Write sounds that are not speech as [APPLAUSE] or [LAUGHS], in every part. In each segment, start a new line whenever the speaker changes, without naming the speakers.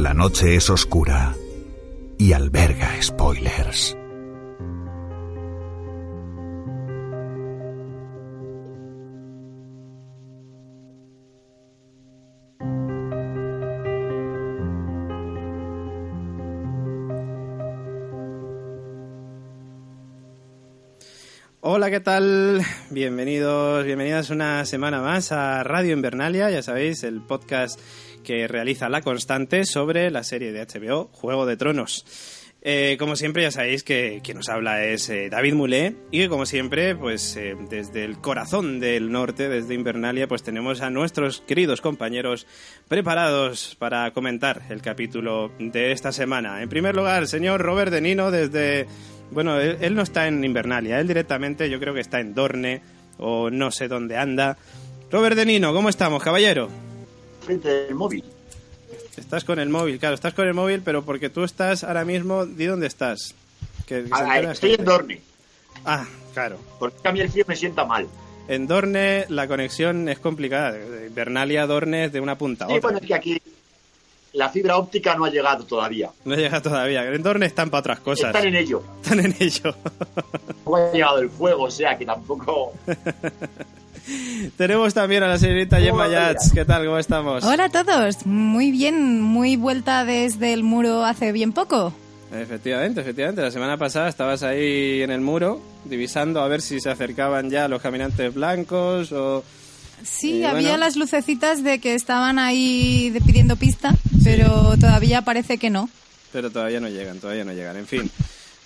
La noche es oscura y alberga spoilers.
Hola, ¿qué tal? Bienvenidos, bienvenidas una semana más a Radio Invernalia, ya sabéis, el podcast que realiza La Constante sobre la serie de HBO Juego de Tronos. Eh, como siempre, ya sabéis que quien nos habla es eh, David Mulé y como siempre, pues eh, desde el corazón del norte, desde Invernalia, pues tenemos a nuestros queridos compañeros preparados para comentar el capítulo de esta semana. En primer lugar, señor Robert De Nino desde... Bueno, él, él no está en Invernalia, él directamente yo creo que está en Dorne o no sé dónde anda. Robert De Nino, ¿cómo estamos, caballero?
Frente del móvil.
Estás con el móvil, claro, estás con el móvil, pero porque tú estás ahora mismo, di dónde estás. Que, que se
Ah, estoy en Dorne,
Ah, claro.
porque a mí el frío me sienta mal.
En Dorne la conexión es complicada. Bernalia Dorne es de una punta a
Sí,
otra.
bueno, es que aquí la fibra óptica no ha llegado todavía.
No llega todavía. En Dorne están para otras cosas.
Están en ello.
Están en ello. [LAUGHS]
No ha llegado el fuego, o sea que tampoco... [LAUGHS]
Tenemos también a la señorita Gemma Yats. ¿Qué tal? ¿Cómo estamos?
Hola a todos, muy bien, muy vuelta desde el muro hace bien poco.
Efectivamente, efectivamente. La semana pasada estabas ahí en el muro, divisando a ver si se acercaban ya los caminantes blancos o...
Sí,
Y
había
bueno.
las lucecitas de que estaban ahí de- pidiendo pista, pero todavía parece que no.
Pero todavía no llegan, todavía no llegan. En fin,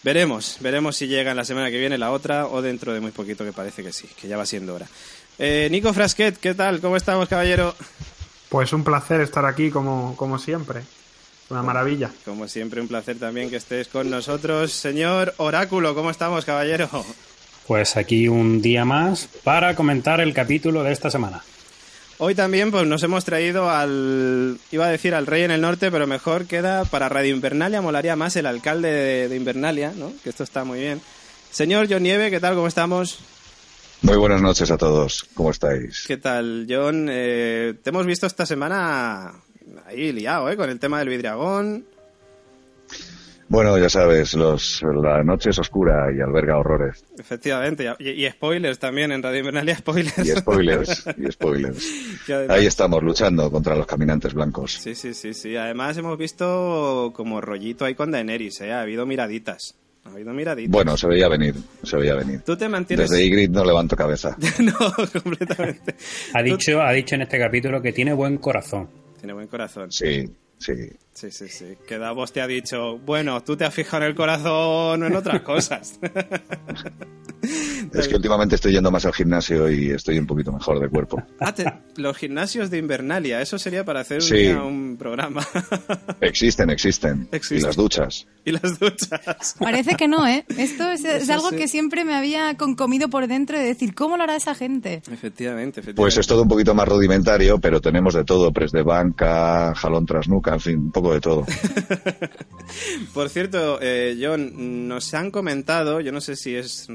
veremos, veremos si llegan la semana que viene, la otra, o dentro de muy poquito, que parece que sí, que ya va siendo hora. Eh, Nico Frasquet, ¿qué tal? ¿Cómo estamos, caballero?
Pues un placer estar aquí como, como siempre. Una maravilla.
Como siempre, un placer también que estés con nosotros. Señor Oráculo, ¿cómo estamos, caballero?
Pues aquí un día más para comentar el capítulo de esta semana.
Hoy también pues nos hemos traído al, iba a decir al rey en el norte, pero mejor queda para Radio Invernalia, molaría más el alcalde de, de Invernalia, ¿no? Que esto está muy bien. Señor John Nieve, ¿qué tal? ¿Cómo estamos?
Muy buenas noches a todos. ¿Cómo estáis?
¿Qué tal, John? Eh, te hemos visto esta semana ahí liado, ¿eh? Con el tema del vidriagón.
Bueno, ya sabes, los, la noche es oscura y alberga horrores.
Efectivamente. Y, y spoilers también en Radio Invernalia, spoilers.
Y spoilers, [LAUGHS] y spoilers.
Además-
Ahí estamos luchando contra los caminantes blancos.
Sí, sí, sí, sí. Además hemos visto como rollito ahí con Daenerys, ¿eh? Ha habido miraditas. Ha habido miraditas.
Bueno, se veía venir, se veía venir.
Tú te mantienes...
Desde Ygritte no levanto cabeza. [LAUGHS]
no, completamente.
Ha dicho, ha dicho en este capítulo que tiene buen corazón.
Tiene buen corazón.
Sí, sí.
Sí, sí, sí. Que Davos te ha dicho, bueno, tú te has fijado en el corazón o en otras cosas.
Es que últimamente estoy yendo más al gimnasio y estoy un poquito mejor de cuerpo.
Ah, te- los gimnasios de Invernalia, eso sería para hacer un,
Sí.
día un programa.
Existen, existen.
Existen.
Y las duchas.
y las duchas.
Parece que no, ¿eh? Esto es, es algo
sí.
que siempre me había concomido por dentro de decir, ¿cómo lo hará esa gente?
Efectivamente, efectivamente.
Pues es todo un poquito más rudimentario, pero tenemos de todo. Press de banca, jalón tras nuca, en fin, un poco de todo. [LAUGHS]
Por cierto, eh, John, nos han comentado, yo no sé si es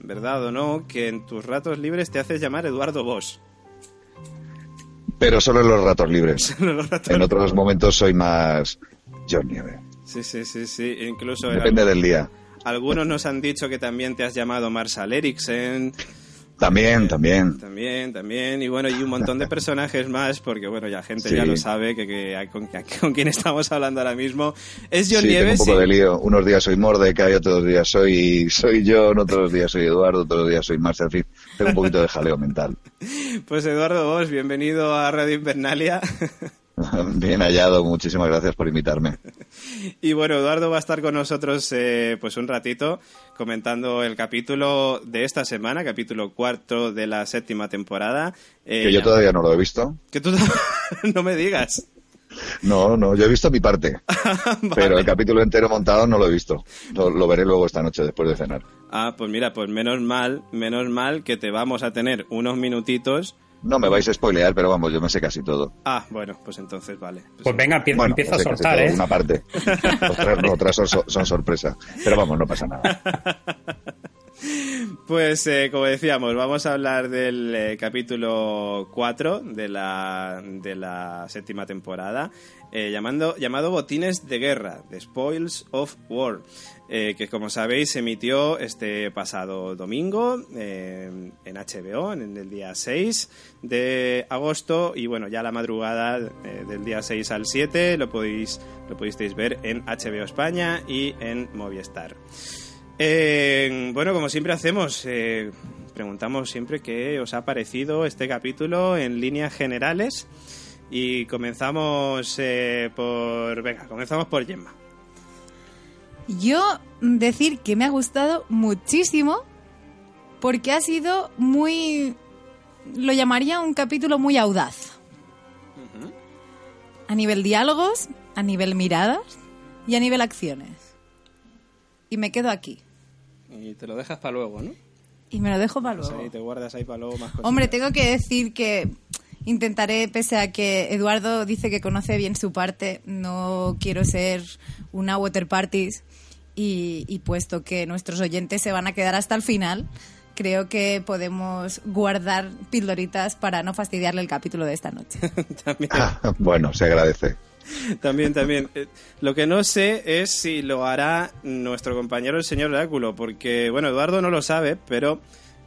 verdad o no, que en tus ratos libres te haces llamar Eduardo Bosch.
Pero solo en los ratos libres. [LAUGHS]
Los ratos-
En otros momentos soy más John Nieve.
Sí, sí, sí, sí. Incluso en
Depende
algún-
del día.
algunos nos han dicho que también te has llamado Marshall Eriksen.
También, también.
También, también. Y bueno, y un montón de personajes más, porque bueno, ya gente
Sí.
ya lo sabe que, que- con, con quién estamos hablando ahora mismo. Es John
sí, tengo un
Nieves.
poco de lío. Unos días soy Mordecai, otros días soy, soy John, otros días soy Eduardo, otros días soy Marcel. En fin, tengo un poquito de jaleo mental. [LAUGHS]
Pues Eduardo Bosch, bienvenido a Radio Invernalia. [LAUGHS]
Bien hallado, muchísimas gracias por invitarme. [LAUGHS]
Y bueno, Eduardo va a estar con nosotros eh, pues un ratito comentando el capítulo de esta semana, capítulo cuarto de la séptima temporada. Eh,
Que yo
ya-
todavía no lo he visto.
Que tú [LAUGHS] no me digas.
No, no, yo he visto mi parte. [LAUGHS] Pero el capítulo entero montado no lo he visto. Lo, lo veré luego esta noche después de cenar.
Ah, pues mira, pues menos mal, menos mal que te vamos a tener unos minutitos.
No me vais a spoilear, pero vamos, yo me sé casi todo.
Ah, bueno, pues entonces vale.
Pues venga, empie-
Bueno,
empieza a soltar, ¿eh?
Una parte. [LAUGHS] Otras son, son sorpresa. Pero vamos, no pasa nada. [LAUGHS]
Pues eh, como decíamos, vamos a hablar del eh, capítulo 4 de la, de la séptima temporada, eh, llamando, llamado Botines de Guerra, The Spoils of War, eh, que como sabéis se emitió este pasado domingo eh, en HBO, en el día 6 de agosto, y bueno, ya la madrugada eh, del día 6 al 7 lo, podéis, lo pudisteis ver en HBO España y en Movistar. Bueno, como siempre hacemos, preguntamos siempre qué os ha parecido este capítulo en líneas generales. Y comenzamos por. Venga, comenzamos por Gemma.
Yo mm, decir que me ha gustado muchísimo porque ha sido muy... Lo llamaría un capítulo muy audaz. A nivel diálogos, a nivel miradas y a nivel acciones. Y me quedo aquí.
Y te lo dejas para luego, ¿no?
Y me lo dejo para luego.
y te guardas ahí para luego más cosas.
Hombre, tengo que decir que intentaré, pese a que Eduardo dice que conoce bien su parte, no quiero ser una water parties y, y puesto que nuestros oyentes se van a quedar hasta el final, creo que podemos guardar pildoritas para no fastidiarle el capítulo de esta noche. [LAUGHS]
también,
bueno, se agradece.
también, también. Eh, Lo que no sé es si lo hará nuestro compañero el señor Oráculo, porque, bueno, Eduardo no lo sabe, pero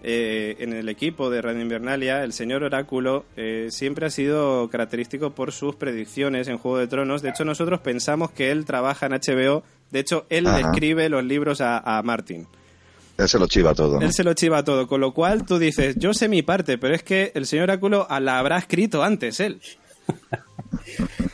eh, en el equipo de Radio Invernalia, el señor Oráculo eh, siempre ha sido característico por sus predicciones en Juego de Tronos. De hecho, nosotros pensamos que él trabaja en HBO. De hecho, él le
Ajá.
escribe los libros a, a Martin.
Él se lo chiva todo. ¿no?
Él se lo chiva todo, con lo cual tú dices, yo sé mi parte, pero es que el señor Oráculo la habrá escrito antes él. [LAUGHS]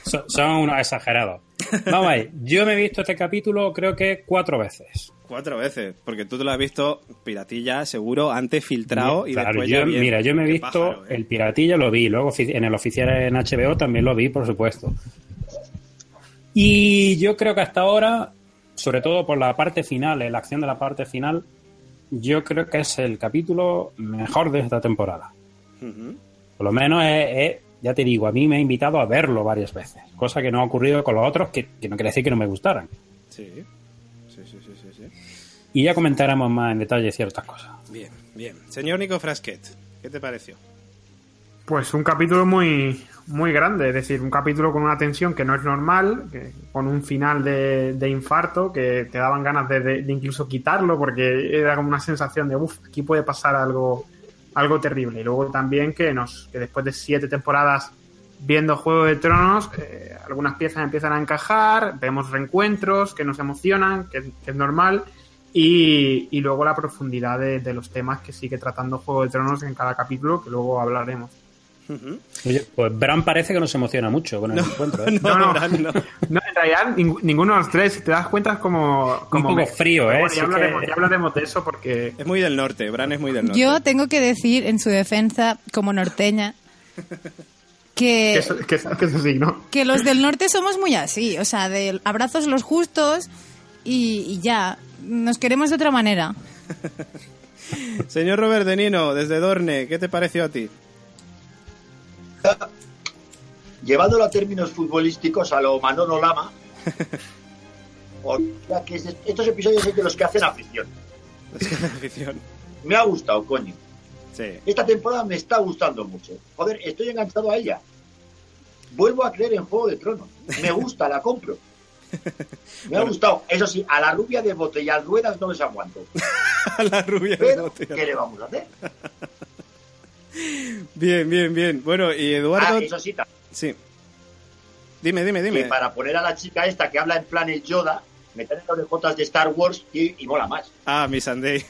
So- son unos exagerados. Vamos a ver, yo me he visto este capítulo creo que cuatro veces.
Cuatro veces, porque tú te lo has visto piratilla, seguro, antes filtrado y
Claro,
después
yo-
ya bien.
mira, yo me he visto
pájaro, ¿eh?
el Piratilla, lo vi, luego en el oficial en HBO también lo vi, por supuesto. Y yo creo que hasta ahora, sobre todo por la parte final, eh, la acción de la parte final, yo creo que es el capítulo mejor de esta temporada. Por lo menos, es- es- ya te digo, a mí me ha invitado a verlo varias veces, cosa que no ha ocurrido con los otros, que, que no quiere decir que no me gustaran.
Sí.
Y ya comentaremos más en detalle ciertas cosas.
Bien, bien. Señor Nico Frasquet, ¿qué te pareció?
Pues un capítulo muy, muy grande, es decir, un capítulo con una tensión que no es normal, que- con un final de, de infarto que te daban ganas de, de- de incluso quitarlo porque era como una sensación de, uff, aquí puede pasar algo, algo terrible. Y luego también que, nos, que después de siete temporadas viendo Juego de Tronos, eh, algunas piezas empiezan a encajar, vemos reencuentros que nos emocionan, que, que es normal. Y, y luego la profundidad de, de los temas que sigue tratando Juego de Tronos en cada capítulo, que luego hablaremos.
Oye, pues Bran parece que no se emociona mucho con el encuentro. ¿eh? [LAUGHS]
No,
No, no.
Bran, no.
No, en realidad ning- ninguno de los tres, si te das cuenta, es como... como
poco frío, ¿eh?
Bueno,
Sí
ya, hablaremos,
que-
ya hablaremos de eso porque...
Es muy del norte, Bran es muy del norte.
Yo tengo que decir en su defensa, como norteña,
Que [LAUGHS]
que,
eso, que, eso- que eso sí, ¿no?
que los del norte somos muy así, o sea, de abrazos los justos y, y ya, nos queremos de otra manera. [LAUGHS]
Señor Robert De Nino, desde Dorne, ¿qué te pareció a ti? [LAUGHS]
Llevándolo a términos futbolísticos a lo Manolo Lama, [LAUGHS] o sea, que es- estos episodios son de los que hacen afición.
Es que la afición.
Me ha gustado, coño.
Sí.
Esta temporada me está gustando mucho. Joder, estoy enganchado a ella. Vuelvo a creer en Juego de Tronos. Me gusta, la compro. [LAUGHS] Me ha gustado. Eso sí, a la rubia de botella ruedas no les aguanto. [LAUGHS]
A la rubia de.
¿qué le vamos a hacer? [LAUGHS]
Bien, bien, bien. Bueno, y Eduardo.
Ah, eso sí.
Dime, dime, dime.
que para poner a la chica esta que habla en plan el Yoda, meter en las orejotas de Star Wars y, y mola más.
Ah, mi Sunday.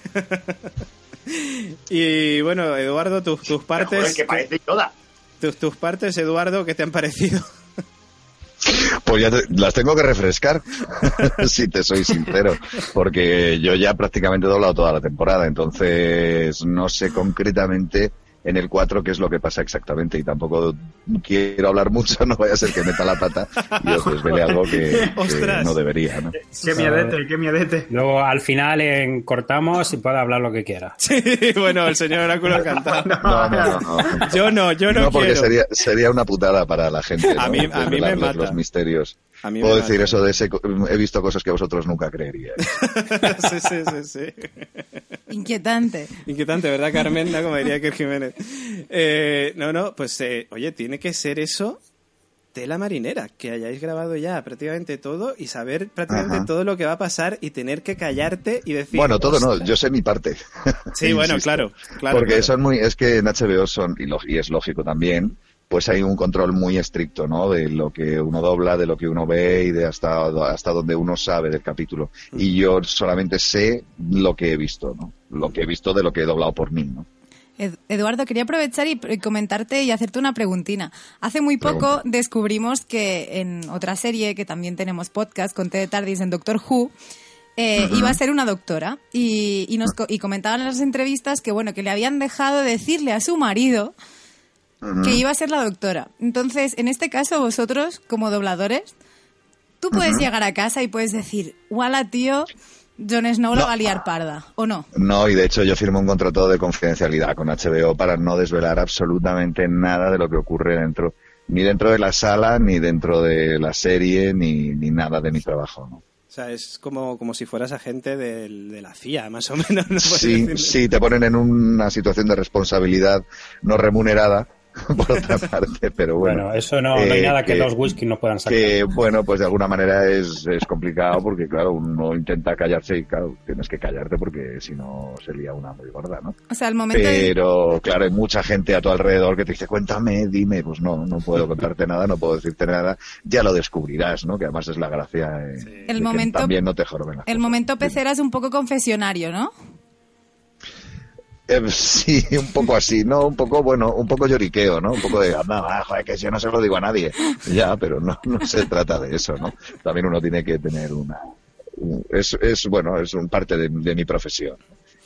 y bueno, Eduardo, tus, tus
joder,
partes.
que parece Yoda.
Tus, tus partes, Eduardo, ¿qué te han parecido?
Pues ya te- las tengo que refrescar, [LAUGHS] si te soy sincero, porque yo ya prácticamente he doblado toda la temporada, entonces no sé concretamente en el 4 qué es lo que pasa exactamente y tampoco quiero hablar mucho, [LAUGHS] no vaya a ser que meta la pata y os desvele algo que, que [LAUGHS] no debería, ¿no?
Qué miedete, qué miedete.
Luego al final en, cortamos y puede hablar lo que quiera. [LAUGHS]
Sí, bueno, el señor Oráculo encantado.
No, no, no. no.
Yo no, yo no,
No, porque
quiero.
sería, sería una putada para la gente. ¿no?
A mí- a mí me mata.
los misterios.
A mí me
Puedo
mata.
decir eso de ese. co- He visto cosas que vosotros nunca creeríais.
sí, sí, sí, sí.
Inquietante.
Inquietante, ¿verdad, Carmen? No, como diría Iker Jiménez. Eh, no, no, pues, eh, oye, tiene que ser eso tela marinera, que hayáis grabado ya prácticamente todo y saber prácticamente
Ajá.
todo lo que va a pasar y tener que callarte y decir...
Bueno, todo no, yo sé mi parte.
Sí, bueno, [LAUGHS] claro, claro.
Porque
claro.
son muy, es que en HBO son, y, lo- y es lógico también, pues hay un control muy estricto, ¿no? De lo que uno dobla, de lo que uno ve y de hasta, hasta donde uno sabe del capítulo. Y yo solamente sé lo que he visto, ¿no? Lo que he visto de lo que he doblado por mí, ¿no?
Ed- Eduardo, quería aprovechar y comentarte y hacerte una preguntina. Hace muy poco
Pregunta.
descubrimos que en otra serie, que también tenemos podcast con T de Tardis en Doctor Who, eh, iba a ser una doctora y, y nos co- y comentaban en las entrevistas que bueno que le habían dejado decirle a su marido que iba a ser la doctora. Entonces, en este caso, vosotros, como dobladores, tú puedes llegar a casa y puedes decir, ¡Wala, tío! Jon Snow la
No.
va a liar parda, ¿o no?
No, y de hecho yo firmo un contrato de confidencialidad con HBO para no desvelar absolutamente nada de lo que ocurre dentro, ni dentro de la sala, ni dentro de la serie, ni, ni nada de mi trabajo, ¿no?
O sea, es como, como si fueras agente de, la CIA, más o menos. [LAUGHS]
Sí, sí, te ponen en una situación de responsabilidad no remunerada, [LAUGHS] por otra [LAUGHS] parte, pero bueno.
Bueno, eso no, no hay
eh,
nada que, los whisky no puedan sacar.
que, bueno, pues de alguna manera es, es complicado porque, claro, uno intenta callarse y, claro, tienes que callarte porque si no sería una muy gorda, ¿no?
O sea, al momento de-
Pero, claro, hay mucha gente a tu alrededor que te dice, cuéntame, dime, pues no, no puedo [LAUGHS] contarte nada, no puedo decirte nada, ya lo descubrirás, ¿no? Que además es la gracia eh, de
El
que
momento-
también no te joroben las
El
cosas.
momento pecera es un poco confesionario, ¿no?
Eh, [LAUGHS] sí, un poco así, ¿no? Un poco, bueno, un poco lloriqueo, ¿no? Un poco de, anda, joder, que yo no se lo digo a nadie. Ya, pero no, no se trata de eso, ¿no? También uno tiene que tener una... un- Es, es bueno, es un parte de mi profesión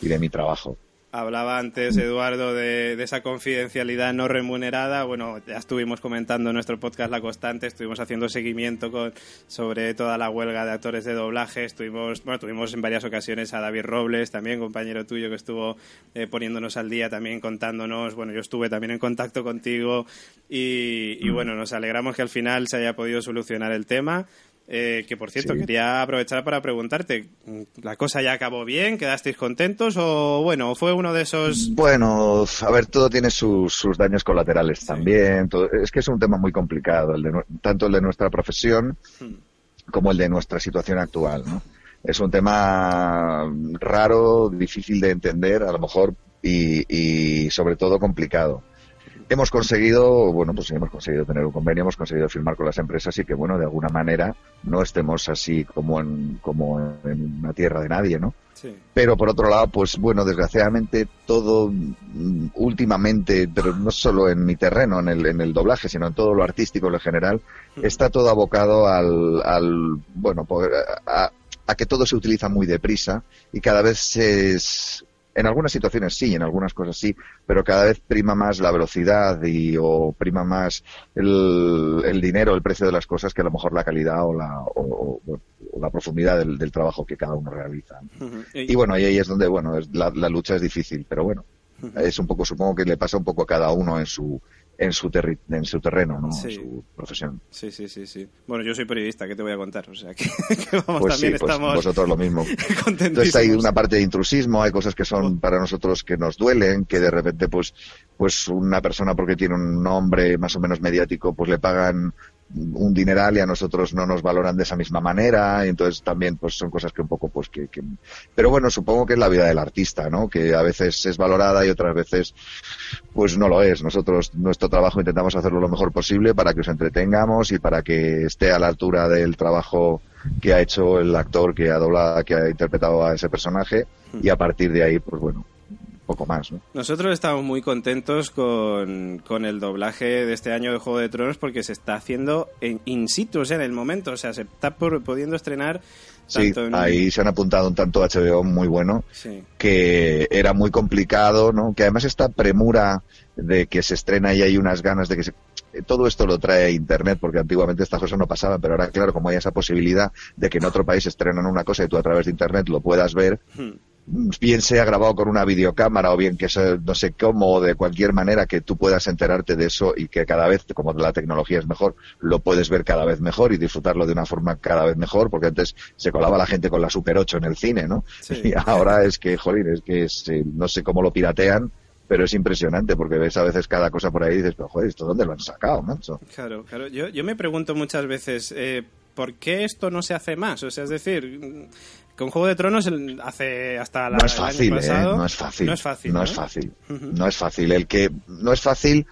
y de mi trabajo.
Hablaba antes Eduardo de, de esa confidencialidad no remunerada. Bueno, ya estuvimos comentando en nuestro podcast La Constante, estuvimos haciendo seguimiento con, sobre toda la huelga de actores de doblaje. Estuvimos, bueno, tuvimos en varias ocasiones a David Robles, también compañero tuyo que estuvo eh, poniéndonos al día, también contándonos. Bueno, yo estuve también en contacto contigo y, y bueno, nos alegramos que al final se haya podido solucionar el tema. Eh, que por cierto,
Sí.
quería aprovechar para preguntarte, ¿la cosa ya acabó bien? ¿Quedasteis contentos? ¿O bueno, fue uno de esos...
Bueno, a ver, todo tiene sus, sus daños colaterales también. todo- es que es un tema muy complicado, el de, tanto el de nuestra profesión como el de nuestra situación actual. ¿no? Es un tema raro, difícil de entender, a lo mejor, y, y sobre todo complicado. Hemos conseguido, bueno, pues hemos conseguido tener un convenio, hemos conseguido firmar con las empresas y que, bueno, de alguna manera no estemos así como en, como en una tierra de nadie, ¿no? Pero por otro lado, pues bueno, desgraciadamente todo mm, últimamente, pero no solo en mi terreno, en el, en el doblaje, sino en todo lo artístico en general, está todo abocado al, al bueno, a, a que todo se utiliza muy deprisa y cada vez es, en algunas situaciones sí, en algunas cosas sí, pero cada vez prima más la velocidad y o prima más el, el dinero, el precio de las cosas que a lo mejor la calidad o la, o, la profundidad del, del, trabajo que cada uno realiza. Y bueno, y ahí es donde, bueno, es, la, la lucha es difícil, pero bueno, es un poco, supongo que le pasa un poco a cada uno en su, en su, en su terreno, ¿no? En su profesión.
Sí, sí, sí, sí. Bueno, yo soy periodista, ¿qué te voy a contar? O sea, que, [LAUGHS] vamos,
pues
también
sí, pues
estamos
vosotros lo mismo. [LAUGHS] Entonces hay una parte de intrusismo, hay cosas que son para nosotros que nos duelen, que de repente, pues, pues una persona porque tiene un nombre más o menos mediático, pues le pagan un dineral y a nosotros no nos valoran de esa misma manera y entonces también pues son cosas que un poco pues que, que, pero bueno supongo que es la vida del artista no que a veces es valorada y otras veces pues no lo es. Nosotros nuestro trabajo intentamos hacerlo lo mejor posible para que os entretengamos y para que esté a la altura del trabajo que ha hecho el actor que ha doblado que ha interpretado a ese personaje y a partir de ahí pues bueno poco más. ¿no?
Nosotros estamos muy contentos con, con, el doblaje de este año de Juego de Tronos porque se está haciendo en in situ, o sea, en el momento, o sea, se está por, pudiendo estrenar.
Sí,
en...
ahí se han apuntado un tanto HBO muy bueno, sí. que era muy complicado, ¿no? Que además esta premura de que se estrena y hay unas ganas de que se... Todo esto lo trae Internet, porque antiguamente estas cosas no pasaban, pero ahora, claro, como hay esa posibilidad de que en otro país estrenan una cosa y tú a través de Internet lo puedas ver, hmm bien sea grabado con una videocámara o bien que sea no sé cómo o de cualquier manera que tú puedas enterarte de eso y que cada vez, como la tecnología es mejor, lo puedes ver cada vez mejor y disfrutarlo de una forma cada vez mejor, porque antes se colaba la gente con la Super 8 en el cine, ¿no? Sí. [LAUGHS] Y ahora es que, joder, es que es, eh, no sé cómo lo piratean, pero es impresionante porque ves a veces cada cosa por ahí y dices, pero joder, ¿esto dónde lo han sacado, macho?
Claro, claro. Yo, yo me pregunto muchas veces, eh, ¿por qué esto no se hace más? O sea, es decir, con Juego de Tronos hace hasta la,
no es fácil,
el año pasado,
¿eh? no es fácil,
no es fácil,
no,
¿no?
es fácil, uh -huh. no es fácil. El que no es fácil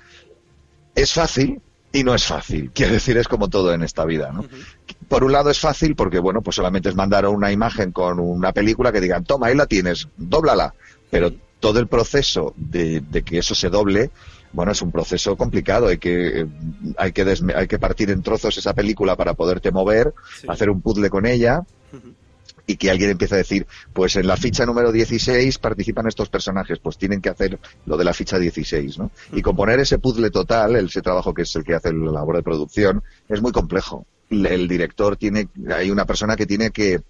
es fácil y no es fácil. Quiero decir, es como todo en esta vida, ¿no? Uh -huh. Por un lado es fácil porque, bueno, pues solamente es mandar una imagen con una película que digan, toma, ahí la tienes, dóblala. Pero todo el proceso de, de, que eso se doble, bueno, es un proceso complicado. Hay que, hay que, desme, hay que partir en trozos esa película para poderte mover, sí. hacer un puzzle con ella. Y que alguien empiece a decir, pues en la ficha número 16 participan estos personajes, pues tienen que hacer lo de la ficha 16, ¿no? Y componer ese puzzle total, ese trabajo que es el que hace la labor de producción, es muy complejo. El director tiene, hay una persona que tiene que,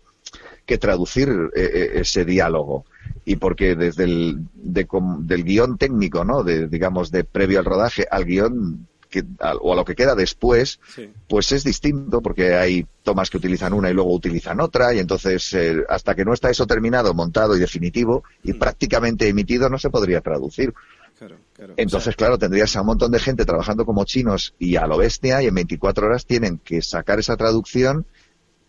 que traducir eh, ese diálogo y porque desde el de, del guion técnico, ¿no? De, digamos, de previo al rodaje al guion que, o a lo que queda después, sí. pues es distinto porque hay tomas que utilizan una y luego utilizan otra y entonces eh, hasta que no está eso terminado, montado y definitivo y mm. prácticamente emitido no se podría traducir.
Claro, claro.
Entonces,
o sea,
claro, tendrías a un montón de gente trabajando como chinos y a lo bestia y en 24 horas tienen que sacar esa traducción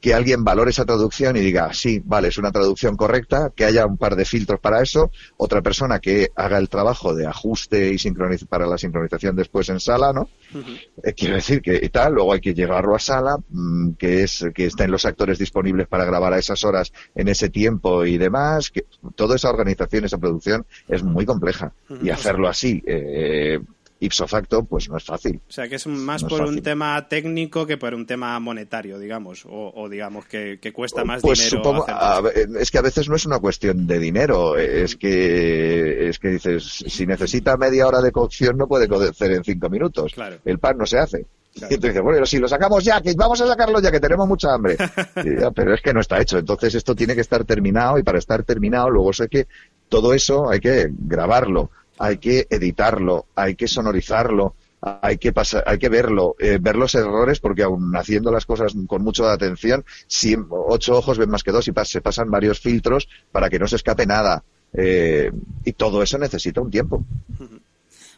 que alguien valore esa traducción y diga, sí, vale, es una traducción correcta, que haya un par de filtros para eso, otra persona que haga el trabajo de ajuste y sincroniz para la sincronización después en sala, ¿no? Uh -huh. eh, quiero decir que y tal, luego hay que llevarlo a sala, mmm, que es que estén los actores disponibles para grabar a esas horas en ese tiempo y demás, que toda esa organización, esa producción es muy compleja uh -huh. y hacerlo así eh, ipso facto, pues no es fácil.
O sea, que es más no por es un tema técnico que por un tema monetario, digamos, o, o digamos que, que, cuesta más
pues
dinero.
Supongo, a, es que a veces no es una cuestión de dinero, es que es que dices, si necesita media hora de cocción no puede cocer en cinco minutos.
Claro.
El pan no se hace. Claro. Y tú dices, bueno, si lo sacamos ya, que vamos a sacarlo ya, que tenemos mucha hambre. [LAUGHS] ya, pero es que no está hecho. Entonces esto tiene que estar terminado y para estar terminado luego sé que todo eso hay que grabarlo hay que editarlo, hay que sonorizarlo, hay que pasar, hay que verlo, eh, ver los errores, porque aún haciendo las cosas con mucha atención, si ocho ojos ven más que dos y pas se pasan varios filtros para que no se escape nada. Eh, y todo eso necesita un tiempo.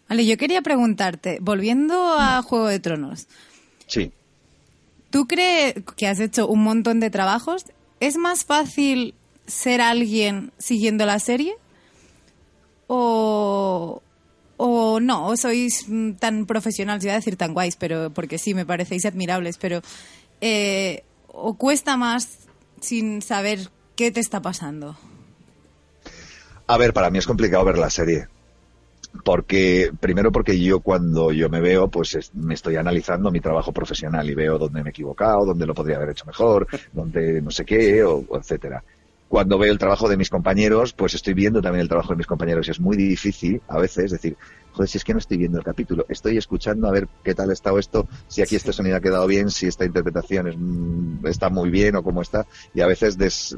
Vale, yo quería preguntarte, volviendo a Juego de Tronos.
Sí.
¿Tú crees que has hecho un montón de trabajos? ¿Es más fácil ser alguien siguiendo la serie? O, o no, o sois tan profesionales, iba a decir tan guays, pero porque sí, me parecéis admirables, pero eh, o cuesta más sin saber qué te está pasando.
A ver, para mí es complicado ver la serie. Porque, primero porque yo cuando yo me veo, pues es- me estoy analizando mi trabajo profesional y veo dónde me he equivocado, dónde lo podría haber hecho mejor, [LAUGHS] dónde no sé qué, o, o etcétera. Cuando veo el trabajo de mis compañeros, pues estoy viendo también el trabajo de mis compañeros y es muy difícil a veces decir, joder, si es que no estoy viendo el capítulo, estoy escuchando a ver qué tal ha estado esto, si aquí este sonido ha quedado bien, si esta interpretación es, mm, está muy bien o cómo está, y a veces des-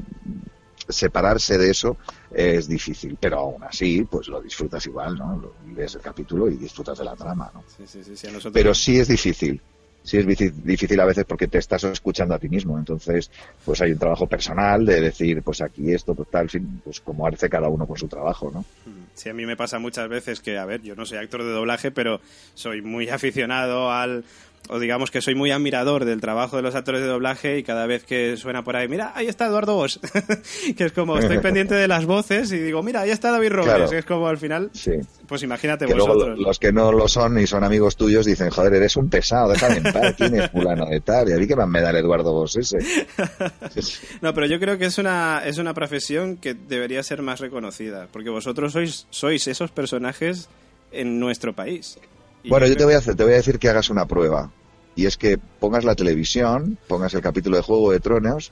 separarse de eso es difícil, pero aún así, pues lo disfrutas igual, ¿no? Lo- Lees el capítulo y disfrutas de la trama, ¿no?
Sí, sí, sí, sí, a nosotros-
Pero sí es difícil. Sí es difícil a veces porque te estás escuchando a ti mismo. Entonces, pues hay un trabajo personal de decir, pues aquí esto, pues tal, pues como hace cada uno con su trabajo, ¿no?
Sí, a mí me pasa muchas veces que, a ver, yo no soy actor de doblaje, pero soy muy [LAUGHS] aficionado al, o digamos que soy muy admirador del trabajo de los actores de doblaje y cada vez que suena por ahí, mira, ahí está Eduardo Bosch, [LAUGHS] que es como, estoy [LAUGHS] pendiente de las voces y digo, mira, ahí está David Robles,
Claro.
que es como al final,
Sí.
pues imagínate
Que
vosotros.
lo- los que no lo son y son amigos tuyos dicen, joder, eres un pesado, déjame en paz, ¿quién es fulano de tal? Y a mí que más me da el Eduardo Bosch ese. [LAUGHS]
No, pero yo creo que es una, es una profesión que debería ser más reconocida, porque vosotros sois, sois esos personajes en nuestro país.
Bueno, yo te voy, a hacer, te voy a decir que hagas una prueba. Y es que pongas la televisión, pongas el capítulo de Juego de Tronos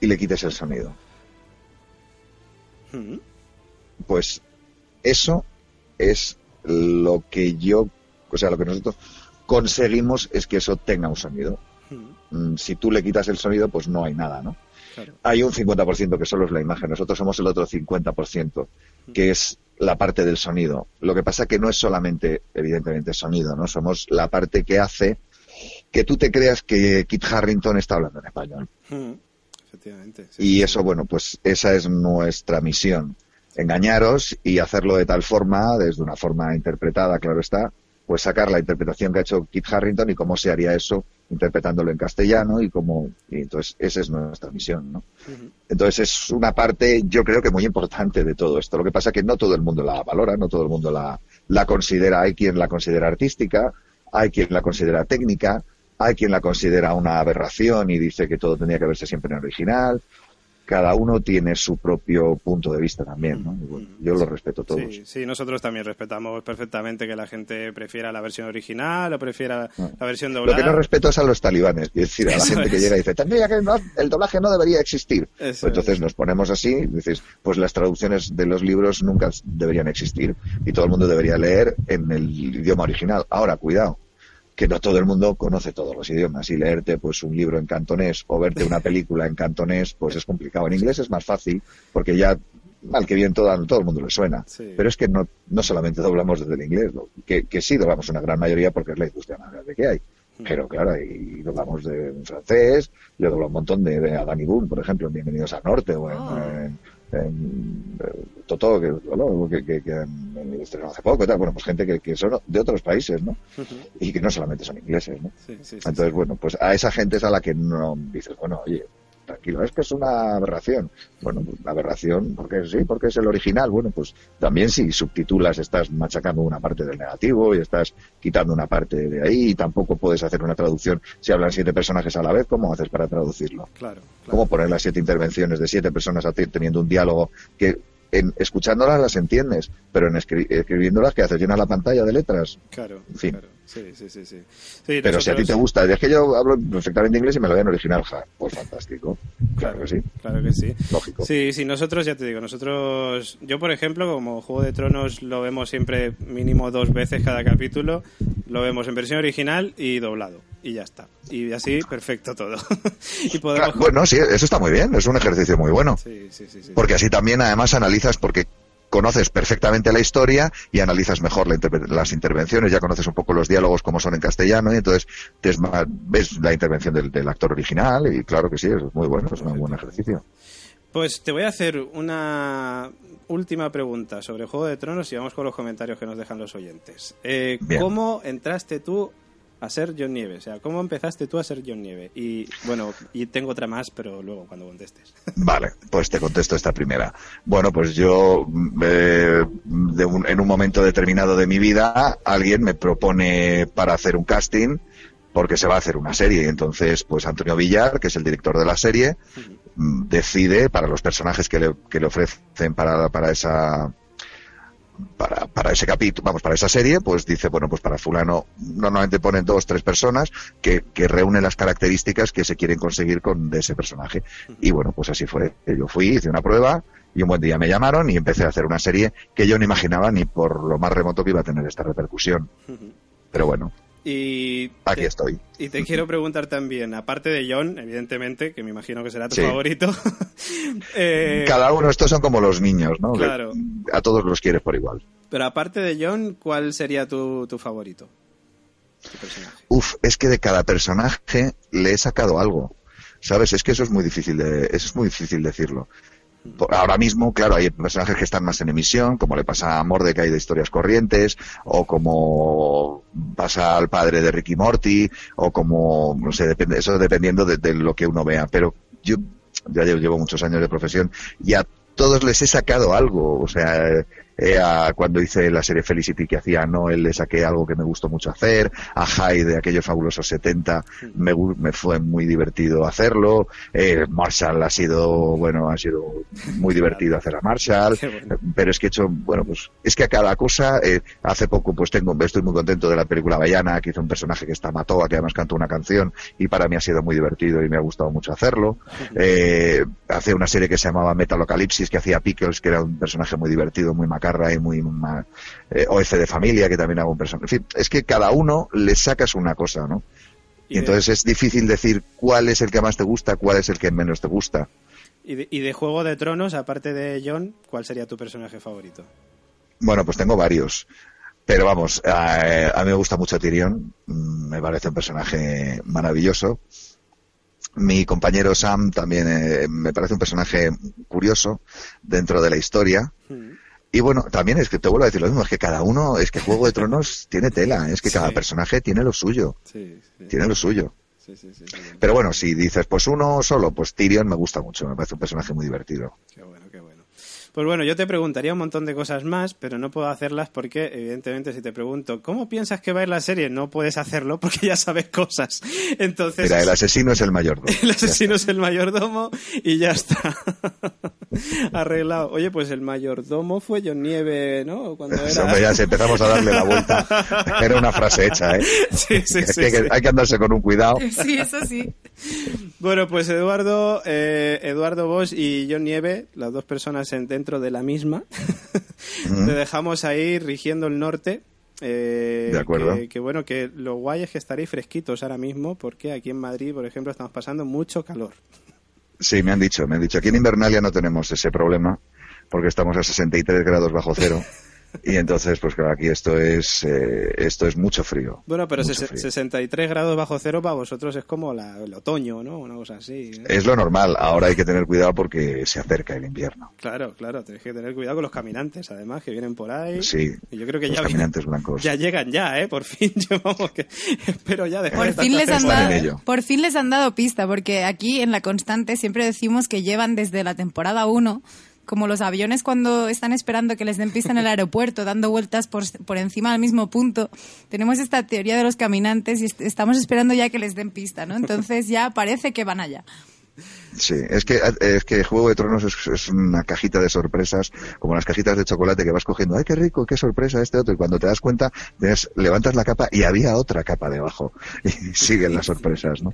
y le quites el sonido.
Mm,
Pues eso es lo que yo, o sea, lo que nosotros conseguimos es que eso tenga un sonido.
mm,
Mm, Si tú le quitas el sonido, pues no hay nada, ¿no?
claro.
Hay un 50% que solo es la imagen, nosotros somos el otro 50%, que es la parte del sonido. Lo que pasa que no es solamente, evidentemente, sonido, ¿no? Somos la parte que hace que tú te creas que Kit Harrington está hablando en español.
Mm, Efectivamente. sí,
Y eso, bueno, pues esa es nuestra misión. Engañaros y hacerlo de tal forma, desde una forma interpretada, claro está, pues sacar la interpretación que ha hecho Kit Harrington y cómo se haría eso interpretándolo en castellano y cómo, y entonces esa es nuestra misión, ¿no? Entonces es una parte, yo creo que muy importante de todo esto. Lo que pasa es que no todo el mundo la valora, no todo el mundo la, la considera. Hay quien la considera artística, hay quien la considera técnica, hay quien la considera una aberración y dice que todo tendría que verse siempre en original. Cada uno tiene su propio punto de vista también, ¿no? Yo lo respeto todos.
Sí, sí, nosotros también respetamos perfectamente que la gente prefiera la versión original o prefiera la versión
Lo
doblada.
que no respeto es a los talibanes, es decir, a la
Eso
gente que llega y dice, "Tendría que no- el doblaje no debería existir. Pues entonces
es.
nos ponemos así, dices, pues las traducciones de los libros nunca deberían existir y todo el mundo debería leer en el idioma original. Ahora, cuidado, que no todo el mundo conoce todos los idiomas y leerte pues un libro en cantonés o verte una película en cantonés pues es complicado. En inglés es más fácil porque ya mal que bien todo, todo el mundo le suena.
Sí.
Pero es que no, no solamente doblamos desde el inglés, lo- que, que sí doblamos una gran mayoría porque es la industria más grande que hay. Pero claro, y doblamos de en francés, yo doblo un montón de, de Adán y Boone, por ejemplo, en Bienvenidos al Norte, o en,
Oh.
en- en, eh, Totó, que, que, que, estrenó hace poco y tal. Bueno, pues gente que, que son de otros países, ¿no? Y que no solamente son ingleses, ¿no?
Sí, sí,
Entonces,
sí.
bueno, pues a esa gente es a la que no dices, bueno, oye, tranquilo, es que es una aberración. Bueno, pues aberración, porque sí, porque es el original. Bueno, pues también si subtitulas estás machacando una parte del negativo y estás quitando una parte de ahí y tampoco puedes hacer una traducción si hablan siete personajes a la vez, ¿cómo haces para traducirlo?
Claro, claro.
¿Cómo poner las siete intervenciones de siete personas teniendo un diálogo que en, escuchándolas las entiendes, pero en escri- escribiéndolas, que haces? Llenas la pantalla de letras.
Claro,
En fin.
claro. Sí, sí, sí, sí. Sí,
Pero si a ti te gusta, es que yo hablo perfectamente inglés y me lo veo en original, ja, pues fantástico. Claro que sí,
Claro que sí.
lógico.
Sí, sí, nosotros ya te digo, nosotros, yo por ejemplo, como Juego de Tronos lo vemos siempre mínimo dos veces cada capítulo, lo vemos en versión original y doblado, y ya está. Y así, perfecto todo. [LAUGHS] y podemos...
Claro, bueno, sí, eso está muy bien, es un ejercicio muy bueno.
Sí, sí, sí, sí.
Porque así también además analizas, porque conoces perfectamente la historia y analizas mejor la interve- las intervenciones, ya conoces un poco los diálogos como son en castellano y entonces te es ma- ves la intervención del, del actor original y claro que sí, es muy bueno, es un buen ejercicio.
Pues te voy a hacer una última pregunta sobre Juego de Tronos y vamos con los comentarios que nos dejan los oyentes. Eh. ¿Cómo entraste tú a ser John Nieve? O sea, ¿cómo empezaste tú a ser John Nieve? Y bueno, y tengo otra más, pero luego cuando contestes. [LAUGHS]
Vale, pues te contesto esta primera. Bueno, pues yo eh, de un- en un momento determinado de mi vida alguien me propone para hacer un casting porque se va a hacer una serie. Entonces, pues Antonio Villar, que es el director de la serie, decide para los personajes que le, que le ofrecen para, para esa para, para ese capítulo, vamos, para esa serie, pues dice, bueno, pues para fulano normalmente ponen dos, tres personas que, que reúnen las características que se quieren conseguir con de ese personaje. Y bueno, pues así fue. Yo fui, hice una prueba y un buen día me llamaron y empecé a hacer una serie que yo no imaginaba ni por lo más remoto que iba a tener esta repercusión. Pero bueno,
Y
aquí
te-
estoy.
Y te quiero preguntar también, aparte de John, evidentemente, que me imagino que será tu
Sí.
favorito. [LAUGHS] eh,
Cada uno, estos son como los niños, ¿no?
Claro.
Que A todos los quieres por igual.
Pero aparte de John, ¿cuál sería tu, tu favorito? Tu personaje.
Uf, es que de cada personaje le he sacado algo. ¿Sabes? Es que eso es muy difícil de, eso es muy difícil decirlo. Ahora mismo, claro, hay personajes que están más en emisión, como le pasa a Mordecai de Historias Corrientes, o como pasa al padre de Ricky Morty, o como, no sé, depende, eso dependiendo de, de lo que uno vea. Pero yo ya llevo muchos años de profesión y a todos les he sacado algo. O sea, eh, a- cuando hice la serie Felicity que hacía Noel le saqué algo que me gustó mucho hacer. A Hyde de aquellos fabulosos 70 me, me fue muy divertido hacerlo. Eh, Marshall ha sido, bueno, ha sido muy divertido hacer a Marshall. Pero es que he hecho, bueno, pues es que a cada cosa, eh, hace poco pues tengo, estoy muy contento de la película Bayana, que hizo un personaje que está Matoa, que además cantó una canción y para mí ha sido muy divertido y me ha gustado mucho hacerlo. Eh, hace una serie que se llamaba Metalocalipsis, que hacía Pickles, que era un personaje muy divertido, muy macarra y muy ma- eh, OF de familia, que también hago un personaje. En fin, es que cada uno le sacas una cosa, ¿no?
Y
Y
de-
entonces es difícil decir cuál es el que más te gusta, cuál es el que menos te gusta.
Y de, y de Juego de Tronos, aparte de John, ¿cuál sería tu personaje favorito?
Bueno, pues tengo varios. Pero vamos, a, a mí me gusta mucho Tyrion. Mm, Me parece un personaje maravilloso. Mi compañero Sam también eh, me parece un personaje curioso dentro de la historia.
Mm.
Y bueno, también es que te vuelvo a decir lo mismo, es que cada uno, es que [LAUGHS] Juego de Tronos tiene tela, es que cada personaje tiene lo suyo,
Sí, sí.
tiene lo suyo.
Sí, sí, sí, sí.
Pero bueno, si dices pues uno solo, pues Tyrion me gusta mucho, me parece un personaje muy divertido.
Qué bueno, qué. Pues bueno, yo te preguntaría un montón de cosas más, pero no puedo hacerlas porque, evidentemente, si te pregunto, ¿cómo piensas que va a ir la serie? No puedes hacerlo porque ya sabes cosas. Entonces,
Mira, el asesino es el mayordomo. [LAUGHS]
el asesino es el mayordomo y ya está. [LAUGHS] Arreglado. Oye, pues el mayordomo fue John Nieve, ¿no? Cuando
Eso,
era...
hombre, ya si empezamos a darle la vuelta. [LAUGHS] Era una frase hecha, ¿eh?
Sí, sí, sí,
hay, que, hay que andarse con un cuidado.
Sí, eso sí.
Bueno, pues Eduardo, eh, Eduardo Bosch y John Nieve, las dos personas en- dentro de la misma, [LAUGHS] te dejamos ahí rigiendo el norte. eh,
De acuerdo.
Que, que bueno, que lo guay es que estaréis fresquitos ahora mismo, porque aquí en Madrid, por ejemplo, estamos pasando mucho calor.
Sí, me han dicho, me han dicho. Aquí en Invernalia no tenemos ese problema, porque estamos a 63 grados bajo cero. [LAUGHS] Y entonces, pues claro, aquí esto es, eh, esto es mucho frío.
Bueno, pero
mucho
ses-
frío.
63 grados bajo cero para vosotros es como la- el otoño, ¿no? Una cosa así. ¿eh?
Es lo normal. Ahora hay que tener cuidado porque se acerca el invierno.
Claro, claro, tenéis que tener cuidado con los caminantes, además, que vienen por ahí.
Sí.
Y yo creo que
Los
ya,
caminantes blancos.
ya llegan ya, ¿eh? Por fin, [LAUGHS] yo vamos, que espero ya dejar
Por
de
fin, les han dado,
ello.
por fin les han dado pista, porque aquí en La Constante siempre decimos que llevan desde la temporada 1, como los aviones cuando están esperando que les den pista en el aeropuerto, dando vueltas por, por encima del mismo punto. Tenemos esta teoría de los caminantes y est- estamos esperando ya que les den pista, ¿no? Entonces ya parece que van allá.
Sí, es que, es que Juego de Tronos es, una cajita de sorpresas, como las cajitas de chocolate que vas cogiendo. ¡Ay, qué rico, qué sorpresa este otro! Y cuando te das cuenta, levantas la capa y había otra capa debajo. [LAUGHS] Y siguen las sorpresas, ¿no?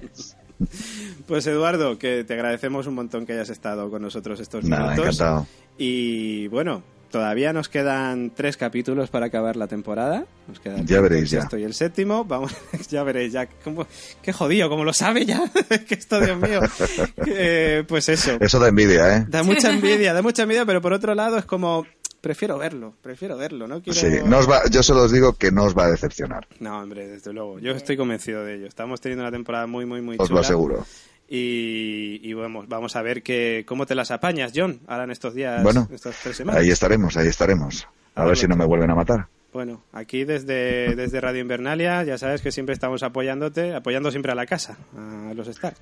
Pues Eduardo, que te agradecemos un montón que hayas estado con nosotros estos
Nada,
minutos.
encantado.
Y bueno, todavía nos quedan tres capítulos para acabar la temporada. Nos queda
Ya veréis,
el
ya.
sexto y el séptimo. Vamos, [LAUGHS] ya veréis, ya. ¿Cómo? Qué jodido, como lo sabe ya. [LAUGHS] que esto, Dios mío. [LAUGHS] Eh, pues eso.
Eso da envidia, ¿eh?
Da mucha envidia, da mucha envidia, pero por otro lado es como. Prefiero verlo, prefiero verlo, ¿no? Quiero...
Sí, no os va, yo solo os digo que no os va a decepcionar,
No, hombre, desde luego. Yo estoy convencido de ello. Estamos teniendo una temporada muy, muy, muy
os
chula.
lo aseguro.
Y, y vamos, vamos a ver que, cómo te las apañas, John, ahora en estos días,
Bueno,
estas tres semanas.
ahí estaremos, ahí estaremos. A ver si no me vuelven a matar.
Bueno, aquí desde, desde Radio Invernalia, ya sabes que siempre estamos apoyándote, apoyando siempre a la casa, a los Stark.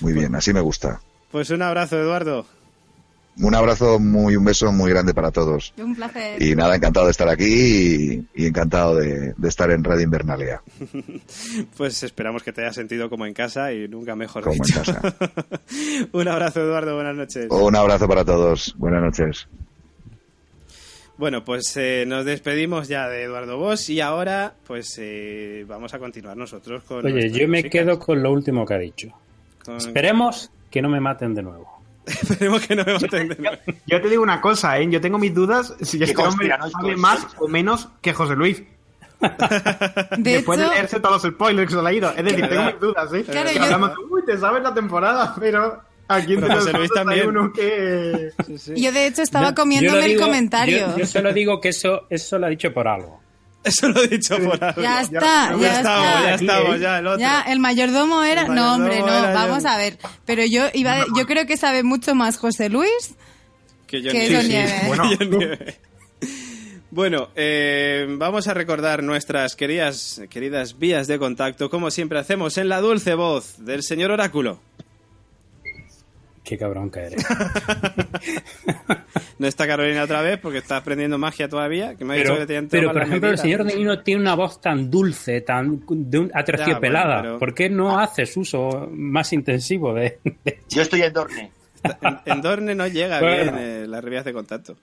Muy bien, así me gusta.
Pues un abrazo, Eduardo.
Un abrazo muy, un beso muy grande para todos.
Un placer.
Y nada, encantado de estar aquí y, y encantado de, de estar en Radio Invernalia. [LAUGHS]
Pues esperamos que te hayas sentido como en casa y nunca mejor
Como en
dicho.
casa. [LAUGHS]
Un abrazo, Eduardo. Buenas noches.
Un abrazo para todos. Buenas noches.
Bueno, pues eh, nos despedimos ya de Eduardo Bosch y ahora pues eh, vamos a continuar nosotros con...
Oye, yo me quedo con lo último que ha dicho.
Con-
Esperemos que no me maten de nuevo. [LAUGHS]
Esperemos que no me maten de nuevo.
Yo te digo una cosa, ¿eh? Yo tengo mis dudas si
¿Qué
este hombre sabe más o menos que José Luis.
De
Después
hecho,
de leerse todos los spoilers que se le ha ido. Es decir, tengo mis dudas, ¿eh?
Claro, yo-
hablamos uy, te sabes la temporada, pero aquí entre
José Luis
hay
también.
uno que...
Sí, sí.
yo de hecho estaba comiéndome
yo lo
el
digo-
comentario.
Yo, yo solo digo que eso, eso lo ha dicho por algo.
Eso lo he dicho por algo.
Ya está,
Ya,
ya,
estamos,
está.
ya estamos, ya el otro.
Ya, el mayordomo era.
El
no, hombre, no. Vamos
yo.
a ver. Pero yo iba, de- yo creo que sabe mucho más José Luis.
Que yo
Que. [LAUGHS]
Bueno.
Nieve. Bueno, eh, vamos a recordar nuestras queridas, queridas vías de contacto, como siempre hacemos en la dulce voz del señor Oráculo.
Qué cabrón que eres. [LAUGHS]
No está Carolina otra vez porque está aprendiendo magia todavía. Que me ha dicho
Pero,
que te han
pero
tomado
por ejemplo, el señor de Nino tiene una voz tan dulce, tan de un aterciopelada.
Ya, bueno, pero-
¿Por qué no haces uso más intensivo de, de-
Yo estoy en Dorne.
En, Dorne no llega
Bueno.
bien eh, las vías de contacto.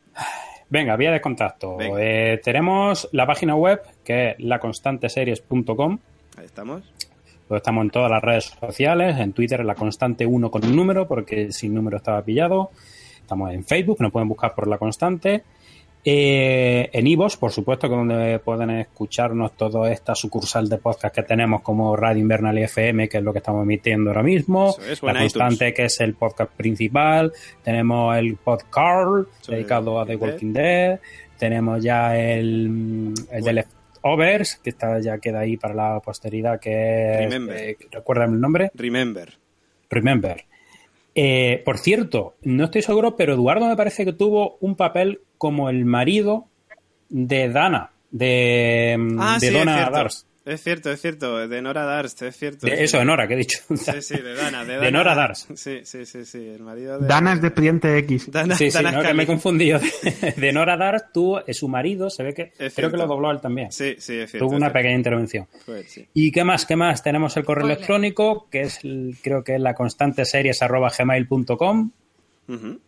Venga, vía de contacto. Eh, tenemos la página web que es laconstanteseries.com.
Ahí estamos.
Pues estamos en todas las redes sociales, en Twitter la constante 1 con un número, porque sin número estaba pillado. Estamos en Facebook, nos pueden buscar por la constante. Eh, en Ivos, por supuesto, que donde pueden escucharnos toda esta sucursal de podcast que tenemos como Radio Invernal y FM, que es lo que estamos emitiendo ahora mismo.
Es,
la
en
constante,
iTunes.
que es el podcast principal. Tenemos el podcast dedicado a The
Walking
Dead. Tenemos ya el, el de Leftovers, que está, ya queda ahí para la posteridad, que es...
Remember.
eh, ¿Recuerdan el nombre?
Remember.
Remember. Eh, por cierto, no estoy seguro, pero Eduardo me parece que tuvo un papel como el marido de Dana, de,
Ah,
de
sí,
Donna
es. Es cierto, es cierto. De Nora Darst, es cierto.
De- eso, de Nora, que he dicho.
Sí, sí, de Dana. De, [LAUGHS]
De
Dana.
Nora Darst.
Sí, sí, sí, sí. El marido de...
Dana es de Expediente X.
Dana,
Sí, sí,
Dana
no, que
Scully.
me he confundido. [LAUGHS] De Nora Darst tuvo eh, su marido, se ve que creo que lo dobló él también.
Sí, sí, es cierto.
tuvo una
cierto.
pequeña intervención.
Pues sí.
¿Y qué más? ¿Qué más? Tenemos el correo electrónico, que es el- creo que es la constante series arroba gmail.com,
Ujú.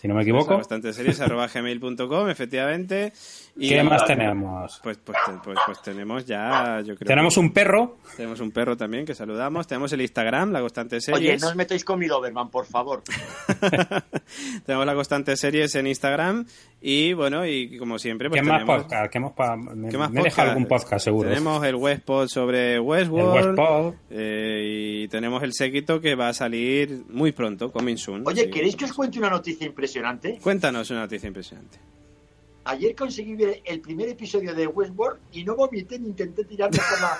si no me equivoco.
bastante series arroba gmail.com, efectivamente. Y
¿Qué más
nada,
tenemos?
Pues, pues, pues, pues tenemos ya, yo creo.
Tenemos
que-
un perro.
Tenemos un perro también que saludamos. Tenemos el Instagram, la constante
Oye,
series.
no os metáis con mi Doberman, por favor. [LAUGHS]
tenemos la constante series en Instagram. Y bueno, y como siempre, pues
¿Qué más
tenemos.
podcast? ¿Qué más pa- me,
¿Qué más
me
podcast?
algún podcast seguro.
Tenemos el Westpod sobre
el
Westworld.
Westpod.
eh, y tenemos el séquito que va a salir muy pronto, coming soon.
Oye, ¿queréis que os cuente una noticia impresionante?
Cuéntanos una noticia impresionante.
Ayer conseguí ver el primer episodio de Westworld y no vomité ni intenté tirarme por, la,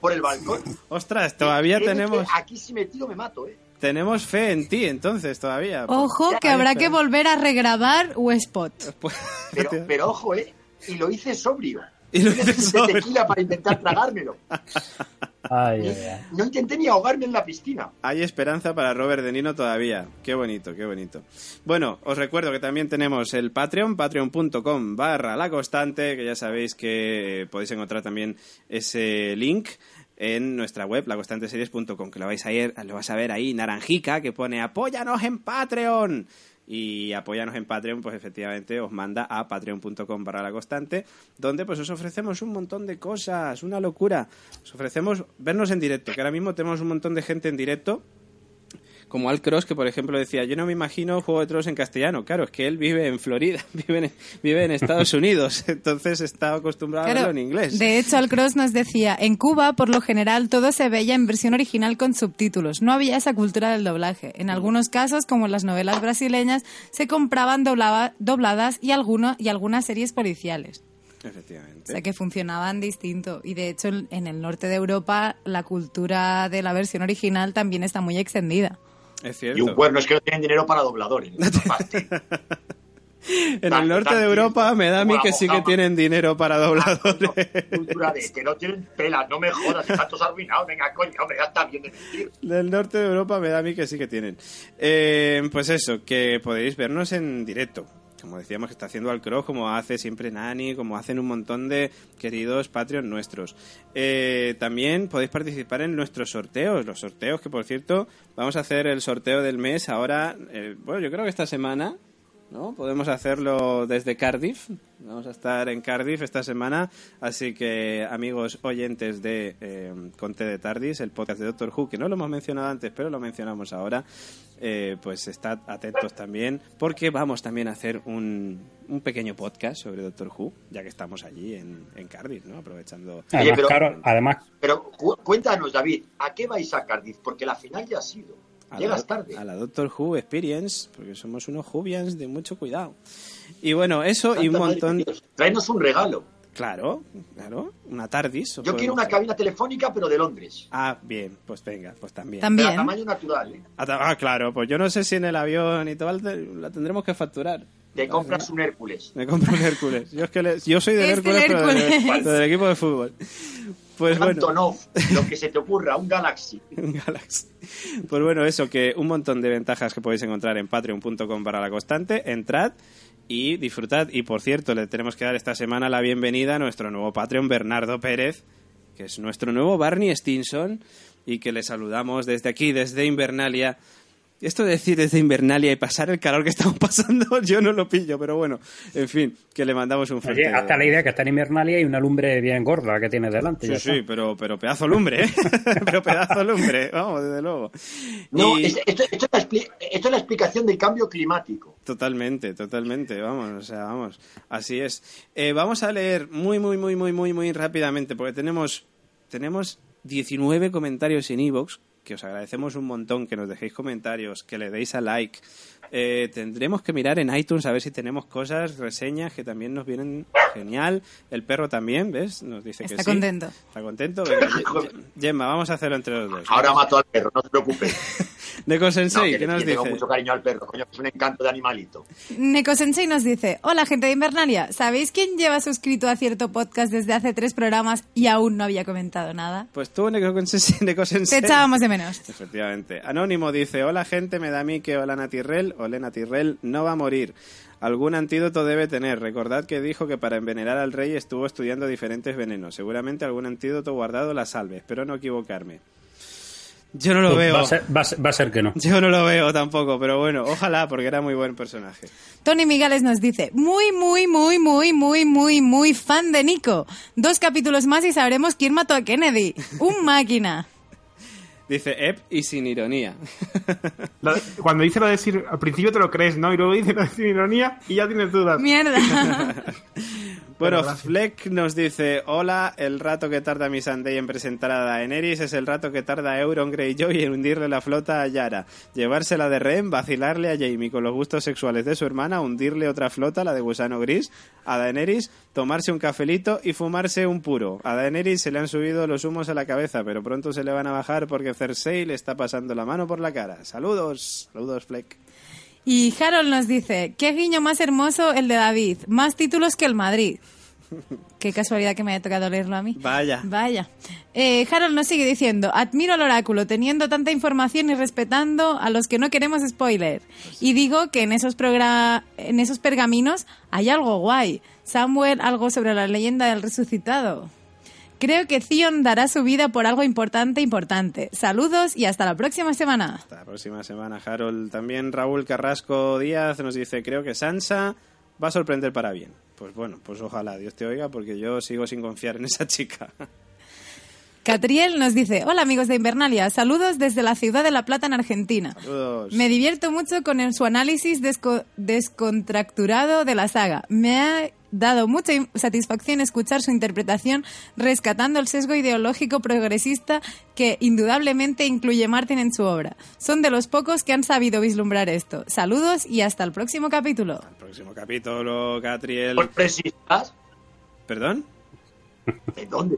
por el balcón. [LAUGHS]
Ostras, todavía tenemos,
que Aquí si me tiro me mato, ¿eh?
tenemos fe en ti, entonces, todavía.
Ojo, que habrá que volver a regrabar Westpot. [LAUGHS]
Pues-
Pero, pero ojo, ¿eh? Y lo hice sobrio.
Y lo hice sobrio.
tequila para intentar tragármelo. [LAUGHS]
Ay, ay, ay.
No intenté ni ahogarme en la piscina.
Hay esperanza para Robert De Nino todavía. Qué bonito, qué bonito. Bueno, os recuerdo que también tenemos el Patreon, patreon.com barra la constante, que ya sabéis que podéis encontrar también ese link en nuestra web, laconstanteseries.com, que lo vais a ir, lo vas a ver ahí, naranjica, que pone apóyanos en Patreon. Y apóyanos en Patreon, pues efectivamente os manda a patreon.com barra la constante, donde pues os ofrecemos un montón de cosas, una locura. Os ofrecemos vernos en directo, que ahora mismo tenemos un montón de gente en directo, como Al Cross, que por ejemplo decía, yo no me imagino Juego de Tronos en castellano. Claro, es que él vive en Florida, [LAUGHS] vive en, vive en Estados [LAUGHS] Unidos, entonces está acostumbrado a verlo en inglés.
de hecho, el Cross nos decía, en Cuba, por lo general, todo se veía en versión original con subtítulos. No había esa cultura del doblaje. En algunos casos, como en las novelas brasileñas, se compraban doblaba- dobladas y, alguno, y algunas series policiales. O
Efectivamente.
sea que funcionaban distinto. Y de hecho, en el norte de Europa, la cultura de la versión original también está muy extendida.
Es
Y un cuerno es que no tienen dinero para dobladores. [LAUGHS]
En el norte de Europa me da a mí que sí que tienen dinero para dobladores.
Cultura de que no tienen pelas, no me jodas, están todos arruinados. Venga, coño, hombre, ya está bien de mentir.
Del norte de Europa me da a mí que sí que tienen. Eh, pues eso, que podéis vernos en directo. Como decíamos que está haciendo Alcross, como hace siempre Nani, como hacen un montón de queridos Patreon nuestros. Eh, también podéis participar en nuestros sorteos. Los sorteos que, por cierto, vamos a hacer el sorteo del mes ahora. eh, bueno, yo creo que esta semana ¿no? Podemos hacerlo desde Cardiff. Vamos a estar en Cardiff esta semana. Así que, amigos oyentes de eh, Conte de Tardis, el podcast de Doctor Who, que no lo hemos mencionado antes, pero lo mencionamos ahora, eh, pues estad atentos también, porque vamos también a hacer un, un pequeño podcast sobre Doctor Who, ya que estamos allí en, en Cardiff, ¿no? Aprovechando.
Además,
pero-
claro, además,
Pero cu- cuéntanos, David, ¿a qué vais a Cardiff? Porque la final ya ha sido.
A
Llegas
la,
tarde.
a la Doctor Who Experience, porque somos unos Whovians de mucho cuidado. Y bueno, eso y un montón.
de. Tráenos un regalo.
Claro, claro, una TARDIS.
Yo quiero una cabina telefónica, pero de Londres.
Ah, bien, pues venga, pues también.
Pero a
También.
tamaño natural, ¿eh?
Ah, claro, pues yo no sé si en el avión y todo la tendremos que facturar.
Te compras un Hércules.
Me compro un Hércules. Yo, es que le- yo soy del
Es del
Hércules, pero del,
Hércules.
del equipo de fútbol. Pues bueno,
lo que se te ocurra, un Galaxy. [LAUGHS]
un Galaxy. Pues bueno, eso, que un montón de ventajas que podéis encontrar en patreon.com para la constante. Entrad y disfrutad. Y por cierto, le tenemos que dar esta semana la bienvenida a nuestro nuevo Patreon, Bernardo Pérez, que es nuestro nuevo Barney Stinson y que le saludamos desde aquí, desde Invernalia. Esto de decir desde Invernalia y pasar el calor que estamos [LAUGHS] pasando, yo no lo pillo, pero bueno, en fin, que le mandamos un fuerte...
oye, hasta la idea que está en Invernalia y una lumbre bien gorda que tiene delante.
Sí,
ya
sí,
está.
pero, pero pedazo lumbre, ¿eh? [LAUGHS] pero pedazo lumbre, vamos, desde luego.
No,
Y-
es- esto, esto es la expli- esto es la explicación del cambio climático.
Totalmente, totalmente, vamos, o sea, vamos, así es. Eh, vamos a leer muy, muy, muy, muy, muy, muy rápidamente, porque tenemos, tenemos 19 comentarios en iVoox, que os agradecemos un montón que nos dejéis comentarios, que le deis a like. Eh, tendremos que mirar en iTunes a ver si tenemos cosas, reseñas que también nos vienen genial. El perro también, ¿ves? Nos dice que
Está
sí.
contento.
Está contento. Venga, [LAUGHS] Gemma, vamos a hacerlo entre los dos.
Ahora mato al perro, no te preocupes. [LAUGHS]
Neko
No,
Sensei,
que
¿qué nos
tengo
dice?
mucho cariño al perro, coño, es un encanto de animalito.
Neko Sensei nos dice, hola gente de Invernalia, ¿sabéis quién lleva suscrito a cierto podcast desde hace tres programas y aún no había comentado nada?
Pues tú, Neko Sensei, [LAUGHS] Neko
Te echábamos de menos.
Efectivamente. Anónimo dice, hola gente, me da a mí que Olana Tirrell, Olena Tirrell, no va a morir. Algún antídoto debe tener. Recordad que dijo que para envenenar al rey estuvo estudiando diferentes venenos. Seguramente algún antídoto guardado la salve. Espero no equivocarme. Yo no lo
Pues
veo.
Va a, ser, va a ser- va a ser que no. [LAUGHS]
Yo no lo veo tampoco, pero bueno, ojalá, porque era muy buen personaje.
Tony Migales nos dice, muy, muy, muy, muy, muy, muy, muy fan de Nico. Dos capítulos más y sabremos quién mató a Kennedy. Un máquina.
Dice Ep y sin ironía. [LAUGHS]
Lo- Cuando dice lo de decir, al principio te lo crees, ¿no? Y luego dice lo de sin ironía y ya tienes dudas.
Mierda. [LAUGHS]
Bueno,
gracias.
Fleck nos dice, hola, el rato que tarda mi Sunday en presentar a Daenerys es el rato que tarda Euron Greyjoy en hundirle la flota a Yara, llevársela de rehén, vacilarle a Jamie con los gustos sexuales de su hermana, hundirle otra flota, la de gusano gris, a Daenerys, tomarse un cafelito y fumarse un puro. A Daenerys se le han subido los humos a la cabeza, pero pronto se le van a bajar porque Cersei le está pasando la mano por la cara. Saludos, saludos Fleck.
Y Harold nos dice, qué guiño más hermoso el de David. Más títulos que el Madrid. [LAUGHS] Qué casualidad que me haya tocado leerlo a mí.
Vaya.
Vaya. Eh, Harold nos sigue diciendo, admiro al oráculo teniendo tanta información y respetando a los que no queremos spoiler. Y digo que en esos, en esos pergaminos hay algo guay. Samuel, algo sobre la leyenda del resucitado. Creo que Theon dará su vida por algo importante, importante. Saludos y hasta la próxima semana.
Hasta la próxima semana, Harold. También Raúl Carrasco Díaz nos dice, creo que Sansa va a sorprender para bien. Pues bueno, pues ojalá Dios te oiga porque yo sigo sin confiar en esa [LAUGHS] chica.
Catriel nos dice, hola amigos de Invernalia, saludos desde la ciudad de La Plata en Argentina.
Saludos.
Me divierto mucho con el- su análisis desco- descontracturado de la saga. Me ha dado mucha satisfacción escuchar su interpretación rescatando el sesgo ideológico progresista que indudablemente incluye Martin en su obra. Son de los pocos que han sabido vislumbrar esto. Saludos y hasta el próximo capítulo.
El próximo capítulo, Catriel.
¿Sorpresistas?
¿Perdón?
¿De dónde?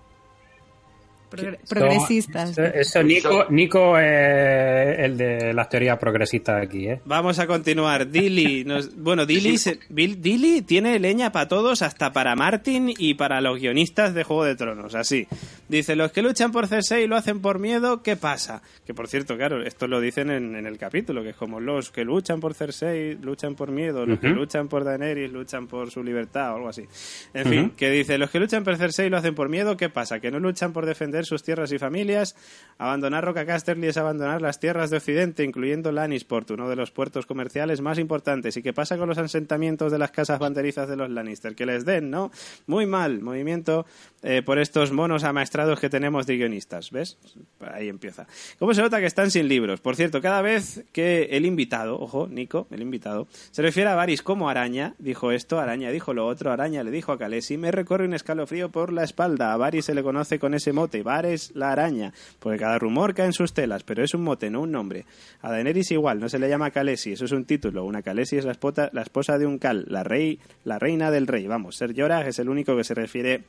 Progre- progresistas.
Eso, eso, Nico, Nico es el de las teorías progresistas aquí, ¿eh?
Vamos a continuar. Dilly, nos- bueno, Dilly, se- Bill- Dilly tiene leña para todos, hasta para Martin y para los guionistas de Juego de Tronos, así. Dice, los que luchan por Cersei lo hacen por miedo, ¿qué pasa? Que por cierto, claro, esto lo dicen en, en el capítulo, que es como los que luchan por Cersei luchan por miedo, los que luchan por Daenerys luchan por su libertad o algo así. En fin, que dice, los que luchan por Cersei lo hacen por miedo, ¿qué pasa? Que no luchan por defender sus tierras y familias. Abandonar Roca Casterly es abandonar las tierras de Occidente, incluyendo Lannisport, uno de los puertos comerciales más importantes. ¿Y qué pasa con los asentamientos de las casas banderizas de los Lannister? Que les den, ¿no? Muy mal, movimiento eh, por estos monos amaestrados que tenemos de guionistas, ¿ves? Ahí empieza. ¿Cómo se nota que están sin libros? Por cierto, cada vez que el invitado, ojo, Nico, el invitado, se refiere a Varys como araña, dijo esto, araña dijo lo otro, araña le dijo a Khaleesi, me recorre un escalofrío por la espalda. A Varys se le conoce con ese mote, Varys la araña, porque cada rumor cae en sus telas, pero es un mote, no un nombre. A Daenerys igual, no se le llama Khaleesi, eso es un título. Una Khaleesi es la, espota- la esposa de un Cal, la rey, la reina del rey. Vamos, Ser Jorah es el único que se refiere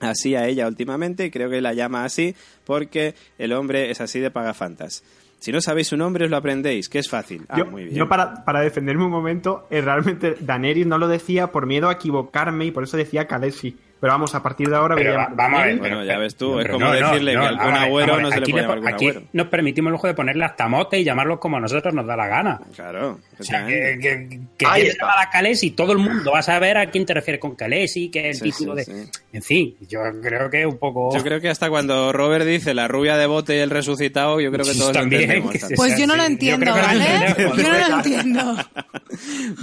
así a ella últimamente y creo que la llama así porque el hombre es así de pagafantas. Si no sabéis su nombre, os lo aprendéis, que es fácil. Ah,
yo,
muy bien.
yo para, para defenderme un momento, eh, realmente Daenerys no lo decía por miedo a equivocarme y por eso decía Khaleesi. Pero vamos, a partir de ahora
Pero va- vamos a ver.
Bueno,
pero-
ya ves tú, es como decirle que al
vamos
Kun
a ver,
Agüero no se le puede llamar
Aquí
Agüero.
nos permitimos el lujo de ponerle hasta mote y llamarlos como a nosotros nos da la gana.
Claro,
O sea, que, que, que
Ahí está.
a la todo el mundo va a saber a quién te refieres con Khaleesi, que es el
Sí,
título
sí,
de...
sí.
En fin, yo creo que es un poco...
Yo creo que hasta cuando Robert dice la rubia de bote y el resucitado, yo creo que todos [LAUGHS]
También,
entendemos.
que
también.
Pues yo no lo
yo
entiendo,
que lo
¿vale?
entendemos.
Yo no lo entiendo. [LAUGHS]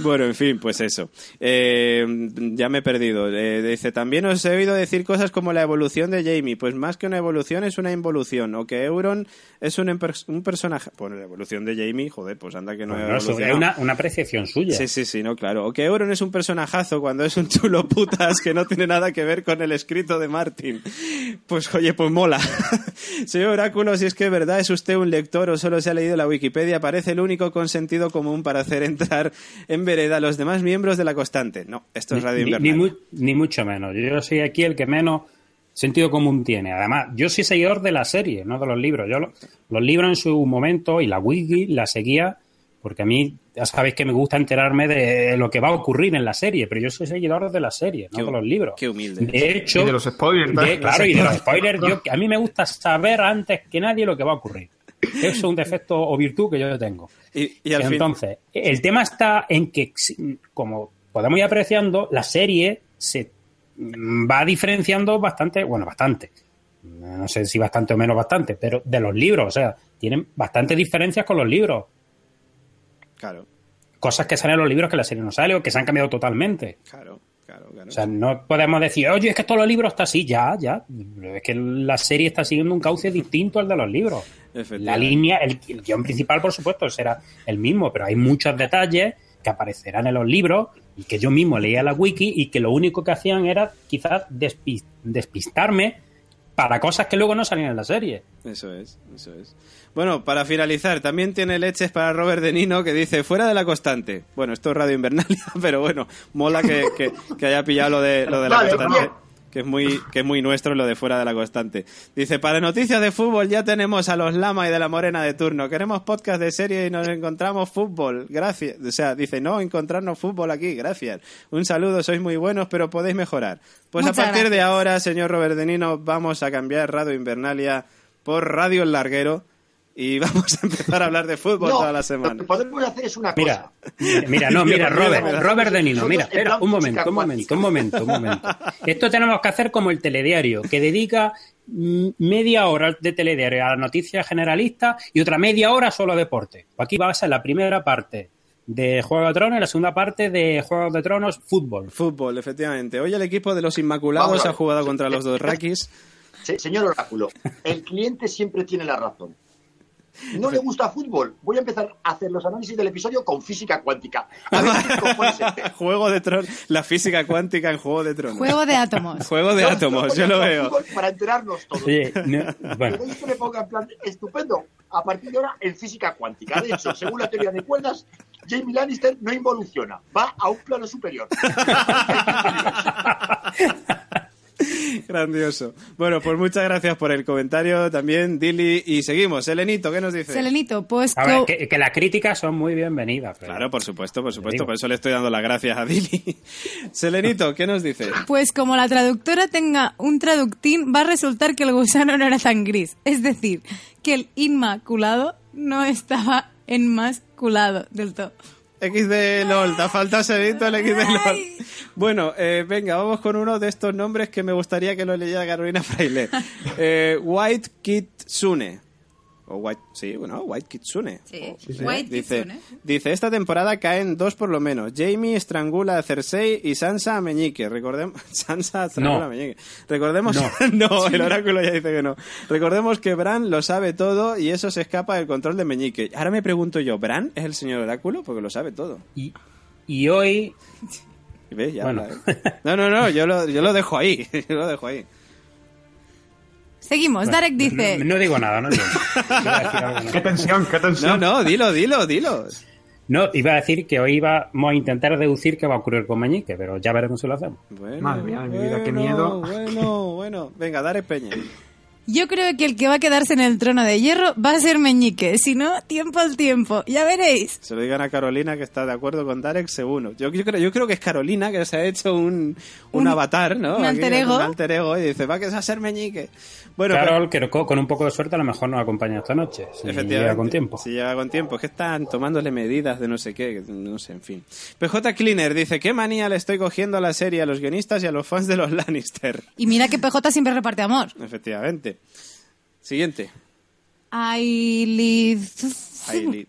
Bueno, en fin, pues eso. Eh, ya me he perdido. Eh, dice, también os he oído decir cosas como la evolución de Jamie. Pues más que una evolución es una involución. O que Euron es un, un personaje... Bueno, la evolución de Jamie, joder, pues anda que no
Bueno, es una, una apreciación suya.
Sí, sí, sí, no, claro. O que Euron es un personajazo cuando es un chulo putas que no tiene nada que ver con el escrito de Martin. Pues oye, pues mola. [LAUGHS] Señor Oráculo, si es que es verdad es usted un lector o solo se ha leído la Wikipedia, parece el único con sentido común para hacer entrar en vereda a los demás miembros de la constante. No, esto es Radio
ni,
Invernal.
ni ni mucho menos. Yo soy aquí el que menos sentido común tiene. Además, yo soy seguidor de la serie, no de los libros. Yo lo- los libros en su momento y la wiki la seguía porque a mí ya sabéis que me gusta enterarme de lo que va a ocurrir en la serie, pero yo soy seguidor de la serie, no
Qué-
de los libros.
qué humilde.
De hecho,
Y de los spoilers,
de- claro, y de los [LAUGHS] spoilers, yo, a mí me gusta saber antes que nadie lo que va a ocurrir. Eso es un defecto o virtud que yo tengo.
Y, y al fin...
Entonces, el tema está en que, como podemos ir apreciando, la serie se va diferenciando bastante, bueno, bastante. No sé si bastante o menos bastante, pero de los libros, o sea, tienen bastantes diferencias con los libros.
Claro,
Cosas que salen en los libros que la serie no sale o que se han cambiado totalmente.
claro, claro, claro.
O sea, no podemos decir, oye, es que todos los libros está así, ya, ya. Es que la serie está siguiendo un cauce distinto al de los libros. La línea, el, el guion principal, por supuesto, será el mismo, pero hay muchos detalles que aparecerán en los libros y que yo mismo leía la wiki y que lo único que hacían era quizás despi- despistarme para cosas que luego no salían en la serie.
Eso es, eso es. Bueno, para finalizar, también tiene leches para Robert De Nino que dice fuera de la constante. Bueno, esto es Radio Invernalia, [LAUGHS] pero bueno, mola que, que- que haya pillado lo de, lo de la
Vale,
constante.
bien.
Que es, muy, que es muy nuestro lo de fuera de la constante. Dice, para noticias de fútbol ya tenemos a los Lama y de la Morena de turno. Queremos podcast de serie y nos encontramos fútbol. Gracias. O sea, dice, no encontrarnos fútbol aquí. Gracias. Un saludo, sois muy buenos, pero podéis mejorar. Pues
Muchas
a partir de ahora, señor Robert De Nino, vamos a cambiar Radio Invernalia por Radio El Larguero y [LAUGHS] vamos a empezar a hablar de fútbol
No,
toda la
Lo
semana.
que podemos hacer es una
Mira,
cosa.
mira, no, [LAUGHS] mira, Robert, Robert De Nino, mira, espera, un momento, un momento, un momento, un [LAUGHS] momento. Esto tenemos que hacer como el telediario, que dedica media hora de telediario a las noticias generalistas y otra media hora solo a deporte. Aquí va a ser la primera parte de Juego de Tronos y la segunda parte de Juego de Tronos fútbol.
Fútbol, efectivamente. Hoy el equipo de los Inmaculados ha jugado contra los dos Rakis.
Se- Señor Oráculo, el cliente siempre tiene la razón. ¿No le gusta fútbol? Voy a empezar a hacer los análisis del episodio con física cuántica. A ver qué [LAUGHS] cojones es.
Juego de Tronos, la física cuántica en Juego de Tronos.
Juego de átomos.
Juego de
Yo-
átomos, yo lo veo.
Para enterarnos todos.
Oye, no, bueno,
Pero esto me ponga en plan, estupendo. A partir de ahora, en física cuántica. De hecho, según la teoría de cuerdas, Jamie Lannister no involuciona, va a un plano superior. [LAUGHS] [LAUGHS] [LAUGHS]
Grandioso. Bueno, pues muchas gracias por el comentario también, Dili. Y seguimos. Selenito, ¿qué nos dice?
Selenito, pues
A ver, que, que las críticas son muy bienvenidas. pero-
Claro, por supuesto, por supuesto. Por eso le estoy dando las gracias a Dili. [LAUGHS] Selenito, ¿qué nos dice?
Pues como la traductora tenga un traductín, va a resultar que el gusano no era tan gris. Es decir, que el inmaculado no estaba enmasculado del todo.
XD LOL, te ha faltado Selenito el XD LOL. Bueno, eh, venga, vamos con uno de estos nombres que me gustaría que lo leyera Carolina Fraile. [LAUGHS] Eh, White Kitsune. O White, sí, bueno, White Kitsune.
Sí, sí. White
dice,
Kitsune.
Dice, esta temporada caen dos por lo menos. Jamie estrangula a Cersei y Sansa a Meñique. Recordemos... [LAUGHS] Sansa estrangula
No.
a Meñique. Recordemos...
No. [LAUGHS]
no, el oráculo ya dice que no. Recordemos que Bran lo sabe todo y eso se escapa del control de Meñique. Ahora me pregunto yo, ¿Bran es el señor oráculo? Porque lo sabe todo.
Y, y hoy
¿Ves? Ya
Bueno.
habla, ¿eh? No, no, no, yo lo, yo lo dejo ahí. [LAUGHS] Yo lo dejo ahí.
Seguimos. Darek dice...
No, no digo nada, no digo nada. No. [LAUGHS]
Qué tensión, qué
No,
tensión.
no, dilo, dilo, dilo.
No, iba a decir que hoy íbamos a intentar deducir qué va a ocurrir con Meñique, pero ya veremos si lo hacemos.
Bueno,
Madre mía de mi vida, qué
bueno,
miedo.
Bueno, bueno. Venga, Dare Peña.
Yo creo que el que va a quedarse en el trono de hierro va a ser Meñique. Si no, tiempo al tiempo. Ya veréis.
Se lo digan a Carolina que está de acuerdo con Darek seguro. Yo, yo creo, yo creo que es Carolina que se ha hecho un, un,
Un-
avatar, ¿no?
un alter ego.
Un alter ego y dice, va que a ser meñique. Bueno,
Carol, que co- con un poco de suerte a lo mejor nos acompaña esta noche, si
Efectivamente.
llega con tiempo.
Si llega con tiempo. Es que están tomándole medidas de no sé qué, no sé, en fin. PJ Cleaner dice, ¿qué manía le estoy cogiendo a la serie, a los guionistas y a los fans de los [LAUGHS] Lannister?
Y mira que PJ siempre reparte amor.
Efectivamente. Siguiente.
Ailid...
Ailith.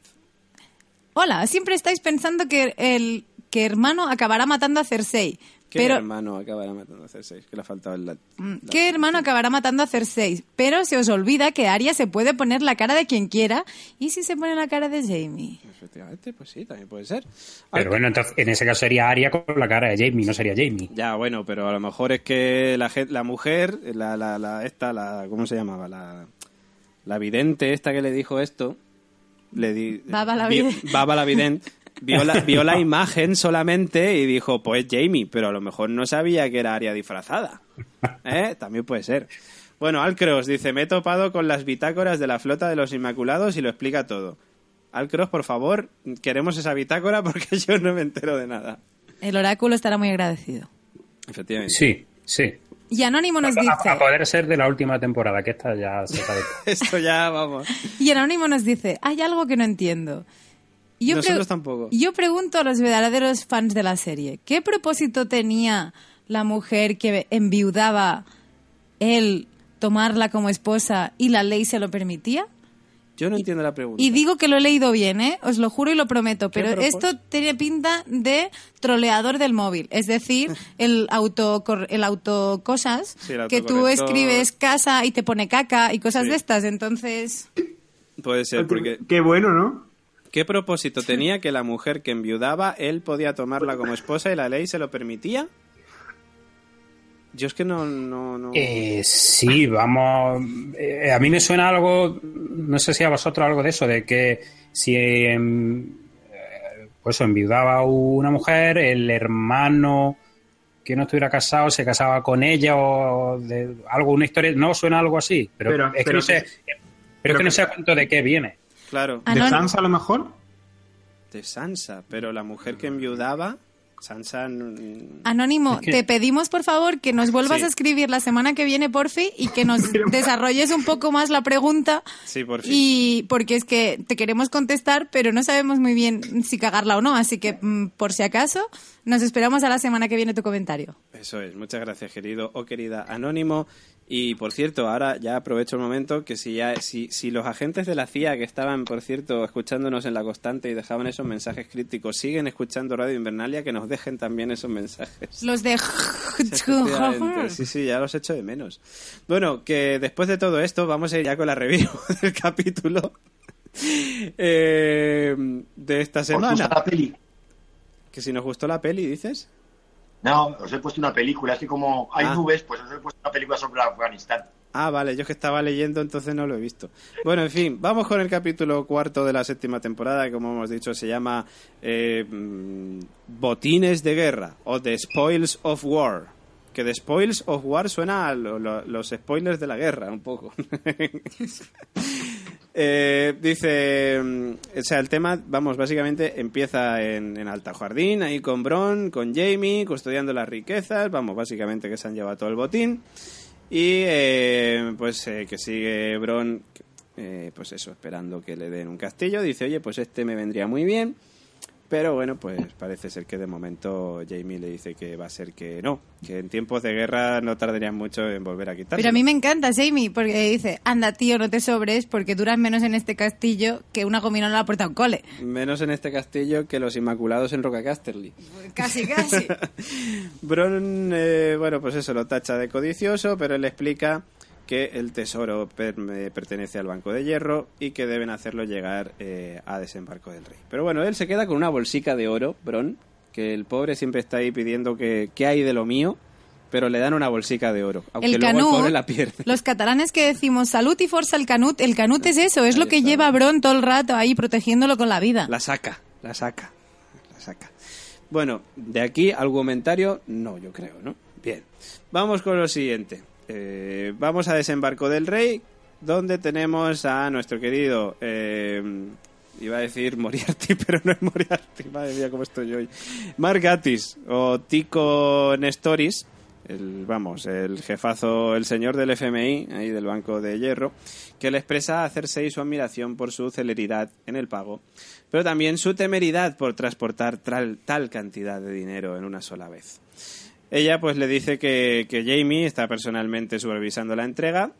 Hola, siempre estáis pensando que el que hermano acabará matando a Cersei.
¿Qué
Pero,
hermano acabará matando a Cersei? Que le ha faltado el... la-
Mm, ¿Qué hermano acabará matando a Cersei? Pero se os olvida que Arya se puede poner la cara de quien quiera. ¿Y si se pone la cara de Jamie?
Efectivamente, pues sí, también puede ser.
Pero bueno, entonces en ese caso sería Arya con la cara de Jamie, no sería Jamie.
Ya, bueno, pero a lo mejor es que la, la mujer, la, la, la, esta, la, ¿cómo se llamaba? La, la vidente esta que le dijo esto, le di,
Baba la vidente.
Baba la vidente, vio la, vio la [LAUGHS] imagen solamente y dijo, pues Jamie, pero a lo mejor no sabía que era Aria disfrazada. ¿Eh? También puede ser. Bueno, Alcross dice, me he topado con las bitácoras de la flota de los Inmaculados y lo explica todo. Alcross, por favor, queremos esa bitácora [LAUGHS] porque yo no me entero de nada.
El oráculo estará muy agradecido.
Efectivamente.
Sí, sí.
Y Anónimo nos
A,
dice...
a poder ser de la última temporada, que esta ya se sabe. [LAUGHS]
Esto ya, vamos.
Y Anónimo nos dice, hay algo que no entiendo. Yo
Nosotros tampoco.
Yo pregunto a los verdaderos fans de la serie, ¿qué propósito tenía la mujer que enviudaba él tomarla como esposa y la ley se lo permitía?
Yo no entiendo la pregunta.
Y digo que lo he leído bien, ¿eh? Os lo juro y lo prometo,
¿Qué
pero esto tiene pinta de troleador del móvil, es decir, [LAUGHS] el auto el autocosas
Sí, el
que tú escribes casa y te pone caca y cosas
Sí.
de estas, entonces
Puede ser, porque
Qué bueno, ¿no?
¿Qué propósito tenía que la mujer que enviudaba, él podía tomarla como esposa y la ley se lo permitía? Yo es que no... no, no...
Eh, sí, vamos. eh, a mí me suena algo, no sé si a vosotros algo de eso, de que si eh, pues enviudaba una mujer, el hermano que no estuviera casado se casaba con ella o de algo, una historia, no suena algo así, pero,
Pero-
es que
pero
no sé,
que-
pero,
pero
es que no sé a cuánto de qué viene.
Claro,
¿De Sansa a lo mejor?
de Sansa, pero la mujer que enviudaba, Sansa...
Anónimo,
Es que-
te pedimos por favor que nos vuelvas
Sí.
a escribir la semana que viene, porfi, y que nos [LAUGHS] desarrolles un poco más la pregunta.
Sí, por fin.
Y porque es que te queremos contestar, pero no sabemos muy bien si cagarla o no. Así que, mm, por si acaso, nos esperamos a la semana que viene tu comentario.
Eso es, muchas gracias querido o querida Anónimo. Y por cierto, ahora ya aprovecho el momento que si ya si, si los agentes de la CIA que estaban, por cierto, escuchándonos en la constante y dejaban esos mensajes críticos, siguen escuchando Radio Invernalia, que nos dejen también esos mensajes.
Los de... [LAUGHS]
Sí, sí, ya los echo de menos. Bueno, que después de todo esto vamos a ir ya con la review [LAUGHS] del capítulo eh, de esta
¿Os gusta
semana.
la peli?
Que si nos gustó la peli, dices.
No, os he puesto una película. Es que como hay
Ah.
nubes, pues os he puesto una película sobre Afganistán.
Ah, vale, yo es que estaba leyendo, entonces no lo he visto. Bueno, en fin, vamos con el capítulo cuarto de la séptima temporada, que como hemos dicho se llama eh, mm, Botines de Guerra o The Spoils of War. que de Spoils of War suena a lo- lo- los spoilers de la guerra, un poco. [LAUGHS] Eh, dice, mm, o sea, el tema, vamos, básicamente empieza en, en Alta Jardín, ahí con Bron, con Jamie, custodiando las riquezas, vamos, básicamente que se han llevado todo el botín. Y eh, pues eh, que sigue Bron, eh, pues eso, esperando que le den un castillo. Dice, oye, pues este me vendría muy bien. Pero bueno, pues parece ser que de momento Jamie le dice que va a ser que no, que en tiempos de guerra no tardarían mucho en volver a quitarse.
Pero a mí me encanta Jamie porque dice, anda tío, no te sobres porque duras menos en este castillo que una gominola a la puerta de un cole.
Menos en este castillo que los Inmaculados en Roca Casterly.
Casi, casi. [LAUGHS]
Bron, eh, bueno, pues eso lo tacha de codicioso, pero él explica que el tesoro per- eh, pertenece al Banco de Hierro y que deben hacerlo llegar eh, a desembarco del rey. Pero bueno, él se queda con una bolsica de oro, Bron, que el pobre siempre está ahí pidiendo que qué hay de lo mío, pero le dan una bolsica de oro, aunque
el
luego el pobre la pierde.
los catalanes que decimos salud y forza el canut, el canut es eso, es
Ahí
lo que lleva Bron todo el rato ahí protegiéndolo con la vida.
La saca, la saca, la saca. Bueno, de aquí al comentario, no, yo creo, ¿no? Bien, vamos con lo siguiente. Eh, vamos a Desembarco del Rey, donde tenemos a nuestro querido, eh, iba a decir Moriarty, [LAUGHS] pero no es Moriarty, madre mía, cómo estoy hoy. Mark o Tico Nestoris, el, vamos, el jefazo, el señor del FMI, ahí del Banco de Hierro, que le expresa a Cersei su admiración por su celeridad en el pago, pero también su temeridad por transportar tal cantidad de dinero en una sola vez. Ella pues le dice que, que Jamie está personalmente supervisando la entrega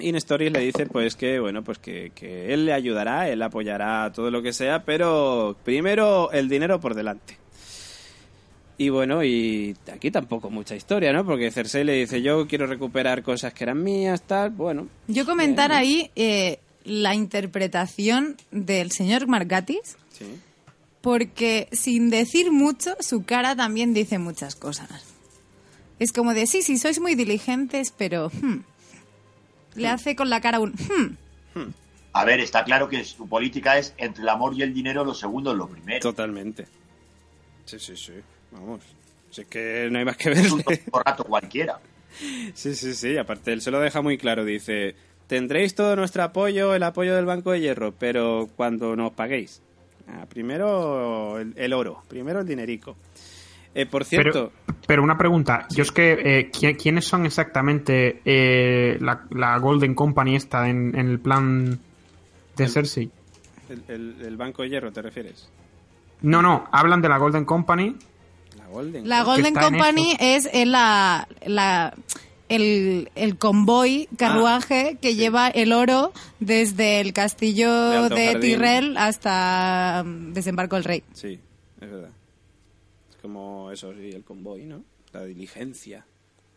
y Nestoris le dice pues que bueno pues que, que él le ayudará, él apoyará todo lo que sea, pero primero el dinero por delante. Y bueno, y aquí tampoco mucha historia, ¿no? Porque Cersei le dice, yo quiero recuperar cosas que eran mías, tal, bueno.
Yo comentar ahí eh, la interpretación del señor Margatis,
Sí.
porque sin decir mucho, su cara también dice muchas cosas. Es como de, sí, sí, sois muy diligentes, pero... hmm". Le hace con la cara un... hmm.
A ver, está claro que su política es entre el amor y el dinero, lo segundo es lo primero.
Totalmente. Sí, sí, sí. Vamos. Si es que no hay más que
Es un rato cualquiera. [LAUGHS]
Sí, sí, sí. Aparte, él se lo deja muy claro. Dice, tendréis todo nuestro apoyo, el apoyo del Banco de Hierro, pero cuando nos paguéis. Ah, primero el, el oro, primero el dinerico. Eh, por cierto,
Pero, pero una pregunta, yo es que, eh, ¿qui- ¿quiénes son exactamente eh, la, la Golden Company esta en, en el plan de Cersei?
el, el- el Banco de Hierro, ¿te refieres?
No, no, hablan de la Golden Company.
La Golden.
La Golden Company es eh, la, la- el, el convoy, carruaje que lleva el oro desde el
De
castillo de. Tyrell hasta mm, Desembarco del Rey.
Sí, es verdad. Como eso, sí, el convoy, ¿no? La diligencia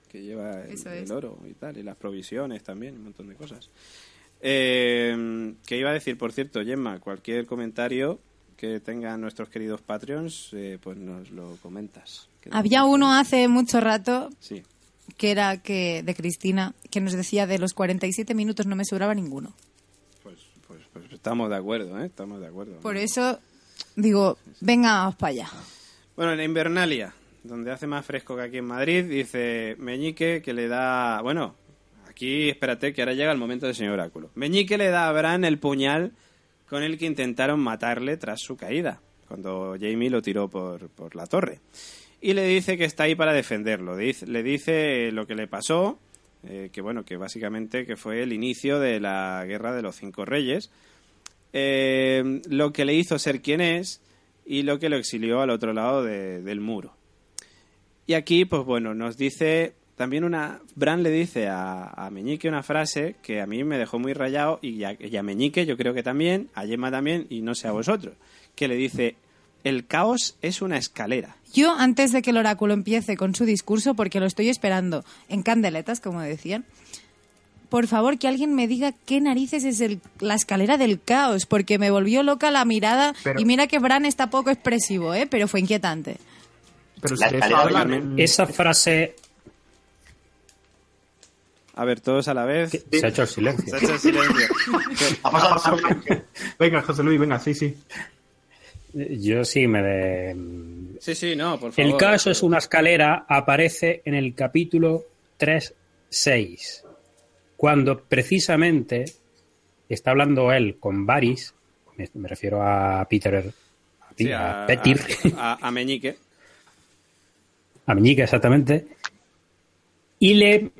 que lleva el,
Eso es.
el oro y tal, y las provisiones también, un montón de cosas. Eh, que iba a decir, por cierto, Gemma, cualquier comentario que tengan nuestros queridos Patreons, eh, pues nos lo comentas.
Había uno hace mucho rato
Sí,
que era que de Cristina, que nos decía de los 47 minutos no me sobraba ninguno.
pues, pues, pues estamos de acuerdo, ¿eh? Estamos de acuerdo.
Por eso digo, venga, para allá.
Bueno, en Invernalia, donde hace más fresco que aquí en Madrid, dice Meñique que le da. Bueno, aquí espérate que ahora llega el momento del señor Oráculo. Meñique le da a Bran el puñal con el que intentaron matarle tras su caída, cuando Jamie lo tiró por, por la torre. Y le dice que está ahí para defenderlo. Le dice lo que le pasó, eh, que bueno, que básicamente que fue el inicio de la guerra de los cinco reyes, eh, lo que le hizo ser quien es y lo que lo exilió al otro lado de- del muro. Y aquí, pues bueno, nos dice también una. Bran le dice a, Meñique una frase que a mí me dejó muy rayado y a, y a Meñique yo creo que también, a Gemma también y no sé a vosotros, que le dice: El caos es una escalera.
Yo, antes de que el oráculo empiece con su discurso, porque lo estoy esperando en candeletas, como decían, por favor, que alguien me diga qué narices es el- la escalera del caos, porque me volvió loca la mirada.
Pero-
Y mira que Bran está poco expresivo, ¿eh? pero fue inquietante.
Pero
La
hablan
Esa frase
A ver, todos a la vez.
se ha hecho el silencio.
Se ha hecho el silencio. [LAUGHS]
Ha pasado
Venga, José Luis, venga, sí, sí.
Yo sí me de...
Sí, sí, no, por favor.
El caso es una escalera, aparece en el capítulo 3.6, cuando precisamente está hablando él con Varys, me, me refiero a Peter, a,
Sí,
a
a,
Petir,
a- Meñique. [LAUGHS]
a Meñique exactamente, y le,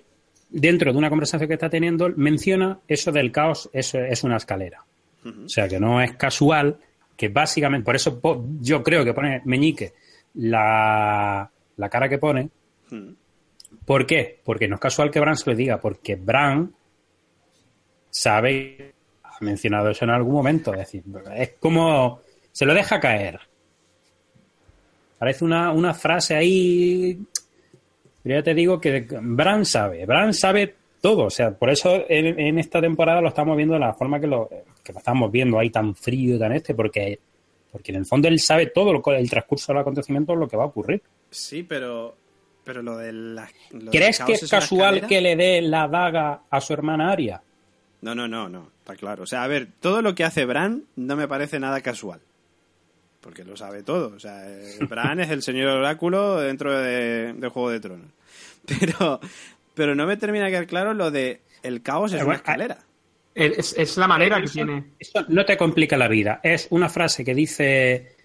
dentro de una conversación que está teniendo, menciona eso del caos, eso es una escalera. O sea que no es casual que básicamente, por eso yo creo que pone Meñique la, la cara que pone. ¿Por qué? Porque no es casual que Bran se lo diga, porque Bran sabe, ha mencionado eso en algún momento, es decir, es como se lo deja caer. Parece una, una frase ahí, pero ya te digo que Bran sabe, Bran sabe todo, o sea, por eso en, esta temporada lo estamos viendo de la forma que lo, que estamos viendo ahí tan frío y tan este, porque, porque en el fondo él sabe todo el transcurso del acontecimiento, lo que va a ocurrir.
Sí, pero, pero lo del... lo del
¿Crees que es casual que le dé la daga a su hermana Aria?
No, no, no, no, está claro. O sea, a ver, todo lo que hace Bran no me parece nada casual. Porque lo sabe todo. O sea, eh, Bran es el señor oráculo dentro de, de Juego de Tronos. [LAUGHS] Pero, pero no me termina de quedar claro lo de el caos es
Pero
una escalera.
Es, es la manera que tiene.
Eso no te complica la vida. Es una frase que dice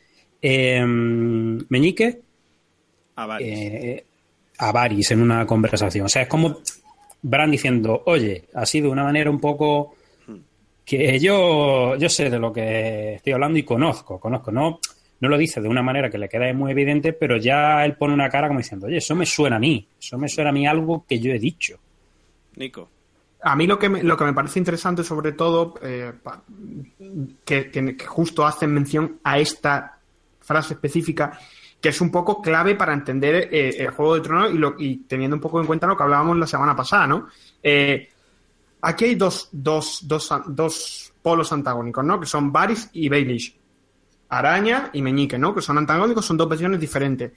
eh, Meñique
Ah, vale.
eh, a Varys en una conversación. O sea, es como Bran diciendo, oye, ha sido de una manera un poco que yo, yo sé de lo que estoy hablando y conozco, conozco. No, no lo dice de una manera que le queda muy evidente, pero ya él pone una cara como diciendo, oye, eso me suena a mí, eso me suena a mí algo que yo he dicho.
Nico.
A mí lo que me, lo que me parece interesante, sobre todo, eh, pa- que, que- que justo hacen mención a esta frase específica, que es un poco clave para entender eh, el Juego de Tronos y, lo- y teniendo un poco en cuenta lo que hablábamos la semana pasada, ¿no? Eh, aquí hay dos, dos, dos, dos polos antagónicos, ¿no? Que son Varys y Baelish. Araña y Meñique, ¿no? Que son antagónicos, son dos versiones diferentes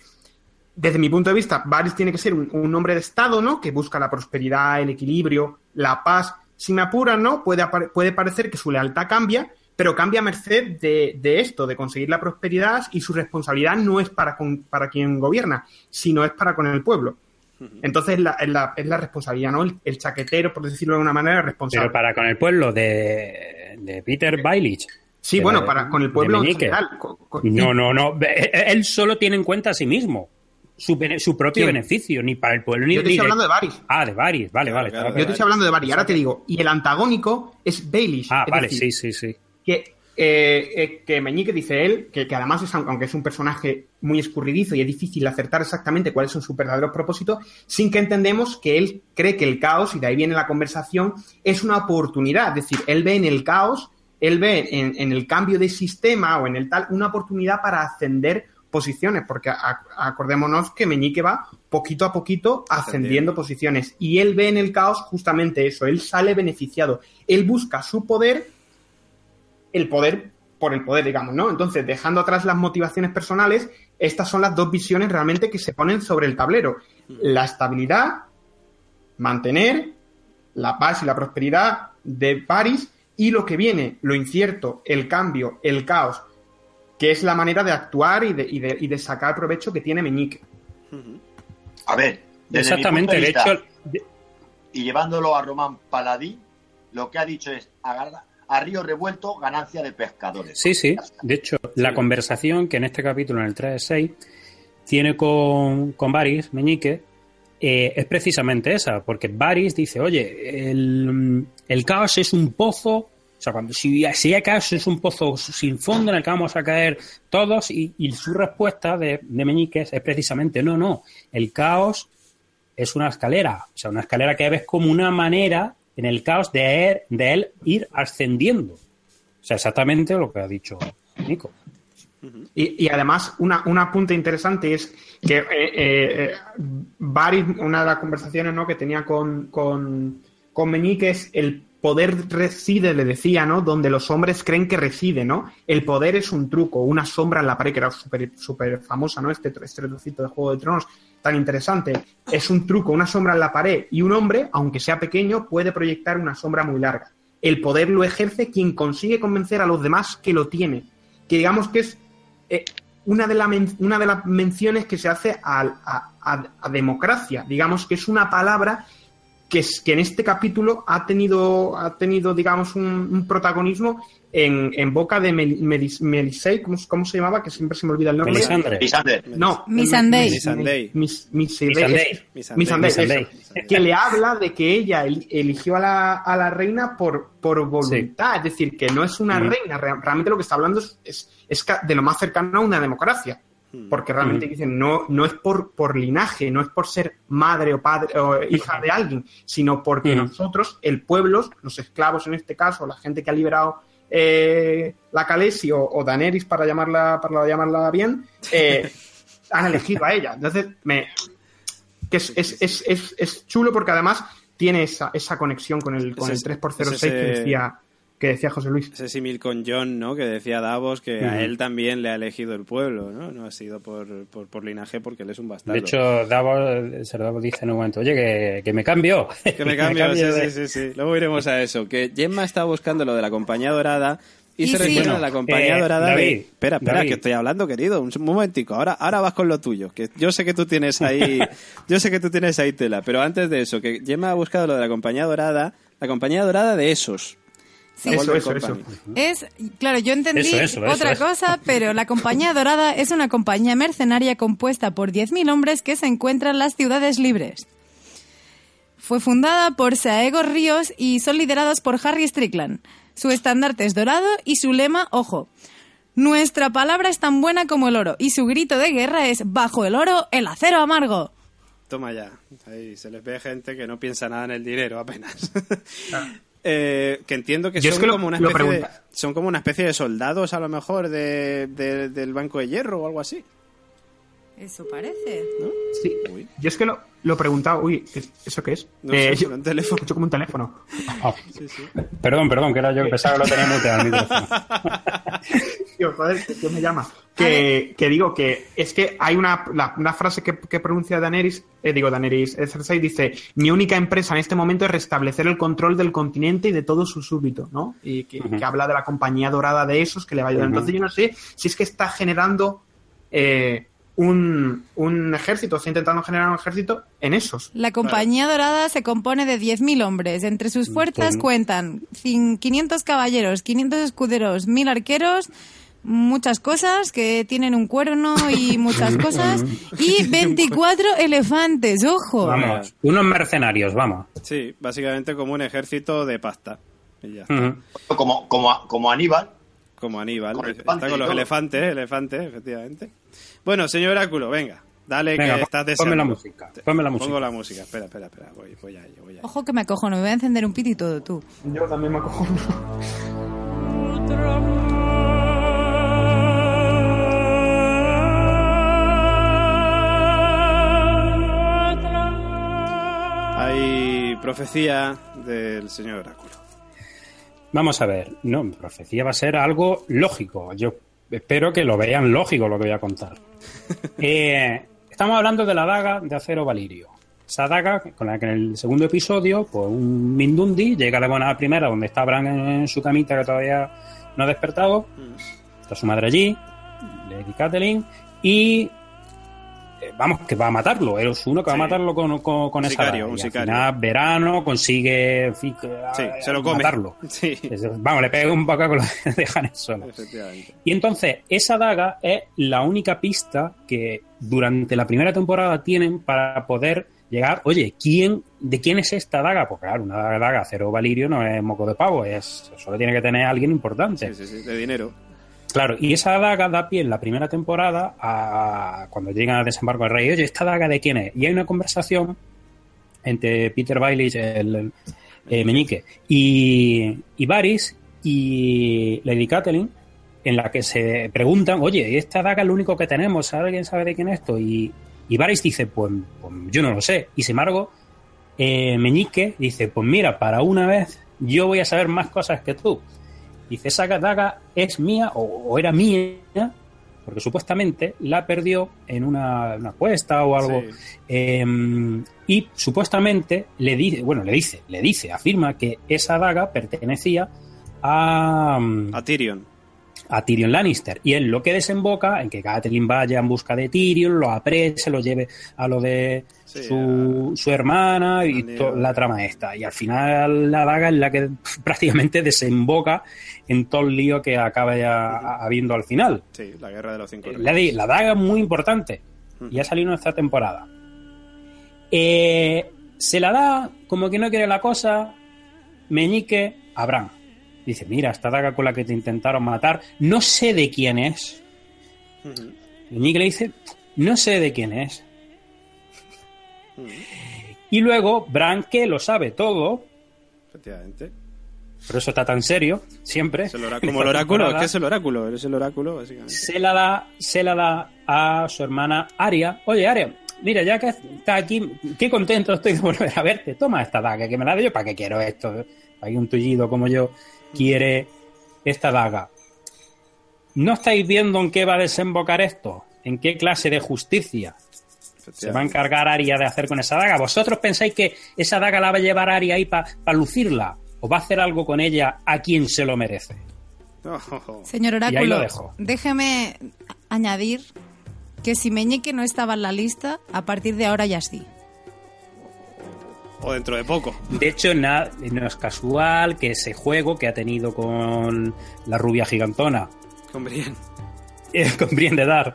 desde mi punto de vista, Varys tiene que ser un, hombre de Estado, ¿no? Que busca la prosperidad, el equilibrio, la paz. Si me apuran, ¿no? Puede, puede parecer que su lealtad cambia, pero cambia a merced de, de esto, de conseguir la prosperidad y su responsabilidad no es para, con- para quien gobierna, sino es para con el pueblo. Entonces la- es la, es la responsabilidad, ¿no? El, el chaquetero, por decirlo de alguna manera, es responsable.
Pero para con el pueblo de, de Peter Baelish.
sí,
de
bueno, para con el pueblo en general.
No, no, no. Ve- Él solo tiene en cuenta a sí mismo. Su, bene- su propio
¿Quién?
beneficio, ni para el pueblo ni
Yo te
ni
estoy hablando de Varys.
Ah, de Varys. Vale, vale.
claro,
Yo te estoy hablando de Varys. Ahora te digo, y el antagónico es Baelish.
Ah,
es
vale,
decir,
sí, sí, sí.
Que, eh, eh, que Meñique dice él, que, que además es, aunque es un personaje muy escurridizo y es difícil acertar exactamente cuáles son sus verdaderos propósitos, sin que entendemos que él cree que el caos, y de ahí viene la conversación, es una oportunidad. Es decir, él ve en el caos, él ve en, en el cambio de sistema o en el tal, una oportunidad para ascender posiciones, porque acordémonos que Meñique va poquito a poquito ascendiendo posiciones y él ve en el caos justamente eso, él sale beneficiado, él busca su poder el poder por el poder, digamos, ¿no? Entonces, dejando atrás las motivaciones personales, estas son las dos visiones realmente que se ponen sobre el tablero. La estabilidad, mantener la paz y la prosperidad de París y lo que viene, lo incierto, el cambio, el caos, que es la manera de actuar y de, y de, y de sacar provecho que tiene Meñique.
A ver, desde
Exactamente,
mi
de
punto de
hecho,
vista,
de-
y llevándolo a Román Paladí, lo que ha dicho es agarra- a río revuelto ganancia de pescadores.
sí, sí. De hecho, la conversación que en este capítulo, en el 3.6, tiene con, con Varys, Meñique, eh, es precisamente esa, porque Varys dice, oye, el, el caos es un pozo, o sea, cuando, si, si hay caos es un pozo sin fondo en el que vamos a caer todos, y, y su respuesta de, de Meñique es, es precisamente, no, no, el caos es una escalera, o sea, una escalera que ves como una manera en el caos de de él ir ascendiendo. O sea, exactamente lo que ha dicho Nico.
Y, además, una, un apunte interesante es que eh, eh, eh, una de las conversaciones ¿no? que tenía con, con, con es el poder reside, le decía, ¿no? Donde los hombres creen que reside, ¿no? El poder es un truco, una sombra en la pared, que era súper súper famosa, ¿no? Este, este trocito de Juego de Tronos tan interesante. Es un truco, una sombra en la pared. Y un hombre, aunque sea pequeño, puede proyectar una sombra muy larga. El poder lo ejerce quien consigue convencer a los demás que lo tiene. Que digamos que es eh, una de, la una de las menciones que se hace a, a, democracia. Digamos que es una palabra que, es, que en este capítulo ha tenido, ha tenido digamos, un protagonismo en, en boca de Melisei, ¿cómo, ¿cómo, se llamaba? Que siempre se me olvida el nombre.
Misandei.
No,
Misandei.
Misandei. Que le habla de que ella eligió a la, a la reina por, por voluntad, es decir, que no es una reina, realmente lo que está hablando es, es, es, de lo más cercano a una democracia. Porque realmente dicen, no, no es por, por linaje, no es por ser madre o padre o hija de alguien, sino porque nosotros, el pueblo, los esclavos en este caso, la gente que ha liberado eh, la Calesi o, Daenerys, para llamarla, para llamarla bien, eh, [LAUGHS] han elegido a ella. Entonces, me, que es, es, es, es, chulo porque además tiene esa, esa conexión con el, con el 3x06 que decía que decía José Luis.
Ese símil con John, ¿no? Que decía Davos que a él también le ha elegido el pueblo, ¿no? No ha sido por, por, linaje porque él es un bastardo.
De hecho, Davos, Davos dice en un momento, oye, que, que me cambio. [LAUGHS] [LAUGHS]
Que me cambio, sí, sí, sí, sí. Luego iremos a eso. Que Gemma está buscando lo de la compañía dorada y, se refiere a la compañía eh, dorada de... Espera, espera, que estoy hablando, querido. Un momentico. Ahora, ahora vas con lo tuyo. Que yo sé que tú tienes [LAUGHS] ahí... yo sé que tú tienes ahí tela. Pero antes de eso, que Gemma ha buscado lo de la compañía dorada. La compañía dorada de esos.
Eso, eso, eso.
Es, claro, yo entendí otra cosa, pero la Compañía Dorada es una compañía mercenaria compuesta por 10.000 hombres que se encuentran en las ciudades libres. Fue fundada por Saego Ríos y son liderados por Harry Strickland. Su estandarte es dorado y su lema, ojo, nuestra palabra es tan buena como el oro y su grito de guerra es bajo el oro el acero amargo.
Toma ya, ahí se les ve gente que no piensa nada en el dinero apenas. Eh, que entiendo que son, como una especie de, son como una especie de soldados a lo mejor de, del Banco de Hierro o algo así.
Eso parece.
¿No? Sí. Yo es que lo, lo he preguntado, uy, ¿eso qué es?
No eh, sé, un teléfono.
Escucho como un teléfono. [LAUGHS]
Ah. Sí, sí. Perdón, perdón, que era yo que pensaba que lo tenía muteado micrófono. [LAUGHS] [LAUGHS]
Tío, joder, ¿qué me llama? Que, que, digo que es que hay una, una frase que, que, pronuncia Daenerys, eh, digo Daenerys, eh, Cersei dice, mi única empresa en este momento es restablecer el control del continente y de todo su súbito, ¿no? Y que, que habla de la compañía dorada de esos que le va a ayudar. Entonces yo no sé si es que está generando... Eh, un, un, ejército, está intentando generar un ejército en esos.
La Compañía Dorada se compone de 10.000 hombres. Entre sus fuerzas cuentan 500 caballeros, 500 escuderos, 1.000 arqueros, muchas cosas que tienen un cuerno y [LAUGHS] muchas cosas [LAUGHS] y 24 elefantes, ojo.
Vamos, unos mercenarios, vamos.
Sí, básicamente como un ejército de pasta.
como, como, como Aníbal.
Como Aníbal. Está con los elefantes, elefantes, efectivamente. Bueno, señor Oráculo, venga. Dale que pues, estás deseando.
Ponme la música. Ponme la música.
Pongo la música. Espera, espera, espera. Voy, voy ahí, voy ahí.
Ojo que me acojo, no me voy a encender un pito y todo tú.
Yo también me acojo.
Hay profecía del señor Oráculo.
Vamos a ver, no, profecía va a ser algo lógico. Yo espero que lo vean lógico lo que voy a contar. [LAUGHS] Eh, estamos hablando de la daga de acero Valirio. Esa daga con la que en el segundo episodio, pues un Mindundi llega a la buena primera donde está Bran en su camita que todavía no ha despertado. Está su madre allí, Lady Catelyn, y vamos, que va a matarlo. Es uno que va a matarlo con, con, esa
sicario, un sicario.
Al final, verano, consigue
sí, se lo come.
matarlo. [LAUGHS] Vamos, le pega un poco con lo dejan en solo. Y entonces, esa daga es la única pista que durante la primera temporada tienen para poder llegar, oye, ¿quién, ¿de quién es esta daga? Porque claro, una daga cero valirio no es moco de pavo, es, solo tiene que tener alguien importante.
Sí, sí, sí, de dinero.
Claro, y esa daga da pie en la primera temporada a cuando llegan al desembarco del rey, oye, ¿esta daga de quién es? Y hay una conversación entre Peter Bailey, el, eh, Meñique, y, y y Lady Catelyn, en la que se preguntan, oye, ¿esta daga es lo único que tenemos? ¿Alguien sabe de quién es esto? Y, y Varys dice, pues, pues yo no lo sé. Y sin embargo, eh, Meñique dice, pues mira, para una vez yo voy a saber más cosas que tú. Dice, esa daga es mía o, era mía, porque supuestamente la perdió en una, una cuesta o algo. Em, y supuestamente le dice, bueno, le dice, le dice, afirma que esa daga pertenecía a...
A Tyrion.
A Tyrion Lannister. Y es lo que desemboca en que Catelyn vaya en busca de Tyrion, lo aprese, lo lleve a lo de
Sí,
su, su hermana y to- la trama esta. Y al final la daga es la que [LAUGHS] prácticamente desemboca en todo el lío que acaba ya habiendo al final.
Sí, la guerra de los cinco
La, di- la daga es muy importante y ha salido en esta temporada. Eh, se la da como que no quiere la cosa Meñique a Bran. Dice, mira, esta daga con la que te intentaron matar, no sé de quién es. Meñique le dice, no sé de quién es. Y luego Bran, que lo sabe todo,
Efectivamente.
por eso está tan serio, siempre.
Es el como [LAUGHS] el oráculo, es que es el oráculo, es el oráculo, básicamente.
se la da, se la da a su hermana Aria. Oye, Aria, mira, ya que estás aquí, qué contento estoy de volver a verte. Toma esta daga, que me la doy yo, ¿para qué quiero esto? Hay un tullido como yo quiere esta daga. ¿No estáis viendo en qué va a desembocar esto? ¿En qué clase de justicia se va a encargar Aria de hacer con esa daga? ¿Vosotros pensáis que esa daga la va a llevar Aria ahí para lucirla? ¿O va a hacer algo con ella a quien se lo merece?
Oh,
Señor
Y ahí
Oráculo,
lo dejo.
déjeme añadir que si Meñique no estaba en la lista, a partir de ahora ya sí.
O dentro de poco.
De hecho, na- no es casual que ese juego que ha tenido con la rubia gigantona,
Con Brienne. [LAUGHS]
eh, con Brienne de Dar,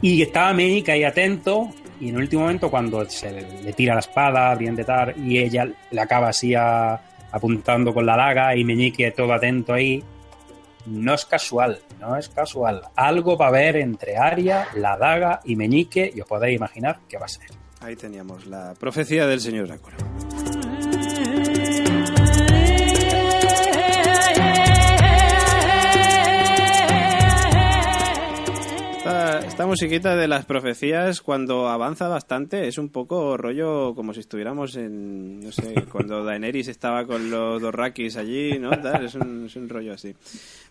y estaba Meñique ahí atento, y en el último momento cuando se le, le tira la espada a Brienne de Dar y ella le acaba así a- apuntando con la daga y Meñique todo atento ahí, no es casual, no es casual. Algo va a haber entre Aria, la daga y Meñique, y os podéis imaginar qué va a ser.
Ahí teníamos la profecía del señor oráculo. Esta, esta musiquita de las profecías, cuando avanza bastante, es un poco rollo como si estuviéramos en, no sé, [LAUGHS] cuando Daenerys estaba con los Dorrakis allí, ¿no? Es, un, es un rollo así.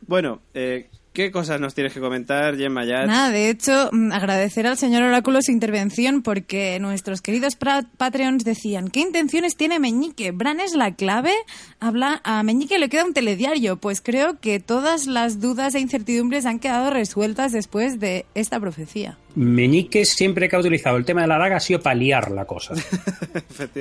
Bueno, eh, ¿qué cosas nos tienes que comentar, Gemma Yats?
Nada, de hecho, mm, agradecer al señor Oráculo su intervención porque nuestros queridos Patreons decían, ¿qué intenciones tiene Meñique? ¿Bran es la clave? Habla, a Meñique le queda un telediario. Pues creo que todas las dudas e incertidumbres han quedado resueltas después de esta profecía.
Meñique siempre que ha utilizado el tema de la daga ha sido para liar la cosa. [LAUGHS]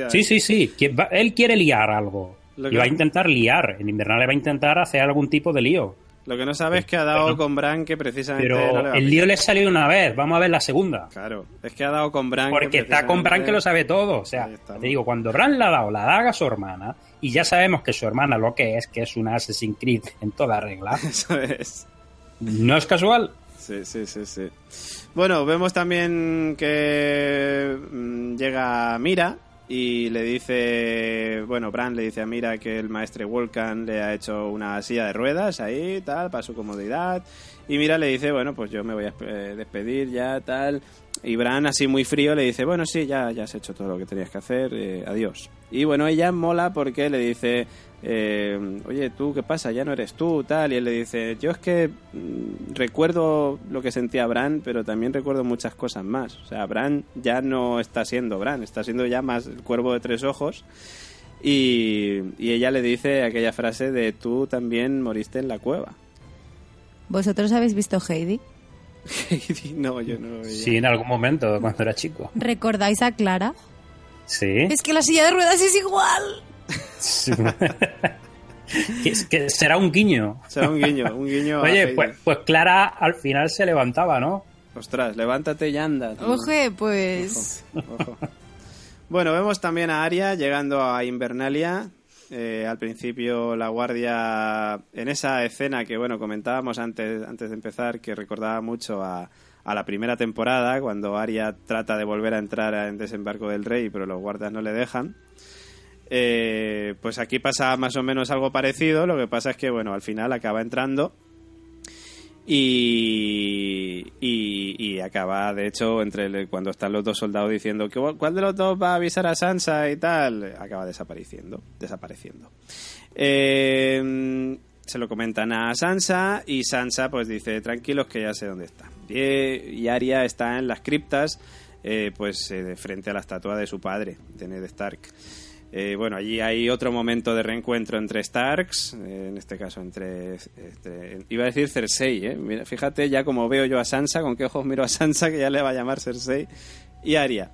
Sí, sí, sí. Él quiere liar algo.
Lo
Y va a intentar liar. En Invernal va a intentar hacer algún tipo de lío.
Lo que no sabes es que ha dado con Bran que precisamente... no le
Pero
va
el lío le salió una vez. Vamos a ver la segunda.
Claro, es que ha dado con Bran. que
Porque está con Bran que lo sabe todo. O sea, te digo, cuando Bran le ha dado la daga a su hermana, y ya sabemos que su hermana lo que es, que es una Assassin's Creed en toda regla, [LAUGHS]
Eso es.
no es casual.
Sí, sí, sí, sí. Bueno, vemos también que mm, llega Mira y le dice, bueno, Bran le dice a Mira que el maestre Vulcan le ha hecho una silla de ruedas ahí, tal, para su comodidad. Y Mira le dice, bueno, pues yo me voy a eh, despedir ya, tal. Y Bran, así muy frío, le dice, bueno, sí, ya, ya has hecho todo lo que tenías que hacer, eh, adiós. Y bueno, ella mola porque le dice, eh, oye, tú, ¿qué pasa? Ya no eres tú, tal. Y él le dice, yo es que mm, recuerdo lo que sentía Bran, pero también recuerdo muchas cosas más. O sea, Bran ya no está siendo Bran, está siendo ya más el cuervo de tres ojos. Y, y ella le dice aquella frase de, tú también moriste en la cueva.
¿Vosotros habéis visto Heidi? [LAUGHS]
No, yo no lo veía.
Sí, en algún momento, cuando era chico.
¿Recordáis a Clara?
Sí.
Es que la silla de ruedas es igual. [LAUGHS]
Que, que será un guiño.
Será un guiño, un guiño.
Oye, pues, pues Clara al final se levantaba, ¿no?
Ostras, levántate y anda. tío.
Oje, pues...
Ojo. Bueno, vemos también a Aria llegando a Invernalia. Eh, al principio la guardia, en esa escena que bueno comentábamos antes, antes de empezar, que recordaba mucho a, la primera temporada, cuando Aria trata de volver a entrar en Desembarco del Rey, pero los guardias no le dejan. Eh, pues aquí pasa más o menos algo parecido, lo que pasa es que bueno, al final acaba entrando y, y, acaba, de hecho, entre el- cuando están los dos soldados diciendo que cuál de los dos va a avisar a Sansa y tal, acaba desapareciendo, desapareciendo. Eh, se lo comentan a Sansa y Sansa pues dice tranquilos que ya sé dónde está. Y, y Arya está en las criptas, eh, pues eh, frente a la estatua de su padre, de Ned Stark. Eh, bueno, allí hay otro momento de reencuentro entre Starks, eh, en este caso entre, entre- Iba a decir Cersei, ¿eh? Mira, fíjate ya como veo yo a Sansa, con qué ojos miro a Sansa, que ya le va a llamar Cersei, y Arya.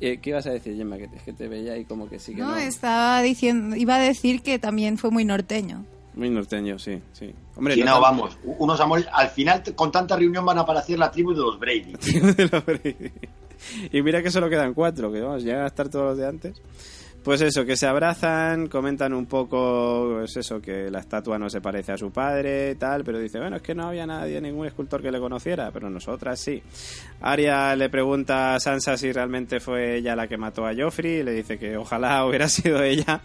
Eh, ¿Qué ibas a decir, Gemma? Que, es que te veía ahí como que sí que no.
No, estaba diciendo, iba a decir que también fue muy norteño.
Muy norteño, sí, sí. Hombre,
Sí,
no
vamos, unos amores. Al final, con tanta reunión van a aparecer la tribu de los Brady. [LAUGHS]
de los Brady. Y mira que solo quedan cuatro, que vamos, llegan a estar todos los de antes. Pues eso, que se abrazan, comentan un poco, pues eso, que la estatua no se parece a su padre, tal, pero dice, bueno, es que no había nadie, ningún escultor que le conociera, pero nosotras sí. Arya le pregunta a Sansa si realmente fue ella la que mató a Joffrey, y le dice que ojalá [LAUGHS] hubiera sido ella.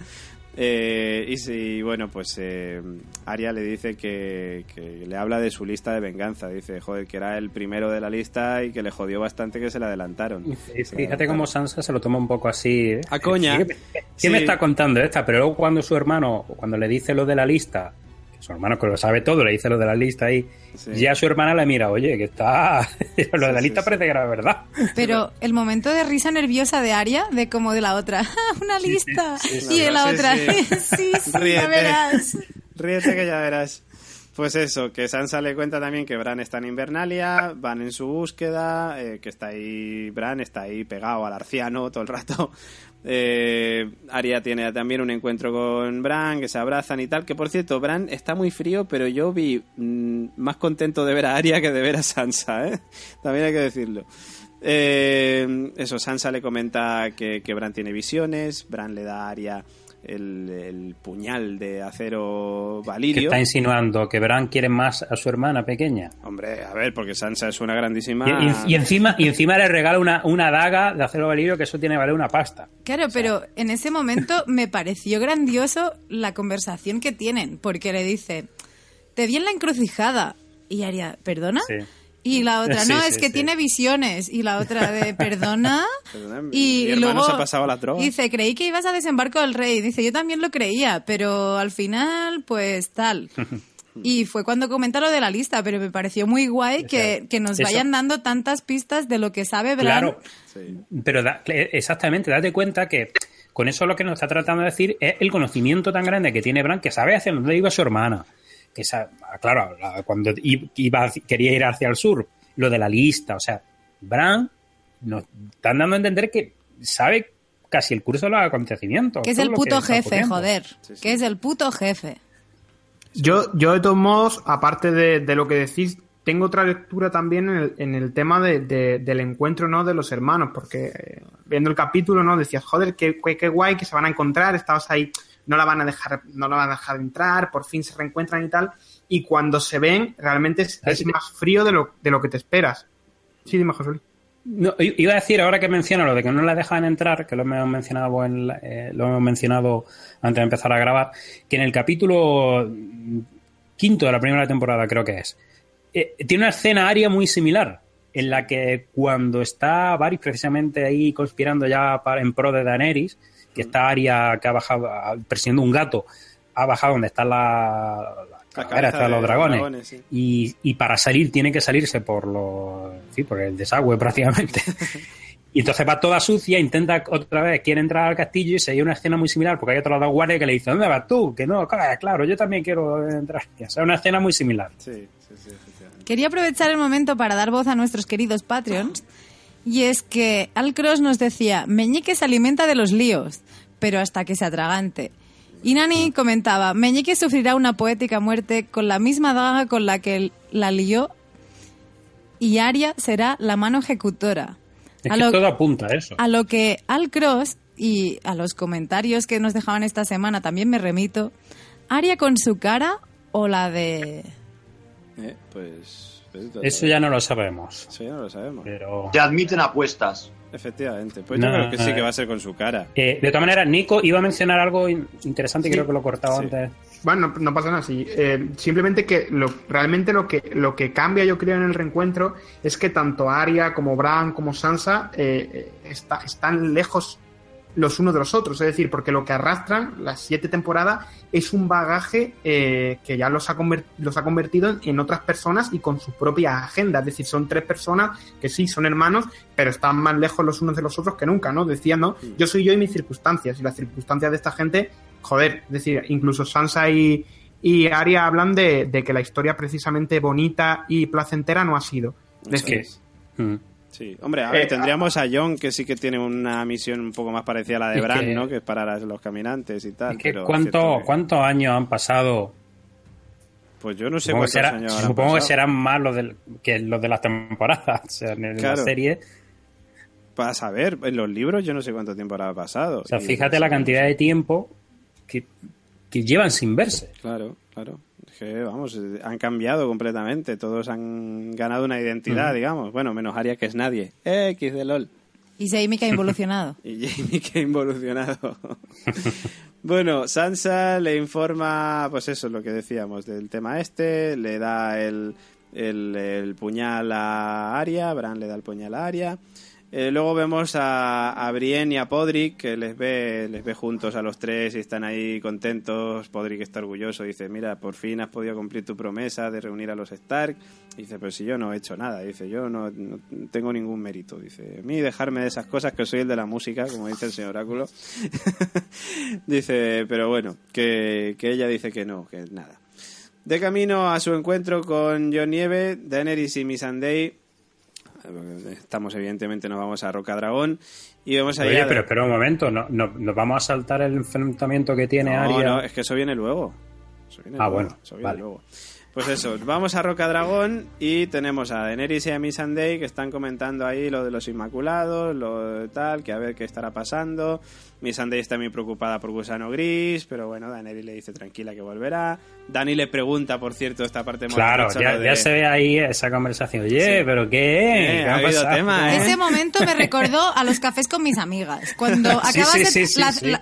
Eh, y si, bueno, pues eh, Arya le dice que, que le habla de su lista de venganza. Dice, joder, que era el primero de la lista y que le jodió bastante que se la adelantaron.
Y Fíjate
adelantaron.
cómo Sansa se lo toma un poco así. ¿eh?
A coña.
¿Qué, qué
Sí.
me está contando esta? Pero luego cuando su hermano, cuando le dice lo de la lista, su hermano que lo sabe todo, le dice lo de la lista ahí,
Sí.
ya su hermana le mira, oye, que está... [LAUGHS] lo de la
Sí,
lista
sí,
parece que era verdad.
Pero el momento de risa nerviosa de Aria, de como de la otra, [LAUGHS] una lista. y de la otra,
sí. [LAUGHS]
sí, sí,
Ríete.
ya verás.
Ríete que ya verás. Pues eso, que Sansa le cuenta también que Bran está en Invernalia, van en su búsqueda, eh, que está ahí, Bran está ahí pegado al arciano todo el rato. Eh, Arya tiene también un encuentro con Bran, que se abrazan y tal, que por cierto, Bran está muy frío, pero yo vi mm, más contento de ver a Arya que de ver a Sansa, ¿eh? [LAUGHS] También hay que decirlo. Eh, eso, Sansa le comenta que, que Bran tiene visiones, Bran le da a Arya el, el puñal de acero
Que
valirio.
está insinuando que Bran quiere más a su hermana pequeña.
Hombre, a ver, porque Sansa es una grandísima...
Y, y- y encima, y encima le regala una, una daga de acero valirio que eso tiene que valer una pasta.
Claro, pero en ese momento me pareció grandioso la conversación que tienen, porque le dice, te vi en la encrucijada. Y Aria, ¿perdona?
Sí.
Y la otra,
Sí,
no,
sí,
es que
sí.
tiene visiones. Y la otra de, ¿perdona? [LAUGHS] Y,
mi
y
hermano
luego
se ha pasado
dice, creí que ibas a desembarco del rey. Dice, yo también lo creía, pero al final, pues tal. [LAUGHS] Y fue cuando comenta lo de la lista, pero me pareció muy guay que, que nos
eso-
vayan dando tantas pistas de lo que sabe Bran.
Claro, pero da- exactamente, date cuenta que con eso lo que nos está tratando de decir es el conocimiento tan grande que tiene Bran que sabe hacia dónde iba su hermana. Que sa- claro, la- cuando iba, quería ir hacia el sur, lo de la lista, o sea, Bran nos están dando a entender que sabe casi el curso de los acontecimientos.
Que es el puto jefe, joder.
Sí, sí.
Que es el puto jefe.
Yo, yo de todos modos, aparte de, de lo que decís, tengo otra lectura también en el, en el tema de- de- del encuentro ¿no? de los hermanos, porque eh, viendo el capítulo, ¿no? Decías, joder, qué, qué, qué guay que se van a encontrar, estabas ahí, no la van a dejar, no la van a dejar entrar, por fin se reencuentran y tal, y cuando se ven, realmente es, es más frío de lo, de lo que te esperas. Sí, dime, José Luis.
No, iba a decir, ahora que menciono lo de que no la dejan entrar, que lo hemos mencionado, en la- eh, lo hemos mencionado antes de empezar a grabar, que en el capítulo quinto de la primera temporada, creo que es, eh, tiene una escena aria muy similar, en la que cuando está Varys precisamente ahí conspirando ya para, en pro de Daenerys, que está Aria que ha bajado, persiguiendo un gato, ha bajado donde está la, la
La
esta de los dragones,
dragones, sí.
y, y para salir tiene que salirse por los sí, por el desagüe [LAUGHS] prácticamente. Y entonces va toda sucia, intenta otra vez, quiere entrar al castillo y se hay una escena muy similar porque hay otros dos guardias que le dicen, ¿dónde vas tú? Que no, claro, claro, yo también quiero entrar. O sea, una escena muy similar.
Sí, sí, sí, efectivamente.
Quería aprovechar el momento para dar voz a nuestros queridos Patreons. Y es que Al Cross nos decía, Meñique se alimenta de los líos, pero hasta que se atragante. Y Nani comentaba, Meñique sufrirá una poética muerte con la misma daga con la que la lió y Aria será la mano ejecutora.
Es
A
que
lo-
todo apunta a eso.
A lo que Al Cross y a los comentarios que nos dejaban esta semana también me remito. Aria con su cara o la de...
Eh, pues...
Eso ya no lo sabemos.
Eso ya no lo sabemos.
Pero.
Te admiten apuestas.
Efectivamente. Pues
No,
yo creo que sí que va a ser con su cara.
Eh, de todas maneras, Nico iba a mencionar algo in- interesante y
Sí.
creo que lo he cortado
Sí.
antes.
Bueno, no, no pasa nada. Sí. Eh, simplemente que lo, realmente lo que, lo que cambia, yo creo, en el reencuentro es que tanto Arya como Bran como Sansa eh, eh, está- están lejos los unos de los otros. Es decir, porque lo que arrastran las siete temporadas es un bagaje eh, que ya los ha, los ha convertido en otras personas y con su propia agenda. Es decir, son tres personas que sí son hermanos, pero están más lejos los unos de los otros que nunca, ¿no? Decían, ¿no? Yo soy yo y mis circunstancias. Y las circunstancias de esta gente, joder, es decir, incluso Sansa y, y Arya hablan de, que la historia precisamente bonita y placentera no ha sido. Es que...
Mm. Sí, hombre, a ver, eh, tendríamos a John que sí que tiene una misión un poco más parecida a la de Bran, ¿no? Que es para los caminantes y tal.
¿Cuántos años han pasado?
Pues yo no sé cuántos años
Supongo que serán más los de, que los de las temporadas, [LAUGHS] o sea, en la serie.
Para saber, en los libros yo no sé cuánto tiempo habrá pasado.
O sea, fíjate la cantidad de tiempo que, que llevan sin verse.
Claro, claro que, vamos, han cambiado completamente. Todos han ganado una identidad, digamos. Bueno, menos Aria que es nadie. X de LOL.
Y Jamie que ha [LAUGHS] involucionado.
y Jamie que ha involucionado. [LAUGHS] bueno, Sansa le informa, pues eso es lo que decíamos del tema este. Le da el, el, el puñal a Aria. Bran le da el puñal a Aria. Eh, luego vemos a, Brienne y a Podrick, que les ve, les ve juntos a los tres y están ahí contentos. Podrick está orgulloso, dice, mira, por fin has podido cumplir tu promesa de reunir a los Stark. dice, pero si yo no he hecho nada, dice, yo no, tengo ningún mérito. Dice, a mí dejarme de esas cosas, que soy el de la música, como dice el señor Oráculo. [LAUGHS] dice, pero bueno, que, que ella dice que no, que nada. De camino a su encuentro con John Nieve, Daenerys y Missandei estamos evidentemente nos vamos a Roca Dragón y vamos a
Oye, pero espera un momento, no, nos vamos a saltar el enfrentamiento que tiene no, Arya.
No, es que eso viene luego.
ah, bueno,
Pues eso, vamos a Roca Dragón y tenemos a Daenerys y a Missandei que están comentando ahí lo de los Inmaculados, lo de tal, que a ver qué estará pasando. Missandei está muy preocupada por Gusano Gris, pero bueno, Daenerys le dice tranquila que volverá. Dani le pregunta, por cierto, esta parte
Claro, ya, se ve ahí esa conversación. Oye, ¿pero qué?
¿Qué ha habido tema,
¿eh? Ese momento me recordó a los cafés con mis amigas. Cuando [LAUGHS] acabas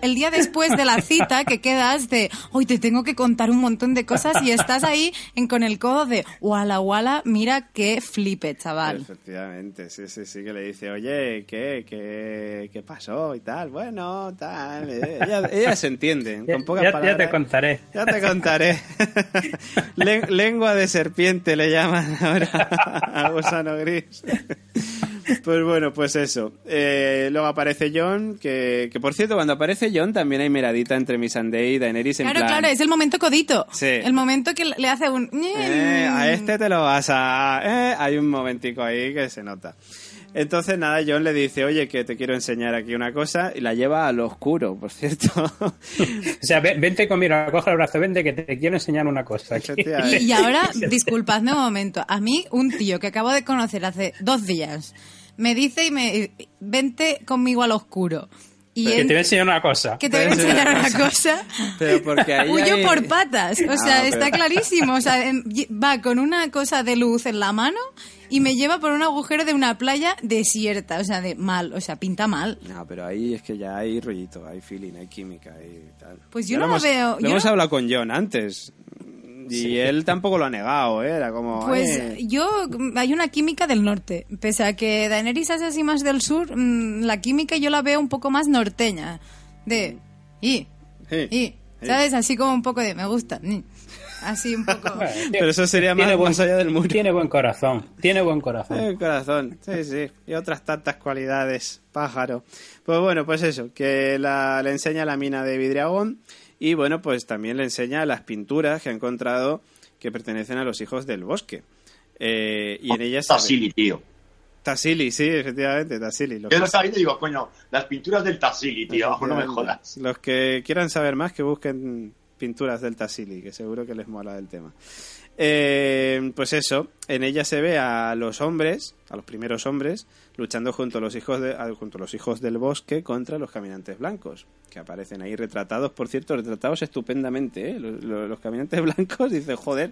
el día después de la cita que quedas de, hoy te tengo que contar un montón de cosas y estás ahí en, con el codo de, wala wala, mira qué flipe, chaval.
Efectivamente, sí, sí, sí, que le dice, oye, ¿qué, qué, qué pasó y tal? Bueno, tal. Eh, ella, se entiende, [LAUGHS] con pocas
ya,
palabras.
Ya te contaré.
Ya te contaré. [LAUGHS] lengua de serpiente le llaman ahora a gusano gris. Pues bueno, pues eso. Eh, luego aparece John, que, por cierto, cuando aparece John también hay miradita entre Missandei y Daenerys en
Claro,
plan...
claro, es el momento codito.
Sí.
El momento que le hace un...
Eh, a este te lo vas a... Eh, hay un momentico ahí que se nota. Entonces, nada, John le dice, oye, que te quiero enseñar aquí una cosa, y la lleva a lo oscuro, por cierto. [LAUGHS] o
sea, vente conmigo, coge el brazo, vente, que te quiero enseñar una cosa.
Y, ahora, [LAUGHS] disculpadme un momento, a mí, un tío que acabo de conocer hace dos días, me dice y me, vente conmigo al oscuro.
Y que te voy a enseñar una cosa.
Que te voy a [LAUGHS] enseñar una cosa.
Pero porque ahí
Huyo por patas. O sea, está clarísimo. O sea, va con una cosa de luz en la mano y me lleva por un agujero de una playa desierta, o sea, de mal, o sea, pinta mal.
No, pero ahí es que ya hay rollito, hay feeling, hay química y tal.
Pues yo no lo veo.
Lo hemos hablado con John antes. [LAUGHS] Y él tampoco lo ha negado, ¿eh? era como...
Pues yo, hay una química del norte. Pese a que Daenerys es así más del sur, mm, la química yo la veo un poco más norteña. De... Y... Y... ¿Sabes? Así como un poco de... Me gusta. Así un poco. [LAUGHS]
Pero eso sería más, más, allá del muro.
Tiene buen corazón. Tiene buen corazón.
Tiene buen corazón. Sí, sí. Y otras tantas cualidades. Pájaro. Pues bueno, pues eso. Que la, le enseña la mina de Vidriagón. Y bueno, pues también le enseña las pinturas que ha encontrado que pertenecen a los hijos del bosque. Eh, y en ellas.
Tassili, tío.
Tassili, sí, efectivamente, Tassili.
Yo no sabía y digo, coño, las pinturas del Tassili, tío, [LAUGHS] no me jodas.
Los que quieran saber más, que busquen pinturas del Tassili, que seguro que les mola el tema. Eh, pues eso, en ella se ve a los hombres, a los primeros hombres, luchando junto a los hijos de, junto a los hijos del bosque contra los caminantes blancos, que aparecen ahí retratados, por cierto, retratados estupendamente, ¿eh? los, caminantes [LAUGHS] blancos dicen, joder,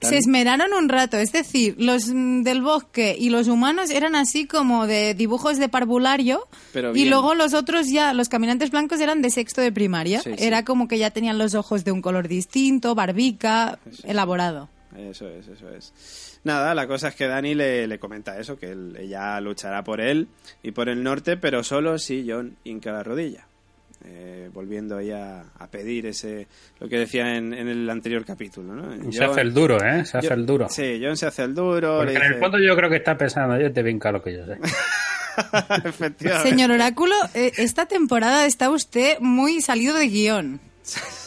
se esmeraron un rato, es decir, los mm, del bosque y los humanos eran así como de dibujos de parvulario y luego los otros ya, los caminantes blancos eran de sexto de primaria. Era como que ya tenían los ojos de un color distinto, barbica, elaborado.
Eso es, eso es. Nada, la cosa es que Dani le, le comenta eso, que ella luchará por él y por el norte, pero solo si John hinca la rodilla. eh, volviendo ahí a, a pedir ese lo que decía en, en el anterior capítulo. ¿no?
Se hace el duro, ¿eh? Se hace
John-
el duro.
Sí, John se hace el duro.
Porque
le
en el fondo yo creo que está pensando, yo te vinca lo que yo sé. [LAUGHS] [LAUGHS]
Efectivamente.
Señor Oráculo, eh, esta temporada está usted muy salido de guion. [LAUGHS]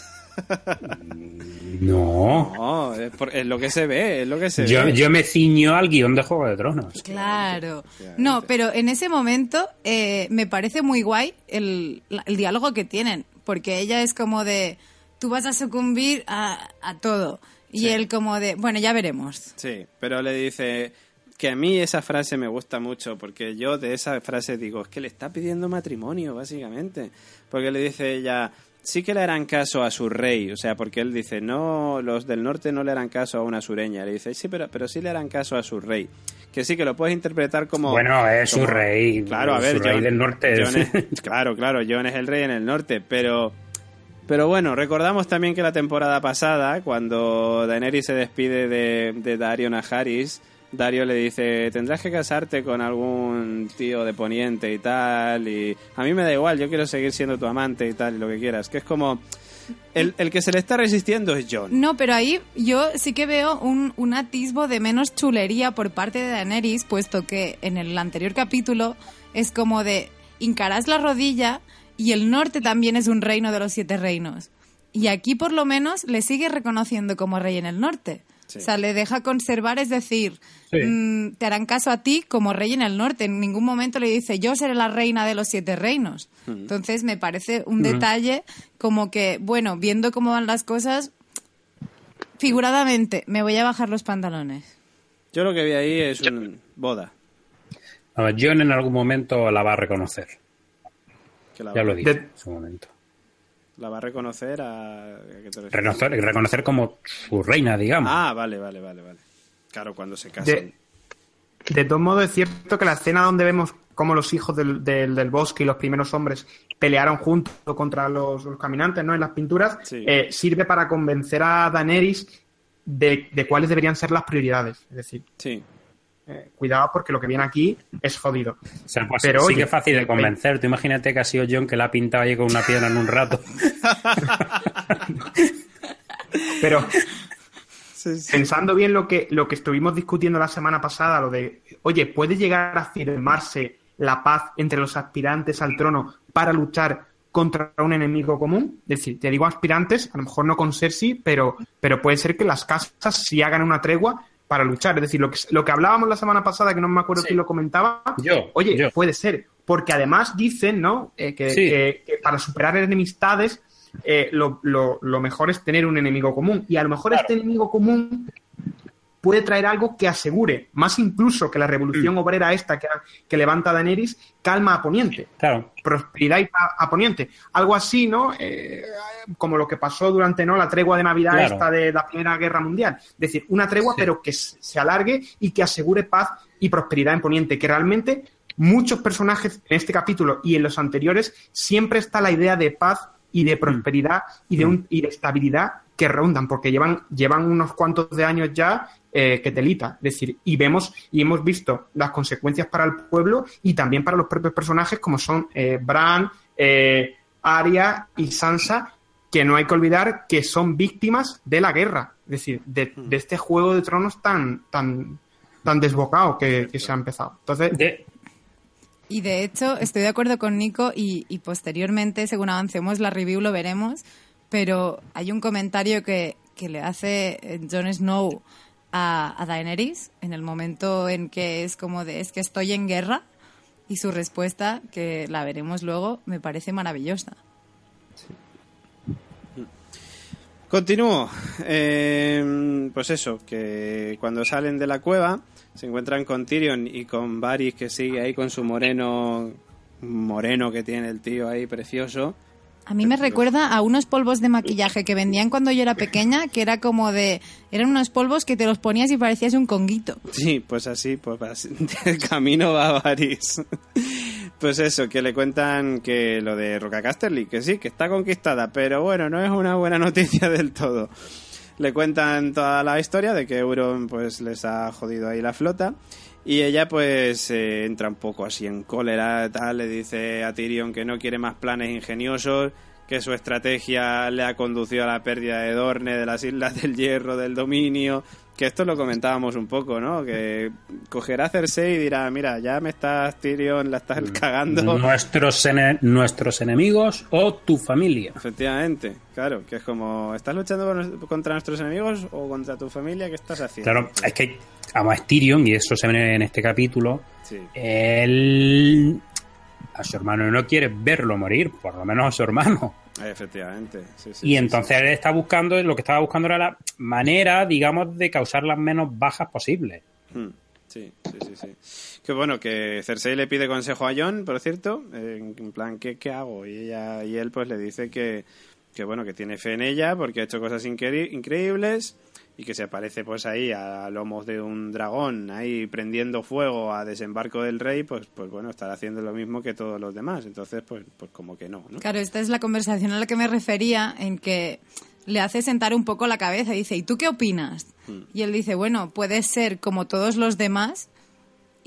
No.
No, es, por- es lo que se ve, es lo que se
Yo,
ve.
yo me ciño al guion de Juego de Tronos.
Claro. No, pero en ese momento eh, me parece muy guay el, diálogo que tienen, porque ella es como de, tú vas a sucumbir a, a todo. Y
Sí.
él como de, bueno, ya veremos.
Sí, pero le dice que a mí esa frase me gusta mucho, porque yo de esa frase digo, es que le está pidiendo matrimonio, básicamente. Porque le dice ella, sí que le harán caso a su rey, o sea, porque él dice, no, los del norte no le harán caso a una sureña. Le dice, sí, pero, pero sí le harán caso a su rey. Que sí, que lo puedes interpretar como...
Bueno, es su rey.
Claro, a ver,
Su rey del norte es-
claro, claro, John es el rey en el norte, pero... Pero bueno, recordamos también que la temporada pasada, cuando Daenerys se despide de, de Dario Najaris, Dario le dice, tendrás que casarte con algún tío de Poniente y tal, y a mí me da igual, yo quiero seguir siendo tu amante y tal, y lo que quieras. Que es como, el, el que se le está resistiendo es John.
No, pero ahí yo sí que veo un, un atisbo de menos chulería por parte de Daenerys, puesto que en el anterior capítulo es como de hincarás la rodilla y el norte también es un reino de los siete reinos. Y aquí por lo menos le sigue reconociendo como rey en el norte.
Sí.
O sea, le deja conservar, es decir,
Sí.
mm, te harán caso a ti como rey en el norte. En ningún momento le dice, yo seré la reina de los siete reinos. Entonces me parece un detalle como que, bueno, viendo cómo van las cosas, figuradamente, me voy a bajar los pantalones.
Yo lo que vi ahí es un boda.
A ver, John en algún momento la va a reconocer.
Que la,
Ya lo dije
De-
en su momento.
La va a reconocer a... ¿a qué te refieres?
Reconocer, reconocer como su reina, digamos.
Ah, vale, vale, vale, vale. Claro, cuando se casan.
De, de todos modos, es cierto que la escena donde vemos cómo los hijos del, del- del bosque y los primeros hombres pelearon juntos contra los, los caminantes ¿no? en las pinturas,
Sí.
eh, sirve para convencer a Daenerys de, de cuáles deberían ser las prioridades. Es decir,
Sí.
Eh, cuidado porque lo que viene aquí es jodido.
O sea, pues
Pero,
sí
oye,
que es fácil de convencer. Tú imagínate que ha sido John que la ha pintado ahí con una piedra en un rato. [LAUGHS]
Pero
Sí, sí.
pensando bien lo que, lo que estuvimos discutiendo la semana pasada, lo de, oye, ¿puede llegar a firmarse la paz entre los aspirantes al trono para luchar contra un enemigo común? Es decir, te digo aspirantes, a lo mejor no con Cersei, pero, pero puede ser que las casas sí hagan una tregua para luchar. Es decir, lo que, lo que hablábamos la semana pasada, que no me acuerdo
Sí.
quién lo comentaba,
Yo,
oye,
yo.
puede ser. Porque además dicen, ¿no? Eh, que,
Sí.
que- que para superar enemistades, eh, lo, lo- lo mejor es tener un enemigo común. Y a lo mejor este enemigo común puede traer algo que asegure, más incluso que la revolución
Mm.
obrera esta que, que levanta Daenerys, calma a Poniente
Claro.
prosperidad pa- a Poniente. Algo así, ¿no? Eh, como lo que pasó durante ¿no? la tregua de Navidad
Claro.
esta de la Primera Guerra Mundial. Es decir, una tregua
Sí.
pero que se alargue y que asegure paz y prosperidad en Poniente, que realmente muchos personajes en este capítulo y en los anteriores siempre está la idea de paz y de prosperidad y de, un, y de estabilidad que rondan, porque llevan, llevan unos cuantos de años ya eh, que telita. Es decir, y vemos y hemos visto las consecuencias para el pueblo y también para los propios personajes como son eh, Bran, eh, Arya y Sansa, que no hay que olvidar que son víctimas de la guerra. Es decir, de, de este juego de tronos tan, tan, tan desbocado que, que se ha empezado. Entonces,
De-
Y de hecho, estoy de acuerdo con Nico y, y posteriormente, según avancemos la review, lo veremos. Pero hay un comentario que, que le hace eh, Jon Snow a, Daenerys en el momento en que es como de es que estoy en guerra. Y su respuesta, que la veremos luego, me parece maravillosa.
Continúo. Eh, pues eso, que cuando salen de la cueva se encuentran con Tyrion y con Varys que sigue ahí con su moreno moreno que tiene el tío ahí precioso.
A mí me recuerda a unos polvos de maquillaje que vendían cuando yo era [LAUGHS] pequeña, que era como de... Eran unos polvos que te los ponías y parecías un conguito.
Sí, pues así, pues así, de [LAUGHS] camino va Varys. Pues eso, que le cuentan que lo de Roca Casterly, que sí, que está conquistada, pero bueno, no es una buena noticia [LAUGHS] del todo. Le cuentan toda la historia de que Euron pues les ha jodido ahí la flota Y ella pues eh, entra un poco así en cólera, tal, le dice a Tyrion que no quiere más planes ingeniosos, que su estrategia le ha conducido a la pérdida de Dorne, de las Islas del Hierro, del dominio, que esto lo comentábamos un poco, ¿no? Que cogerá Cersei y dirá, mira, ya me estás, Tyrion, la estás cagando.
Nuestros, ene- nuestros enemigos o tu familia.
Efectivamente, claro, que es como, ¿estás luchando contra nuestros enemigos o contra tu familia? ¿Qué estás haciendo?
Claro, es que además Tyrion, y eso se ve en este capítulo,
Sí.
él a su hermano no quiere verlo morir, por lo menos a su hermano.
Efectivamente. sí, sí,
y entonces él está buscando, lo que estaba buscando era la manera, digamos, de causar las menos bajas posibles.
sí. Hmm, Sí, sí, sí, sí. Que bueno, que Cersei le pide consejo a Jon, por cierto, en plan, ¿qué, qué hago? Y ella y él pues le dice que, que bueno, que tiene fe en ella porque ha hecho cosas incre- increíbles y que se aparece pues ahí a lomos de un dragón, ahí prendiendo fuego a desembarco del rey, pues pues bueno, estará haciendo lo mismo que todos los demás. Entonces, pues pues como que no, ¿no?
Claro, esta es la conversación a la que me refería, en que le hace sentar un poco la cabeza y dice, ¿y tú qué opinas? Y él dice, bueno, puedes ser como todos los demás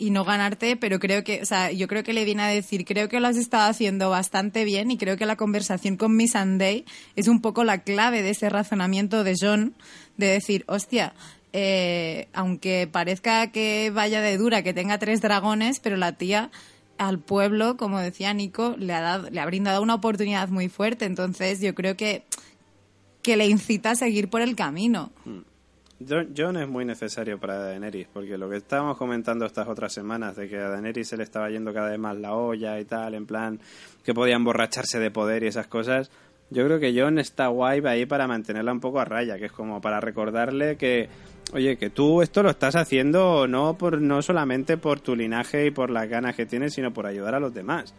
y no ganarte, pero creo que, o sea, yo creo que le viene a decir, creo que lo has estado haciendo bastante bien y creo que la conversación con Miss Sunday es un poco la clave de ese razonamiento de John, de decir, hostia, eh, aunque parezca que vaya de dura, que tenga tres dragones, pero la tía al pueblo, como decía Nico, le ha, dado, le ha brindado una oportunidad muy fuerte. Entonces yo creo que, que le incita a seguir por el camino.
Jon es muy necesario para Daenerys, porque lo que estábamos comentando estas otras semanas, de que a Daenerys se le estaba yendo cada vez más la olla y tal, en plan, que podía emborracharse de poder y esas cosas, yo creo que Jon está guay ahí para mantenerla un poco a raya, que es como para recordarle que, oye, que tú esto lo estás haciendo no, por, no solamente por tu linaje y por las ganas que tienes, sino por ayudar a los demás.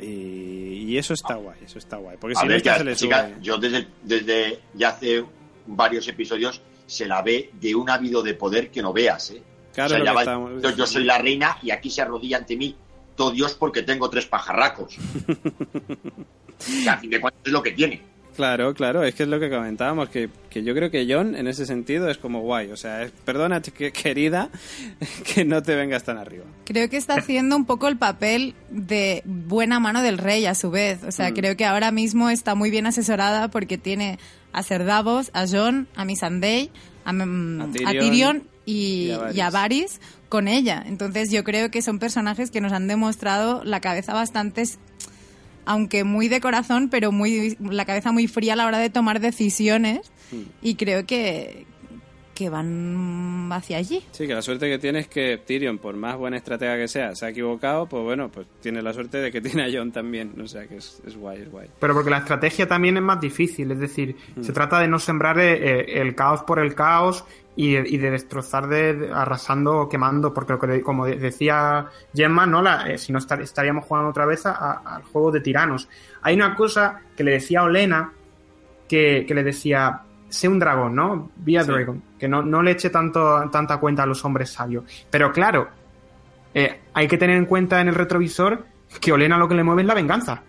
Y, y eso está guay, eso está guay. Porque
A
si no,
ver,
que
ya,
se le sube.
yo desde, desde ya hace varios episodios se la ve de un ávido de poder que no veas, ¿eh?
Claro,
O sea, va- yo, yo soy la reina y aquí se arrodilla ante mí todo Dios porque tengo tres pajarracos. [LAUGHS] que a fin de cuentas es lo que tiene.
Claro, claro, es que es lo que comentábamos, que, que yo creo que John en ese sentido es como guay, o sea, es, perdona [LAUGHS] que- querida que no te vengas tan arriba.
Creo que está haciendo un poco el papel de buena mano del rey a su vez. O sea,
Mm.
creo que ahora mismo está muy bien asesorada porque tiene a Ser Davos, a Jon, a Missandei, a, mm,
A Tyrion
y,
y a Varys.
y a Varys con ella. Entonces yo creo que son personajes que nos han demostrado la cabeza bastante, aunque muy de corazón, pero muy la cabeza muy fría a la hora de tomar decisiones.
Mm.
Y creo que, que van hacia allí.
Sí, que la suerte que tiene es que Tyrion, por más buena estratega que sea, se ha equivocado, pues bueno, pues tiene la suerte de que tiene a John también, o sea, que es, es guay, es guay.
Pero porque la estrategia también es más difícil, es decir, se trata de no sembrar eh, eh, el caos por el caos y, de- y de destrozar, de, de- arrasando, quemando, porque lo que como de- decía Gemma, ¿no? La, eh, si no estar- estaríamos jugando otra vez a- a- al juego de tiranos. Hay una cosa que le decía a Olena, que, que le decía, sé un dragón, ¿no? Be a
Sí.
dragon, que no, no le eche tanto, tanta cuenta a los hombres sabios. Pero claro, eh, hay que tener en cuenta en el retrovisor que Olena lo que le mueve es la venganza.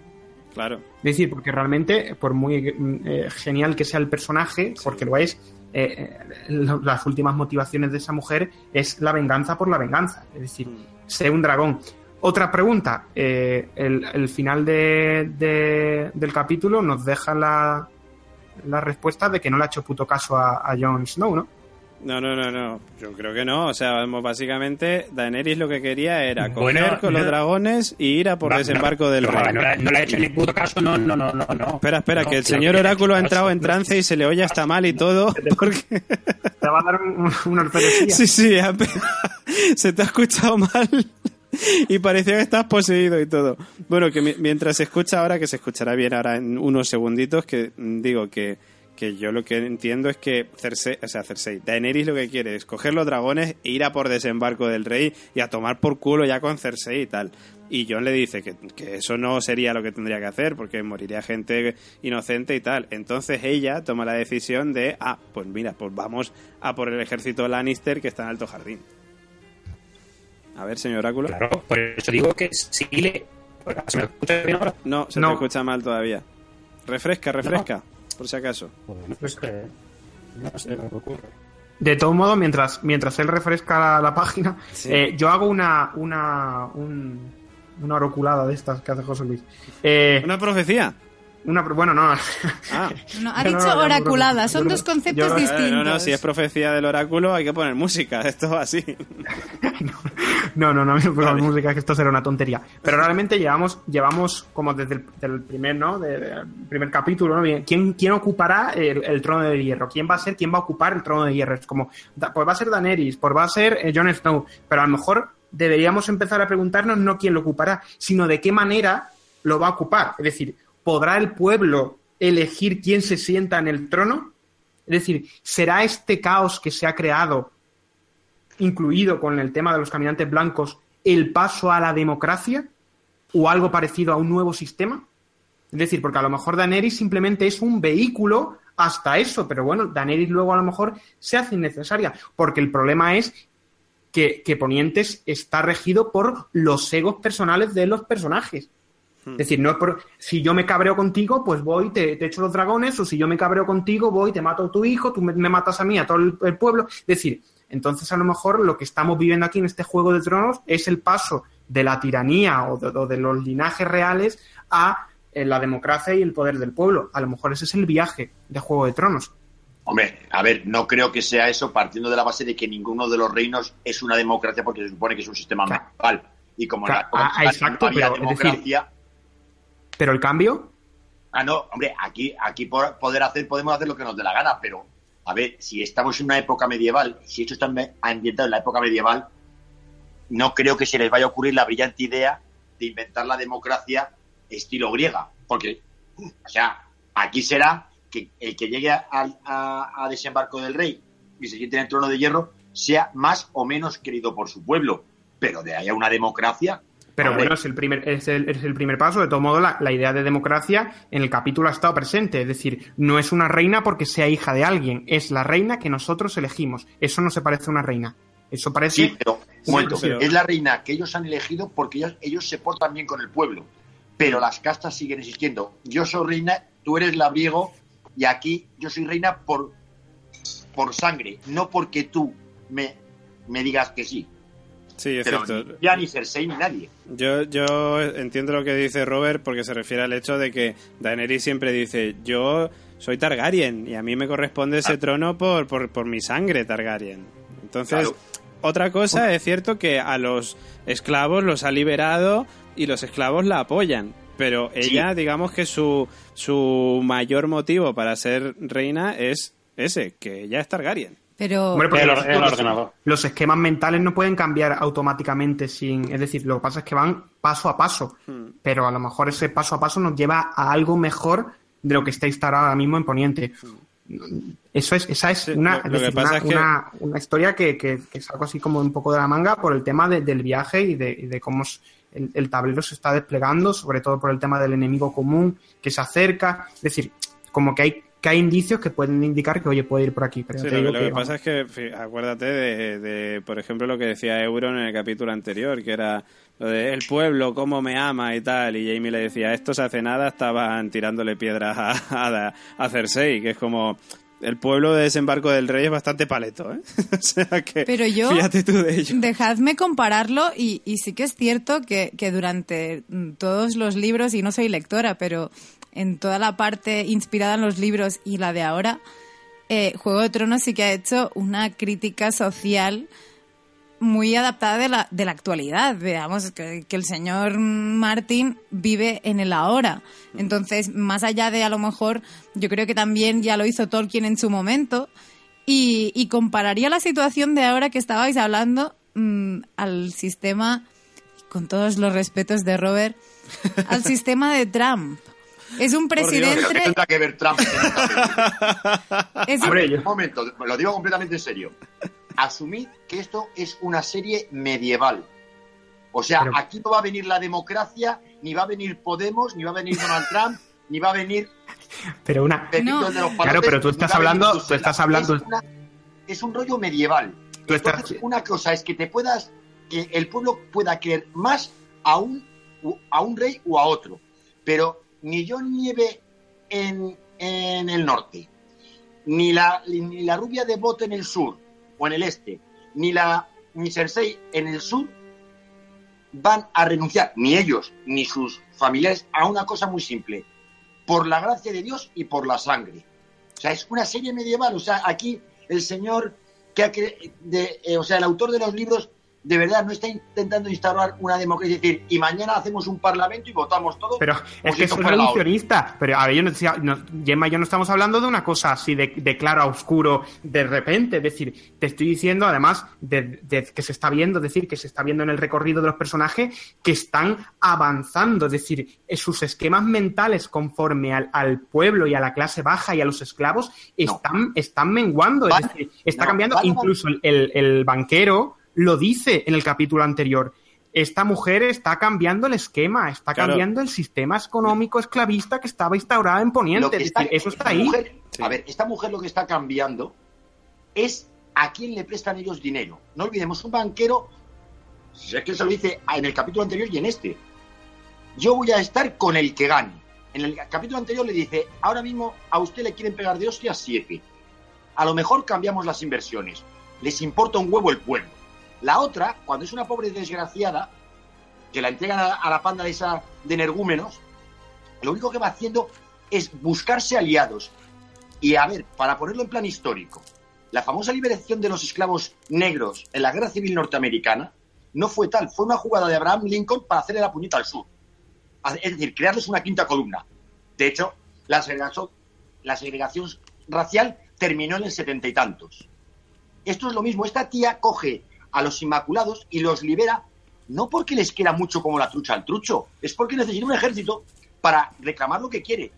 Claro,
Es decir, porque realmente, por muy eh, genial que sea el personaje, porque lo es, eh, lo- las últimas motivaciones de esa mujer es la venganza por la venganza. Es decir, ser un dragón. Otra pregunta. eh, el, el final de, de- del capítulo nos deja la, la respuesta de que no le ha hecho puto caso a, a Jon Snow, ¿no?
no, no, no, no, yo creo que no, o sea, vamos, básicamente Daenerys lo que quería era coger
Bueno,
con los dragones y ir a por desembarco
no,
del
no,
rey.
No, le- no le ha hecho ni puto caso, no, no, no, no. no.
Espera, espera,
No,
que el señor Oráculo ha entrado en trance y se le oye hasta mal y todo, porque...
Te va a dar un- una.
Sí, sí, [LAUGHS] [LAUGHS] se te ha escuchado mal [LAUGHS] y parecía que estás poseído y todo. Bueno, que mi- mientras se escucha ahora, que se escuchará bien ahora en unos segunditos, que digo que, que yo lo que entiendo es que Cersei, o sea, Cersei, Daenerys lo que quiere es coger los dragones e ir a por desembarco del rey y a tomar por culo ya con Cersei y tal. Y John le dice que, que eso no sería lo que tendría que hacer porque moriría gente inocente y tal. Entonces ella toma la decisión de, ah, pues mira, pues vamos a por el ejército Lannister que está en Alto Jardín. A ver, señor Oráculo.
Claro, por eso digo que si le. ¿Se me escucha bien ahora?
No, se
No.
te escucha mal todavía. Refresca, refresca, por si acaso.
Pues no sé, no sé lo que ocurre.
De todo modo, mientras, mientras él refresca la, la página,
Sí.
eh, yo hago una, una, un- una oroculada de estas que hace José Luis. Eh,
Una profecía.
Una, bueno, no. [LAUGHS]
Ah.
No, ha
No,
dicho
no, no,
oraculada, son dos conceptos
yo- eh,
distintos.
No, no, si es profecía del oráculo hay que poner música. Esto va así. [LAUGHS]
No, no, no me pongo
Vale.
música, que esto será una tontería. Pero realmente llevamos, llevamos como desde el del primer, ¿no? De- del primer capítulo, ¿no? Bien, ¿Quién, quién ocupará el, el trono de hierro? ¿Quién va a ser, quién va a ocupar el trono de hierro? Es como, pues va a ser Daenerys, pues va a ser eh, Jon Snow. Pero a lo mejor deberíamos empezar a preguntarnos no quién lo ocupará, sino de qué manera lo va a ocupar. Es decir, ¿podrá el pueblo elegir quién se sienta en el trono? Es decir, ¿será este caos que se ha creado incluido con el tema de los caminantes blancos, el paso a la democracia o algo parecido a un nuevo sistema? Es decir, porque a lo mejor Daenerys simplemente es un vehículo hasta eso, pero bueno, Daenerys luego a lo mejor se hace innecesaria, porque el problema es que, que Ponientes está regido por los egos personales de los personajes. Es decir, no es por, si yo me cabreo contigo, pues voy, te, te echo los dragones, o si yo me cabreo contigo, voy, te mato a tu hijo, tú me, me matas a mí, a todo el, el pueblo. Es decir, entonces a lo mejor lo que estamos viviendo aquí en este Juego de Tronos es el paso de la tiranía o de, o de los linajes reales a eh, la democracia y el poder del pueblo. A lo mejor ese es el viaje de Juego de Tronos.
Hombre, a ver, no creo que sea eso partiendo de la base de que ninguno de los reinos es una democracia porque se supone que es un sistema
Claro.
medieval. Y como
Claro,
la, como
ah,
la-
exacto,
no había
pero, es decir-
democracia,
Pero el cambio,
Ah, no, hombre, aquí, aquí por poder hacer, podemos hacer lo que nos dé la gana, pero a ver, si estamos en una época medieval, si esto está ambi- ambientado en la época medieval, no creo que se les vaya a ocurrir la brillante idea de inventar la democracia estilo griega, porque, o sea, aquí será que el que llegue al a, a desembarco del rey y se siente en el trono de hierro sea más o menos querido por su pueblo, pero de ahí a una democracia,
Pero
Hombre.
bueno, es el primer, es el, es el primer paso. De todo modo, la, la idea de democracia en el capítulo ha estado presente. Es decir, no es una reina porque sea hija de alguien, es la reina que nosotros elegimos. Eso no se parece a una reina. Eso parece.
Sí, pero, un momento,
pero-
es la reina que ellos han elegido porque ellos, ellos se portan bien con el pueblo. Pero las castas siguen existiendo. Yo soy reina, tú eres labriego y aquí yo soy reina por, por sangre, no porque tú me, me digas que sí.
Sí, es
Pero
cierto.
ni- ya ni Cersei ni nadie.
Yo, yo entiendo lo que dice Robert porque se refiere al hecho de que Daenerys siempre dice yo soy Targaryen y a mí me corresponde ese
Ah.
trono por, por, por mi sangre Targaryen. Entonces,
Claro.
otra cosa es cierto que a los esclavos los ha liberado y los esclavos la apoyan. Pero ella, digamos que su, su mayor motivo para ser reina es ese, que ella es Targaryen.
Pero
Hombre, porque
El,
los,
el ordenador.
los esquemas mentales no pueden cambiar automáticamente sin. Es decir, lo que pasa es que van paso a paso.
Hmm.
Pero a lo mejor ese paso a paso nos lleva a algo mejor de lo que está instalado ahora mismo en Poniente. Eso es, esa es una,
lo-
es
lo que
decir,
pasa
una,
es que-
una- una historia que, que, que es algo así como un poco de la manga por el tema de- del viaje y de, y de cómo el, el tablero se está desplegando, sobre todo por el tema del enemigo común que se acerca. Es decir, como que hay, que hay indicios que pueden indicar que, oye, puede ir por aquí. Pero
Sí,
te
lo, lo que pasa es que, acuérdate de, de, por ejemplo, lo que decía Euron en el capítulo anterior, que era lo de el pueblo, cómo me ama y tal, y Jamie le decía, estos hace nada estaban tirándole piedras a, [LAUGHS] a, a Cersei, que es como... El pueblo de desembarco del rey es bastante paleto, ¿eh? [LAUGHS] o sea que
Pero yo-
fíjate tú de ello.
Dejadme compararlo y, y sí que es cierto que, que durante todos los libros, y no soy lectora, pero en toda la parte inspirada en los libros y la de ahora, eh, Juego de Tronos sí que ha hecho una crítica social muy adaptada de la, de la actualidad. Veamos que, que el señor Martin vive en el ahora. Entonces, más allá de a lo mejor, yo creo que también ya lo hizo Tolkien en su momento. Y, y compararía la situación de ahora que estabais hablando mm, al sistema, con todos los respetos de Robert, al [LAUGHS] sistema de Trump. Es un
Pero ¿qué
presidente.
tendrá que ver Trump [LAUGHS]
es un-
Hombre, yo-
Un momento, lo digo completamente en serio. Asumid que esto es una serie medieval. O sea,
Pero-
aquí no va a venir la democracia, ni va a venir Podemos, ni va a venir Donald Trump, ni va a venir
pero una.
No.
Claro, pero tú estás hablando- tú estás hablando-
Es, una- es un rollo medieval.
Tú estás-
Entonces, una cosa es que te puedas, que el pueblo pueda querer más a un, a un rey o a otro. Pero ni yo nieve en, en el norte, ni la, ni la rubia de bote en el sur, o en el este, ni la ni Cersei en el sur van a renunciar, ni ellos ni sus familiares, a una cosa muy simple, por la gracia de Dios y por la sangre. O sea, es una serie medieval. O sea, aquí el señor que ha cre- de, eh, o sea, el autor de los libros de verdad no está intentando instaurar una democracia, es decir, y mañana hacemos un parlamento y votamos todos.
Pero es que es reduccionista. Pero a ver, yo no, decía- no- Gemma y yo no estamos hablando de una cosa así de, de claro a oscuro de repente. Es decir, te estoy diciendo, además, de, de que se está viendo, es decir, que se está viendo en el recorrido de los personajes que están avanzando. Es decir, eh, sus esquemas mentales conforme al, al pueblo y a la clase baja y a los esclavos están, están menguando. Es decir, está cambiando. Incluso el, el- el banquero lo dice en el capítulo anterior. Esta mujer está cambiando el esquema, está
Claro.
cambiando el sistema económico esclavista que estaba instaurado en Poniente. Es decir, eso está
esta
ahí.
mujer-
Sí.
A ver, esta mujer lo que está cambiando es a quién le prestan ellos dinero. No olvidemos, un banquero, si es que se lo dice en el capítulo anterior y en este, yo voy a estar con el que gane. En el capítulo anterior le dice, ahora mismo a usted le quieren pegar de hostias siete. A lo mejor cambiamos las inversiones. Les importa un huevo el pueblo. La otra, cuando es una pobre desgraciada, que la entregan a, la panda de esa de energúmenos, lo único que va haciendo es buscarse aliados. Y a ver, para ponerlo en plan histórico, la famosa liberación de los esclavos negros en la guerra civil norteamericana no fue tal, fue una jugada de Abraham Lincoln para hacerle la puñeta al sur. Es decir, crearles una quinta columna. De hecho, la segregación, la segregación racial terminó en el setenta y tantos. Esto es lo mismo, esta tía coge a los inmaculados y los libera no porque les quiera mucho como la trucha al trucho, es porque necesita un ejército para reclamar lo que quiere.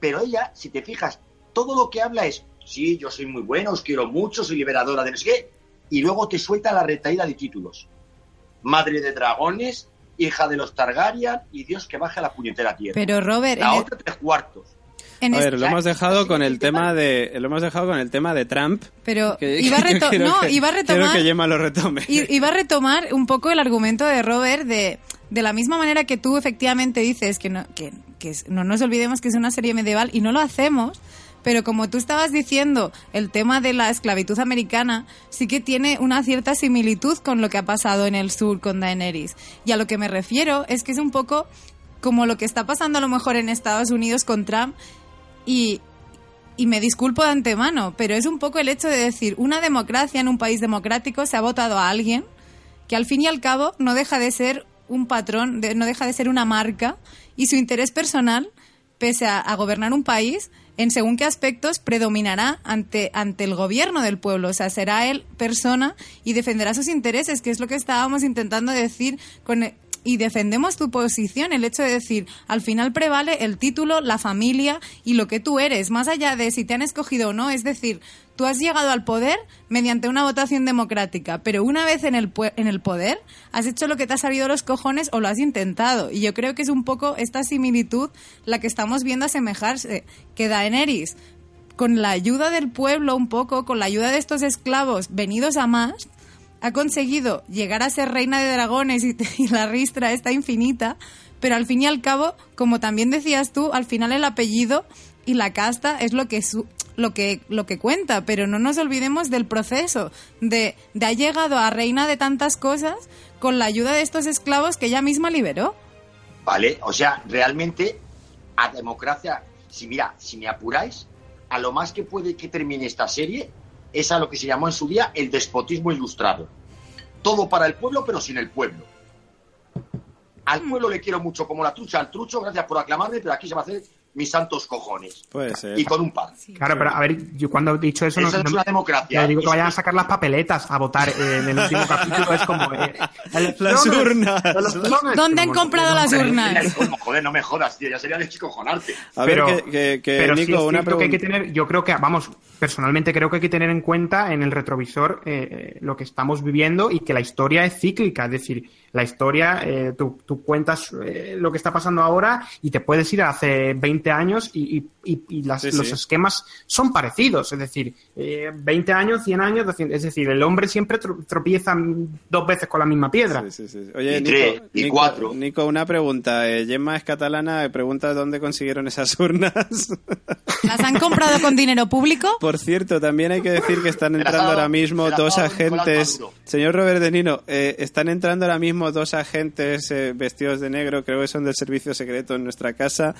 Pero ella, si te fijas, todo lo que habla es, sí, yo soy muy bueno, os quiero mucho, soy liberadora de no sé qué, y luego te suelta la retaíla de títulos. Madre de dragones, hija de los Targaryen y Dios que baje a la puñetera tierra.
Pero Robert,
la otra tres cuartos.
En
A ver, lo hemos dejado con el tema de lo hemos dejado con el tema de Trump.
pero
que-
iba
que
reto- no,
que-
iba a
Quiero
retomar
que Gemma lo retome.
Iba a retomar un poco el argumento de Robert de, de la misma manera que tú efectivamente dices que no, que, no nos olvidemos que es una serie medieval y no lo hacemos, pero como tú estabas diciendo, el tema de la esclavitud americana sí que tiene una cierta similitud con lo que ha pasado en el sur con Daenerys. Y a lo que me refiero es que es un poco como lo que está pasando a lo mejor en Estados Unidos con Trump y, y me disculpo de antemano, pero es un poco el hecho de decir, una democracia en un país democrático se ha votado a alguien que al fin y al cabo no deja de ser un patrón, de- no deja de ser una marca y su interés personal, pese a, a gobernar un país, en según qué aspectos predominará ante, ante el gobierno del pueblo. O sea, será él persona y defenderá sus intereses, que es lo que estábamos intentando decir con, e- y defendemos tu posición, el hecho de decir, al final prevale el título, la familia y lo que tú eres, más allá de si te han escogido o no, es decir, tú has llegado al poder mediante una votación democrática, pero una vez en el, en el poder, has hecho lo que te ha salido los cojones o lo has intentado. Y yo creo que es un poco esta similitud la que estamos viendo asemejarse, que Daenerys, con la ayuda del pueblo un poco, con la ayuda de estos esclavos venidos a más, ha conseguido llegar a ser reina de dragones y, [LAUGHS] la ristra está infinita, pero al fin y al cabo, como también decías tú, al final el apellido y la casta es lo que su- lo que lo que cuenta, pero no nos olvidemos del proceso de, de ha llegado a reina de tantas cosas con la ayuda de estos esclavos que ella misma liberó.
¿Vale? O sea, realmente a democracia, si mira, si me apuráis, a lo más que puede que termine esta serie es a lo que se llamó en su día el despotismo ilustrado. Todo para el pueblo, pero sin el pueblo. Al pueblo le quiero mucho como la trucha al trucho, gracias por aclamarme, pero aquí se va a hacer mis santos cojones.
Puede ser.
Y con un par.
Claro, pero a ver, yo cuando he dicho eso,
Eso
no,
es
no-
una democracia.
no digo que vayan a sacar las papeletas a votar eh, en el último capítulo. Es como. eh, [LAUGHS]
Las urnas.
¿Dónde han comprado las urnas?
Como, joder, no me jodas, tío, ya sería de chicojonarte.
A ver,
pero,
que, que- que,
pero sí
Nico,
es
una
cierto que hay que tener, yo creo que, vamos, personalmente creo que hay que tener en cuenta en el retrovisor eh, eh, lo que estamos viviendo y que la historia es cíclica. Es decir, la historia, eh, tú, tú, cuentas eh, lo que está pasando ahora y te puedes ir a hace 20 años y, y, y las,
Sí, sí.
los esquemas son parecidos. Es decir, eh, 20 años, 100 años, es decir, el hombre siempre tro- tropieza dos veces con la misma piedra.
Sí, sí, sí. Oye,
Y
Nico,
tres, y
Nico,
cuatro.
Nico, una pregunta. Eh, Gemma es catalana, pregunta dónde consiguieron esas urnas. [LAUGHS]
¿Las han comprado con dinero público?
Por cierto, también hay que decir que están entrando ahora mismo dos agentes. Señor Robert De Nino, eh, están entrando ahora mismo dos agentes eh, vestidos de negro, creo que son del servicio secreto en nuestra casa.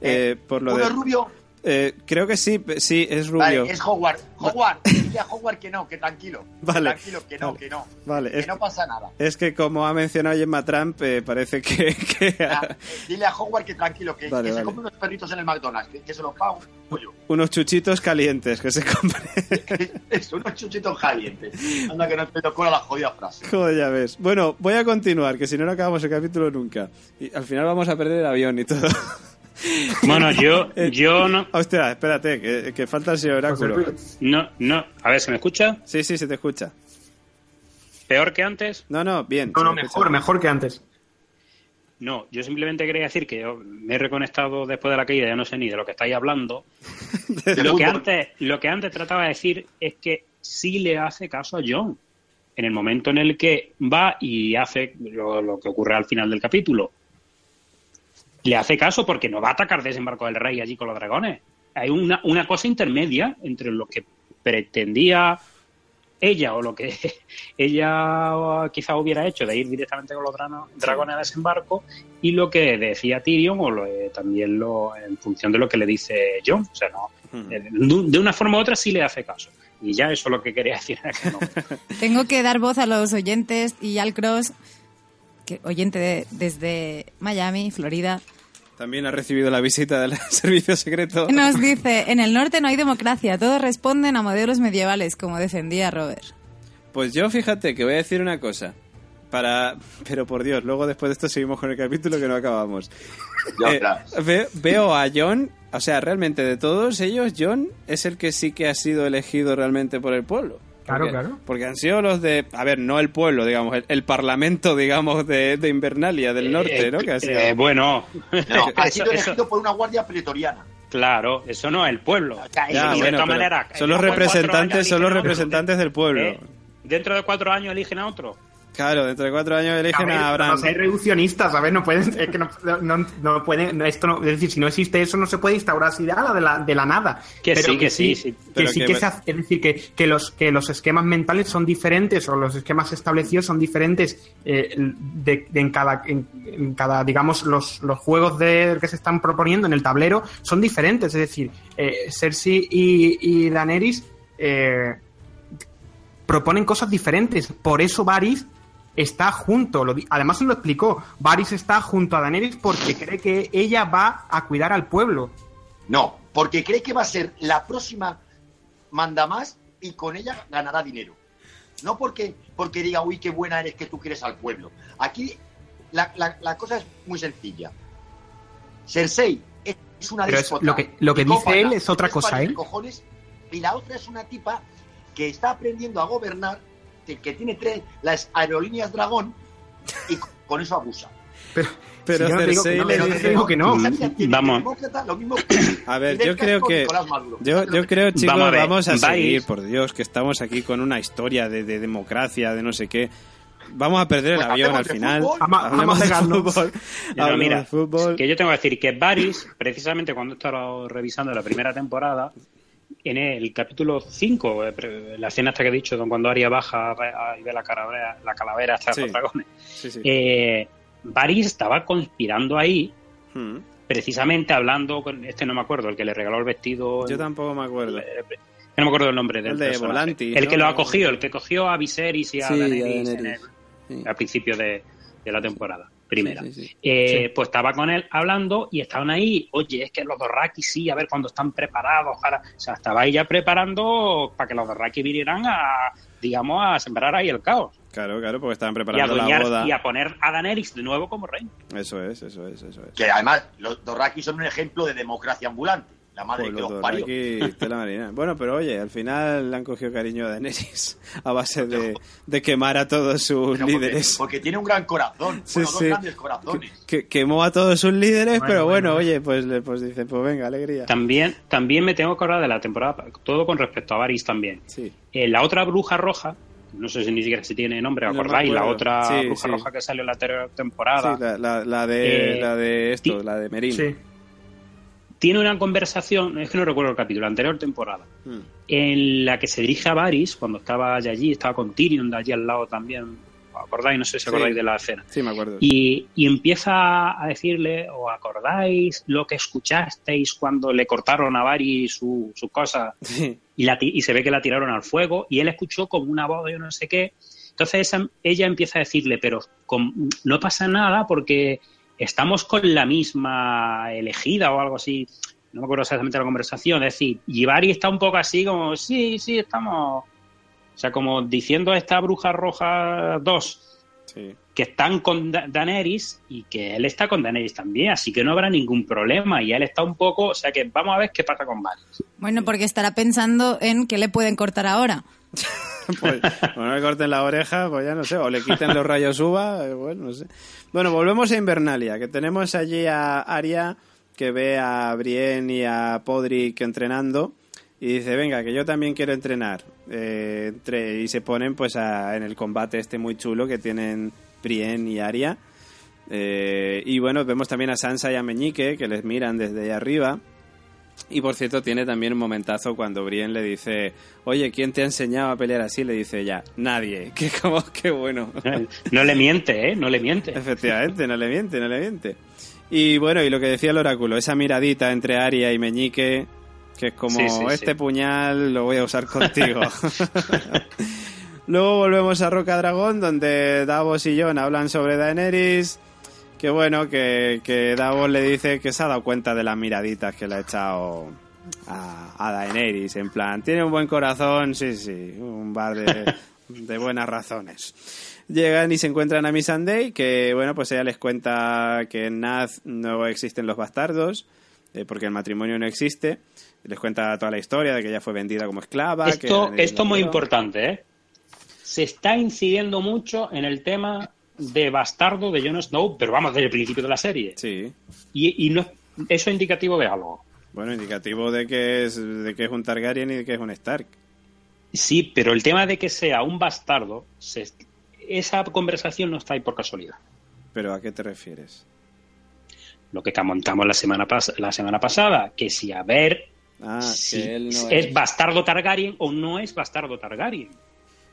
eh, por lo
Uno
de.
rubio,
Eh, creo que sí, sí, es rubio.
vale, es Howard. Howard, dile a Howard que no, que tranquilo.
Vale.
Tranquilo, que no,
Vale.
que no.
Vale,
Que
es,
no pasa nada.
es que como ha mencionado Gemma Trump, eh, parece que. [LAUGHS] que-
Ah, dile a Howard que tranquilo, que,
Vale,
que se come unos perritos en el McDonald's, que, que se los pago yo.
unos chuchitos calientes que se compren. [LAUGHS]
Eso, unos chuchitos calientes. Anda que no te tocó la jodida frase.
Joder, ya ves. Bueno, voy a continuar, que si no, no acabamos el capítulo nunca. Y al final vamos a perder el avión y todo. [LAUGHS]
Bueno, yo,
Eh,
yo no,
Hostia, espérate, que, que falta el señor Oráculo.
no, no. A ver, ¿se me escucha?
Sí, sí, se te escucha.
¿Peor que antes?
No, no, bien.
No, no, mejor,
escucha.
mejor que antes.
No, yo simplemente quería decir que yo me he reconectado después de la caída, ya no sé ni de lo que estáis hablando. [LAUGHS] Lo, que antes, lo que antes trataba de decir es que sí le hace caso a John. En el momento en el que va y hace lo, lo que ocurre al final del capítulo. Le hace caso porque no va a atacar desembarco del rey allí con los dragones. Hay una, una cosa intermedia entre lo que pretendía ella o lo que [LAUGHS] ella quizá hubiera hecho de ir directamente con los dragones a desembarco y lo que decía Tyrion o lo, eh, también lo en función de lo que le dice John. O sea, no,
Ujú.
eh, de de una forma u otra sí le hace caso. Y ya eso es lo que quería decir. en aquel momento.
Tengo que dar voz a los oyentes y al Cross, que oyente de- desde Miami, Florida,
También ha recibido la visita del [LAUGHS] servicio secreto.
nos dice, en el norte no hay democracia, todos responden a modelos medievales, como defendía Robert.
Pues yo fíjate que voy a decir una cosa. Para... Pero por Dios, luego después de esto seguimos con el capítulo que no acabamos. Eh, ve- veo a John, o sea, realmente de todos ellos, John es el que sí que ha sido elegido realmente por el pueblo.
Claro,
Porque-
claro.
Porque han sido los de, a ver, no el pueblo, digamos, el, el parlamento, digamos, de, de Invernalia, del norte, ¿no? Que ha sido-
Eh, bueno,
No, [LAUGHS] ha
eso-
sido
eso-
elegido por una guardia pretoriana.
claro, eso no es el pueblo.
Ya,
de
bueno,
todas
pero
maneras,
son los
de
representantes, son los representantes del pueblo.
Eh, Dentro de cuatro años eligen a otro.
Claro, dentro de cuatro años
A
eligen
ver,
a Abraham.
no seáis reduccionistas, ¿sabes? No pueden, es que no, no, no pueden, no, esto no, es decir, si no existe eso, no se puede instaurar así de la, de la, de la nada.
Que sí, que sí, sí.
Que sí
que-
que se hace- es decir, que, que los, que los esquemas mentales son diferentes o los esquemas establecidos son diferentes eh, de, de en cada, en, en cada, digamos, los, los juegos de, que se están proponiendo en el tablero son diferentes. Es decir, eh, Cersei y, y Daenerys eh, proponen cosas diferentes. Por eso Varys está junto, lo además lo explicó, Varys está junto a Daenerys porque cree que ella va a cuidar al pueblo.
No, porque cree que va a ser la próxima manda más y con ella ganará dinero. No porque, porque diga, uy, qué buena eres que tú quieres al pueblo. Aquí la, la- la cosa es muy sencilla. Cersei es una déspota
lo que- lo que dice él es otra cosa, ¿eh?
cojones, y la otra es una tipa que está aprendiendo a gobernar, que, que tiene tres, las aerolíneas dragón, y con eso abusa.
Pero,
Pero
si yo no te digo que
Cersei
no,
le
pero
dice-
digo que no.
Vamos.
demócrata, lo mismo
A ver, yo creo que. Yo, yo creo, chicos,
Vamos
vamos
a
a,
ver, vais-
seguir, por Dios, que estamos aquí con una historia de, de democracia, de no sé qué. Vamos a perder el
Pues
avión al final.
fútbol.
Vamos-
Hablemos
vamos a
de fútbol. Hablemos
mira,
de fútbol.
que yo tengo que decir que Varys, precisamente cuando estaba revisando la primera temporada, en el capítulo 5, eh, la escena esta que he dicho, don cuando Arya baja y ve la calavera, la calavera hasta
Sí.
los dragones,
Sí, sí.
eh, Varys estaba conspirando ahí,
Hmm.
precisamente hablando con este, no me acuerdo, el que le regaló el vestido.
Yo tampoco me acuerdo.
Eh, No me acuerdo el nombre del
El de
personaje.
Volantis,
El
¿no?
que lo ha cogido, el que cogió a Viserys y a Daenerys en el- al principio de, de la temporada primera.
Sí, sí, sí.
Eh, Pues estaba con él hablando y estaban ahí, oye, es que los Dorraki sí, a ver cuando están preparados para... O sea, estaba ahí ya preparando para que los Dorraki vinieran a, digamos, a sembrar ahí el caos.
Claro, claro, porque estaban
Y a,
preparando la boda.
y a poner a Daenerys de nuevo como rey.
Eso es, eso es, eso es.
Que además los Dorraki son un ejemplo de democracia ambulante. La madre
Pues
que
los
los parió.
Dothraki, tela marina. [LAUGHS] Bueno, pero oye, al final le han cogido cariño a Daenerys [LAUGHS] a base de, de quemar a todos sus
porque,
líderes.
porque tiene un gran corazón.
Sí,
bueno, dos
sí.
grandes corazones.
Que, quemó a todos sus líderes,
Bueno,
pero bueno,
bueno.
oye, pues, le- pues dice, pues venga, alegría.
También, también me tengo que acordar de la temporada, todo con respecto a Varys también.
Sí.
Eh, la otra bruja roja, no sé si ni siquiera si tiene nombre,
No me
¿acordáis? la
acuerdo.
otra
Sí,
bruja
sí.
roja que salió en la anterior temporada.
Sí, la, la- la de,
Eh,
la de esto, la de Merín.
Tiene una conversación, es que no recuerdo el capítulo, anterior temporada,
Mm.
en la que se dirige a Varys cuando estaba allí, estaba con Tyrion de allí al lado también. ¿Os acordáis? No sé si
Sí.
acordáis de la escena.
Sí, me acuerdo.
Y, y empieza a decirle, ¿os acordáis lo que escuchasteis cuando le cortaron a Varys su, su cosa
Sí.
y, la, y se ve que la tiraron al fuego y él escuchó como una voz de yo no sé qué. Entonces ella empieza a decirle, pero no pasa nada porque estamos con la misma elegida o algo así. No me acuerdo exactamente la conversación. Es decir, y Varys está un poco así como, sí, sí, estamos... O sea, como diciendo a esta bruja roja 2
Sí.
que están con Da- Daenerys y que él está con Daenerys también, así que no habrá ningún problema y él está un poco, o sea que vamos a ver qué pasa con Varys.
Bueno, porque estará pensando en qué le pueden cortar ahora. [LAUGHS]
Pues, bueno, le corten la oreja, pues ya no sé, o le quiten los rayos uva, bueno, no sé. Bueno, volvemos a Invernalia, que tenemos allí a Aria que ve a Brienne y a Podrick entrenando y dice, venga, que yo también quiero entrenar. Eh, y se ponen pues a- en el combate este muy chulo que tienen Brienne y Aria. Eh, y bueno, vemos también a Sansa y a Meñique que les miran desde ahí arriba. Y por cierto, tiene también un momentazo cuando Brienne le dice, oye, ¿quién te ha enseñado a pelear así? Le dice ya, nadie. [LAUGHS] Que como, qué bueno. [LAUGHS]
No le miente, ¿eh? No le miente.
Efectivamente, no le miente, no le miente. Y bueno, y lo que decía el oráculo, esa miradita entre Aria y Meñique, que es como,
Sí, sí, sí.
este puñal lo voy a usar [LAUGHS] contigo. Luego volvemos a Roca Dragón, donde Davos y Jon hablan sobre Daenerys. Que bueno, que, que Davos le dice que se ha dado cuenta de las miraditas que le ha echado a, a Daenerys. En plan, tiene un buen corazón, sí, sí, un bar de, [LAUGHS] de buenas razones. Llegan y se encuentran a Missandei, que bueno, pues ella les cuenta que en Naz no existen los bastardos, eh, porque el matrimonio no existe. Les cuenta toda la historia de que ella fue vendida como esclava. que
Esto,
Daenerys
esto muy importante, ¿eh? Se está incidiendo mucho en el tema de bastardo de Jon Snow, pero vamos, desde el principio de la serie.
Sí,
Y, y no, eso es indicativo de algo.
bueno, indicativo de que, es, de que es un Targaryen y de que es un Stark.
Sí, pero el tema de que sea un bastardo, se- esa conversación no está ahí por casualidad.
¿Pero a qué te refieres?
Lo que comentamos la semana, pas- la semana pasada, que si a ver
Ah,
si
que él no
es,
es...
bastardo Targaryen o no es bastardo Targaryen.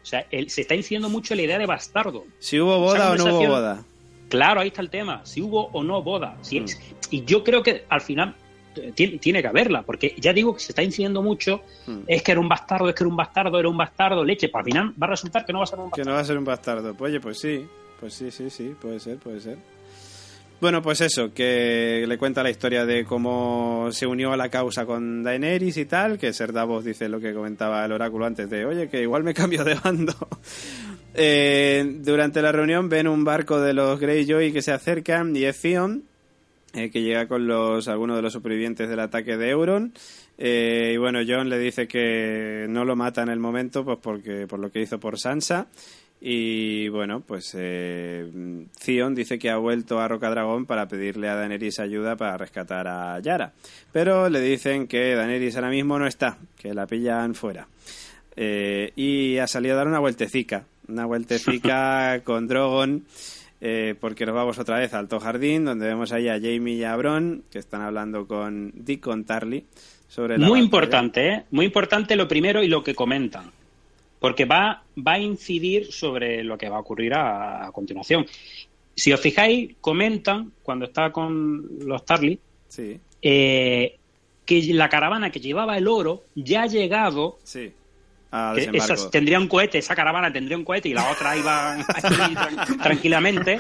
O sea, él- se está incidiendo mucho la idea de bastardo.
Si hubo boda o no hubo boda.
Claro, ahí está el tema, si hubo o no boda. Si
Mm.
es- y yo creo que al final eh, tiene, tiene que haberla, porque ya digo que se está incidiendo mucho,
Mm.
es que era un bastardo, es que era un bastardo, era un bastardo, leche, para al final va a resultar que no va a ser un
Que
bastardo.
no va a ser un bastardo. Pues, oye, pues sí. Pues sí, sí, sí. Puede ser, puede ser. Bueno, pues eso, que le cuenta la historia de cómo se unió a la causa con Daenerys y tal, que Ser Davos dice lo que comentaba el oráculo antes de, oye, que igual me cambio de bando. [LAUGHS] Eh, durante la reunión ven un barco de los Greyjoy que se acercan y es Theon, eh, que llega con los algunos de los supervivientes del ataque de Euron. Eh, y bueno, John le dice que no lo mata en el momento, pues porque por lo que hizo por Sansa. Y bueno, pues eh, Theon dice que ha vuelto a Rocadragón para pedirle a Daenerys ayuda para rescatar a Yara. Pero le dicen que Daenerys ahora mismo no está, que la pillan fuera. Eh, y ha salido a dar una vueltecica, una vueltecica [LAUGHS] con Drogon, eh, porque nos vamos otra vez al Alto Jardín, donde vemos ahí a Jamie y a Bron, que están hablando con Dick con Tarly sobre la
Muy
batalla.
importante, ¿eh? Muy importante lo primero y lo que comentan. Porque va, va a incidir sobre lo que va a ocurrir a, a continuación. Si os fijáis, comentan, cuando está con los Tarly,
Sí,
eh, que la caravana que llevaba el oro ya ha llegado.
sí.
Esas tendría un cohete, esa caravana tendría un cohete y la otra iba [LAUGHS] tranquilamente.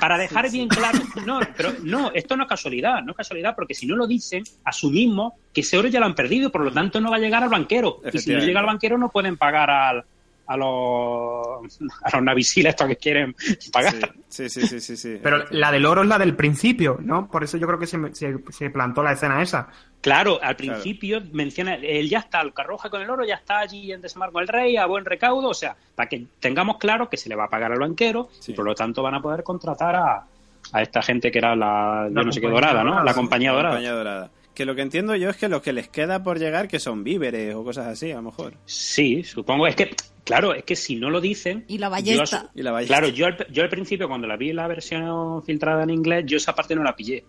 Para dejar bien claro. No, pero no, esto no es casualidad, no es casualidad, porque si no lo dicen, asumimos que ese oro ya lo han perdido por lo tanto no va a llegar al banquero. Y si no llega al banquero, no pueden pagar al, a los, a los navisiles estos que quieren pagar.
Sí, sí, sí, sí, sí.
Pero la del oro es la del principio, ¿no? Por eso yo creo que se, se, se plantó la escena esa.
Claro, al principio menciona, él ya está, el carruaje con el oro ya está allí en desembarco del rey a buen recaudo, o sea, para que tengamos claro que se le va a pagar al banquero
Sí.
y por lo tanto van a poder contratar a, a esta gente que era la, yo
La
no sé qué dorada, ¿no? La compañía
La
dorada.
compañía dorada. Que lo que entiendo yo es que lo que les queda por llegar que son víveres o cosas así, a lo mejor.
Sí, supongo, es que, claro, es que si no lo dicen...
Y la
yo
ballesta.
asu-
Y la ballesta.
Claro, yo al, yo al principio cuando la vi en la versión filtrada en inglés, yo esa parte no la pillé.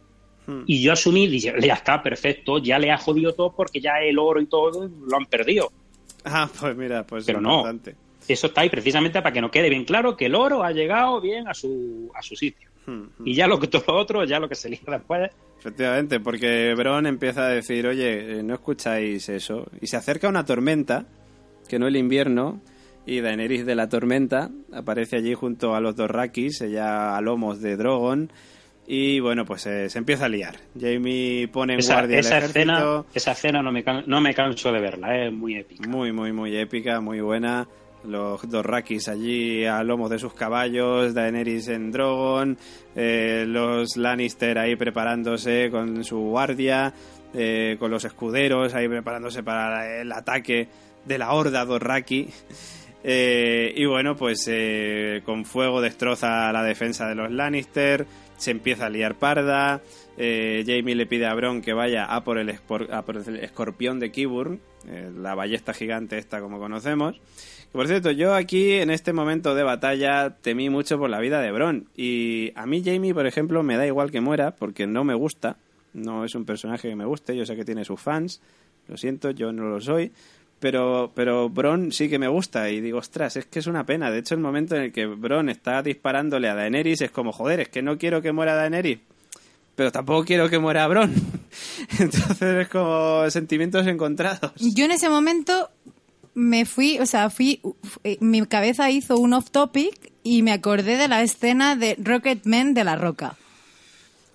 Hmm.
Y yo asumí, dije, ya está, perfecto, ya le ha jodido todo porque ya el oro y todo lo han perdido.
Ah, [LAUGHS] pues mira, pues
Pero no.
importante.
Eso está ahí precisamente para que nos quede bien claro que el oro ha llegado bien a su, a su sitio.
Hmm, hmm.
Y ya lo que todo lo otro, ya lo que se elija después.
Efectivamente, porque Bron empieza a decir, oye, eh, no escucháis eso. Y se acerca una tormenta, que no el invierno, y Daenerys de la tormenta aparece allí junto a los dos Rakis, ella a lomos de Drogon, y bueno, pues eh, se empieza a liar. Jamie pone en
Esa,
guardia
esa
el ejército.
escena, esa escena no me, can- no me canso de verla, es muy épica.
Muy, muy, muy épica, muy buena. Los dos Rakis allí a lomos de sus caballos, Daenerys en Drogon, eh, los Lannister ahí preparándose con su guardia, eh, con los escuderos ahí preparándose para el ataque de la horda Dothraki. Eh, y bueno, pues eh, con fuego destroza la defensa de los Lannister, se empieza a liar parda, eh, Jamie le pide a Bron que vaya a por el, escorpión de Kiburn, eh, la ballesta gigante esta como conocemos. Por cierto, yo aquí en este momento de batalla temí mucho por la vida de Bron. Y a mí Jamie, por ejemplo, me da igual que muera porque no me gusta. No es un personaje que me guste. Yo sé que tiene sus fans. Lo siento, yo no lo soy. Pero, pero Bron sí que me gusta y digo, ostras, es que es una pena. De hecho, el momento en el que Bron está disparándole a Daenerys es como, joder, es que no quiero que muera Daenerys, pero tampoco quiero que muera Bron. [LAUGHS] Entonces es como sentimientos encontrados.
Yo en ese momento me fui, o sea, fui, eh, mi cabeza hizo un off topic y me acordé de la escena de Rocketman de la Roca.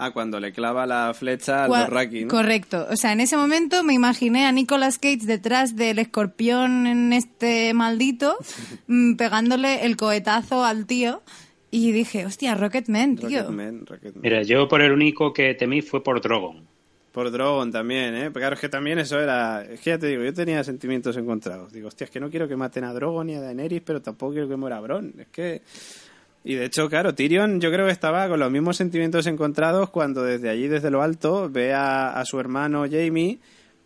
Ah, cuando le clava la flecha al Dothraki, ¿no?
Correcto. O sea, en ese momento me imaginé a Nicolas Cage detrás del escorpión en este maldito, [LAUGHS] mm, pegándole el cohetazo al tío. Y dije, hostia, Rocketman, tío.
Rocketman, Rocketman.
Mira, yo por el único que temí fue por Drogon.
Por Drogon también, ¿eh? Claro, es que también eso era... Es que ya te digo, yo tenía sentimientos encontrados. Digo, hostia, es que no quiero que maten a Drogon ni a Daenerys, pero tampoco quiero que muera Bron. Es que... Y de hecho, claro, Tyrion yo creo que estaba con los mismos sentimientos encontrados cuando desde allí, desde lo alto, ve a, a su hermano Jamie,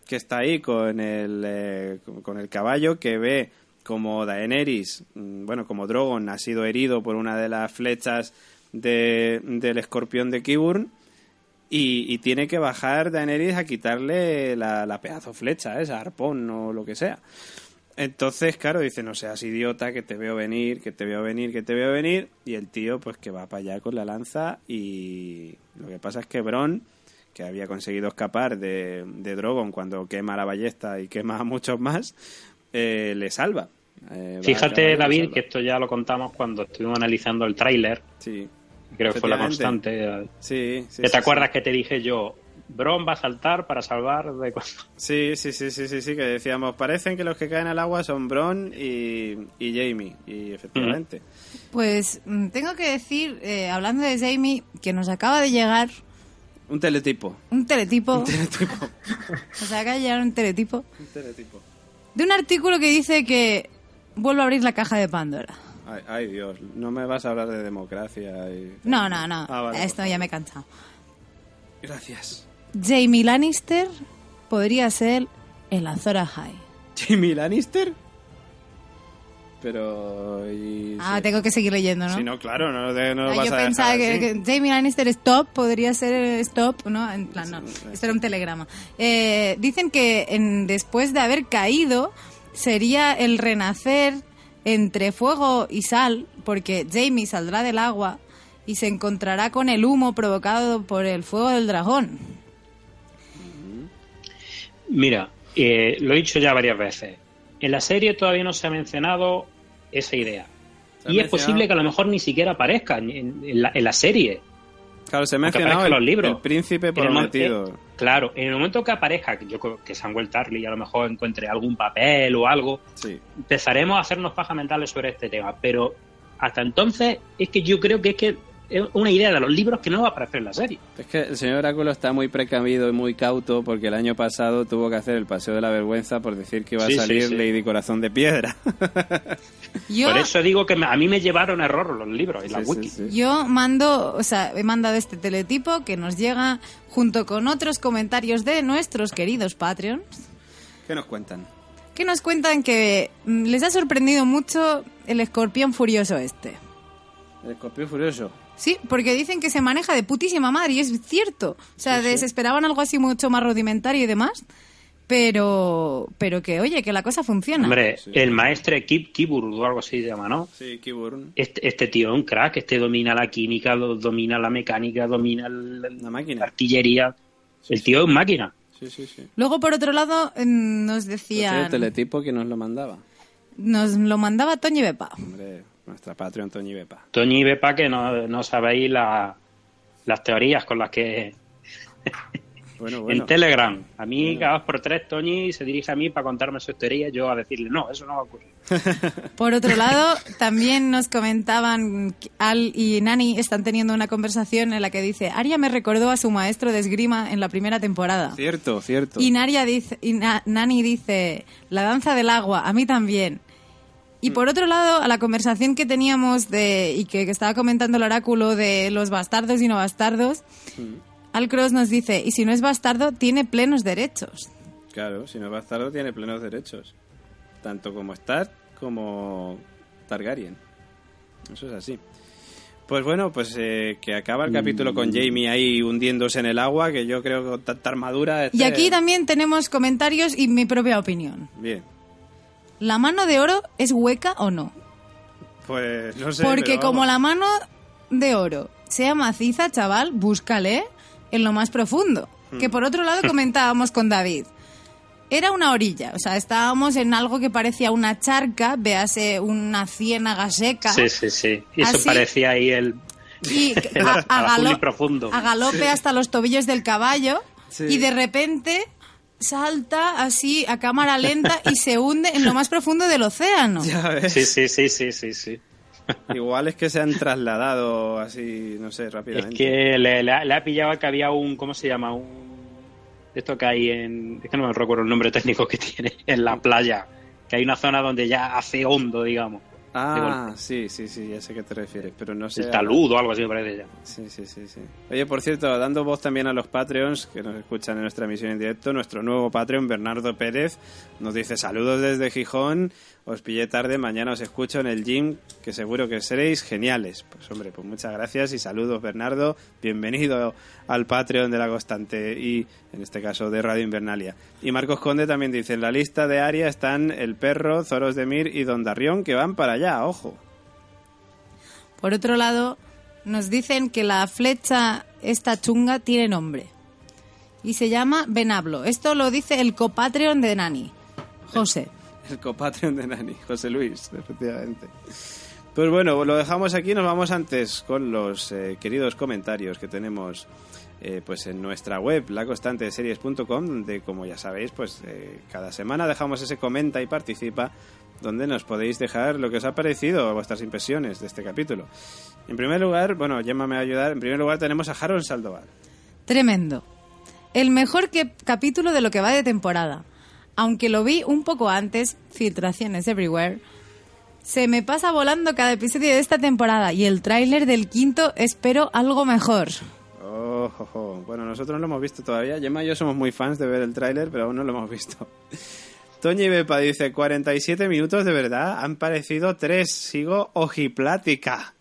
que está ahí con el, eh, con- el caballo, que ve como Daenerys, mm, bueno, como Drogon ha sido herido por una de las flechas de- del escorpión de Kiburn, y, y tiene que bajar Daenerys a quitarle la, la pedazo flecha, esa arpón o lo que sea. Entonces, claro, dice, no seas idiota, que te veo venir, que te veo venir, que te veo venir. Y el tío, pues que va para allá con la lanza y lo que pasa es que Bron, que había conseguido escapar de, de Drogon cuando quema la ballesta y quema a muchos más, eh, le salva. Eh,
Fíjate, David, que esto ya lo contamos cuando estuvimos analizando el tráiler.
Sí,
Creo que fue la constante.
sí, sí.
¿Te
sí,
acuerdas
sí.
que te dije yo? Bron va a saltar para salvar de cuando...
Sí, sí, sí, sí, sí, sí, que decíamos, parecen que los que caen al agua son Bron y, y Jamie, y efectivamente.
Pues mm, tengo que decir, eh, hablando de Jamie, que nos acaba de llegar
Un teletipo.
un teletipo.
Un teletipo. [LAUGHS]
Nos acaba de llegar un teletipo.
Un teletipo.
De un artículo que dice que vuelvo a abrir la caja de Pandora.
Ay, ay, Dios, no me vas a hablar de democracia. Y...
No, no, no.
Ah, vale,
Esto ya me he cansado.
Gracias.
Jamie Lannister podría ser el Azor Ahai.
¿Jamie Lannister? Pero... y-
Ah,
sí.
tengo que seguir leyendo, ¿no?
Sí, no, claro, no, de- no lo
Ah,
vas
yo
a dejar
pensaba que,
así.
que Jamie Lannister stop podría ser stop, ¿no? En plan, no. Esto era un telegrama. Eh, dicen que en- después de haber caído sería el renacer entre fuego y sal, porque Jamie saldrá del agua y se encontrará con el humo provocado por el fuego del dragón.
Mira, eh, lo he dicho ya varias veces. En la serie todavía no se ha mencionado esa idea. Y es posible que a lo mejor ni siquiera aparezca en, en la, en la serie.
Claro, se ha mencionado el,
los libros.
el príncipe
En el
prometido.
eh, claro, en el momento que aparezca, que yo creo que Samuel Tarly a lo mejor encuentre algún papel o algo,
Sí.
empezaremos a hacernos pajas mentales sobre este tema. Pero hasta entonces es que yo creo que es que una idea de los libros que no va a aparecer en la serie.
Es que el señor Oráculo está muy precavido y muy cauto porque el año pasado tuvo que hacer el paseo de la vergüenza por decir que iba
Sí,
a
sí,
salir
sí.
Lady Corazón de Piedra.
Yo,
Por eso digo que me- a mí me llevaron error los libros y la
Sí, sí,
wiki.
sí.
yo mando, o sea, he mandado este teletipo que nos llega junto con otros comentarios de nuestros queridos Patreons
¿Qué nos cuentan?
que nos cuentan que mm, les ha sorprendido mucho el escorpión furioso este.
El escorpión furioso.
Sí, porque dicen que se maneja de putísima madre y es cierto. O sea, desesperaban algo así mucho más rudimentario y demás, pero pero que oye, que la cosa funciona.
Hombre, el maestre Kib Kibur o algo así se llama, ¿no?
Sí, Kiburn.
Este, este tío es un crack, este domina la química, domina la mecánica, domina el-
La máquina.
la artillería. El tío es máquina.
Sí, sí, sí.
Luego por otro lado nos
Pues sí,
decían
el teletipo que nos lo mandaba.
nos lo mandaba Toño Bepa.
Hombre, nuestra Patreon Toñi Bepa.
Toñi y Bepa, que no, no sabéis la- las teorías con las que [LAUGHS]
Bueno, bueno.
en Telegram. A mí, cada dos por tres, Toñi se dirige a mí para contarme sus teorías, yo a decirle, no, eso no va a ocurrir. [LAUGHS]
Por otro lado, también nos comentaban que Al y Nani están teniendo una conversación en la que dice, Aria me recordó a su maestro de esgrima en la primera temporada.
Cierto, cierto.
Y, Naria dice, y Na- Nani dice, la danza del agua, a mí también. Y por otro lado, a la conversación que teníamos de, y que, que estaba comentando el oráculo de los bastardos y no bastardos, Al Cross nos dice, y si no es bastardo, tiene plenos derechos.
Claro, si no es bastardo tiene plenos derechos. Tanto como Stark como Targaryen. Eso es así. Pues bueno, pues eh, que acaba el capítulo con Jamie ahí hundiéndose en el agua, que yo creo que con tanta armadura...
Y
este-
aquí también tenemos comentarios y mi propia opinión.
Bien.
¿La mano de oro es hueca o no?
Pues no sé.
Porque como la mano de oro sea maciza, chaval, búscale en lo más profundo.
Hmm.
Que por otro lado [LAUGHS] comentábamos con David. Era una orilla, o sea, estábamos en algo que parecía una charca, véase una ciénaga seca.
Sí, sí, sí. Y eso
Así-
parecía ahí el,
Y [LAUGHS] a, a
azul y
galo-
profundo.
a galope hasta los tobillos del caballo
Sí.
y de repente salta así a cámara lenta y se hunde en lo más profundo del océano.
Ya ves.
Sí, sí, sí, sí, sí, sí. [LAUGHS]
Igual es que se han trasladado así, no sé,
Es
rápidamente.
que le, le- le ha pillado que había un, ¿cómo se llama? Un, esto que hay en, es que no me recuerdo el nombre técnico que tiene, en la playa, que hay una zona donde ya hace hondo, digamos.
Ah, sí, sí, sí, ya sé a qué te refieres, pero no sé...
El talud o algo así me parece ya.
Sí, sí, sí, sí. Oye, por cierto, dando voz también a los Patreons que nos escuchan en nuestra emisión en directo, nuestro nuevo Patreon, Bernardo Pérez, nos dice saludos desde Gijón, os pillé tarde, mañana os escucho en el gym, que seguro que seréis geniales. Pues hombre, pues muchas gracias y saludos Bernardo, bienvenido al Patreon de La Constante y en este caso de Radio Invernalia. Y Marcos Conde también dice, en la lista de Aria están El Perro, Zoros de Mir y Don Darrión, que van para allá, ojo.
Por otro lado, nos dicen que la flecha esta chunga tiene nombre y se llama Venablo. Esto lo dice el copatreon de Nani, José.
El copatrión de Nani, José Luis, efectivamente. Pues bueno, lo dejamos aquí, nos vamos antes con los eh, queridos comentarios que tenemos eh, pues en nuestra web, laconstanteseries.com, donde como ya sabéis, pues eh, cada semana dejamos ese comenta y participa, donde nos podéis dejar lo que os ha parecido, vuestras impresiones de este capítulo. En primer lugar, bueno, Gemma me va a ayudar, en primer lugar tenemos a Harold Saldoval.
Tremendo. El mejor capítulo de lo que va de temporada. Aunque lo vi un poco antes, filtraciones everywhere, se me pasa volando cada episodio de esta temporada y el tráiler del quinto espero algo mejor.
Oh, jo. Bueno, nosotros no lo hemos visto todavía. Gemma y yo somos muy fans de ver el tráiler, pero aún no lo hemos visto. [LAUGHS] Toñi Bepa dice, 47 minutos de verdad, han parecido tres, sigo ojiplática.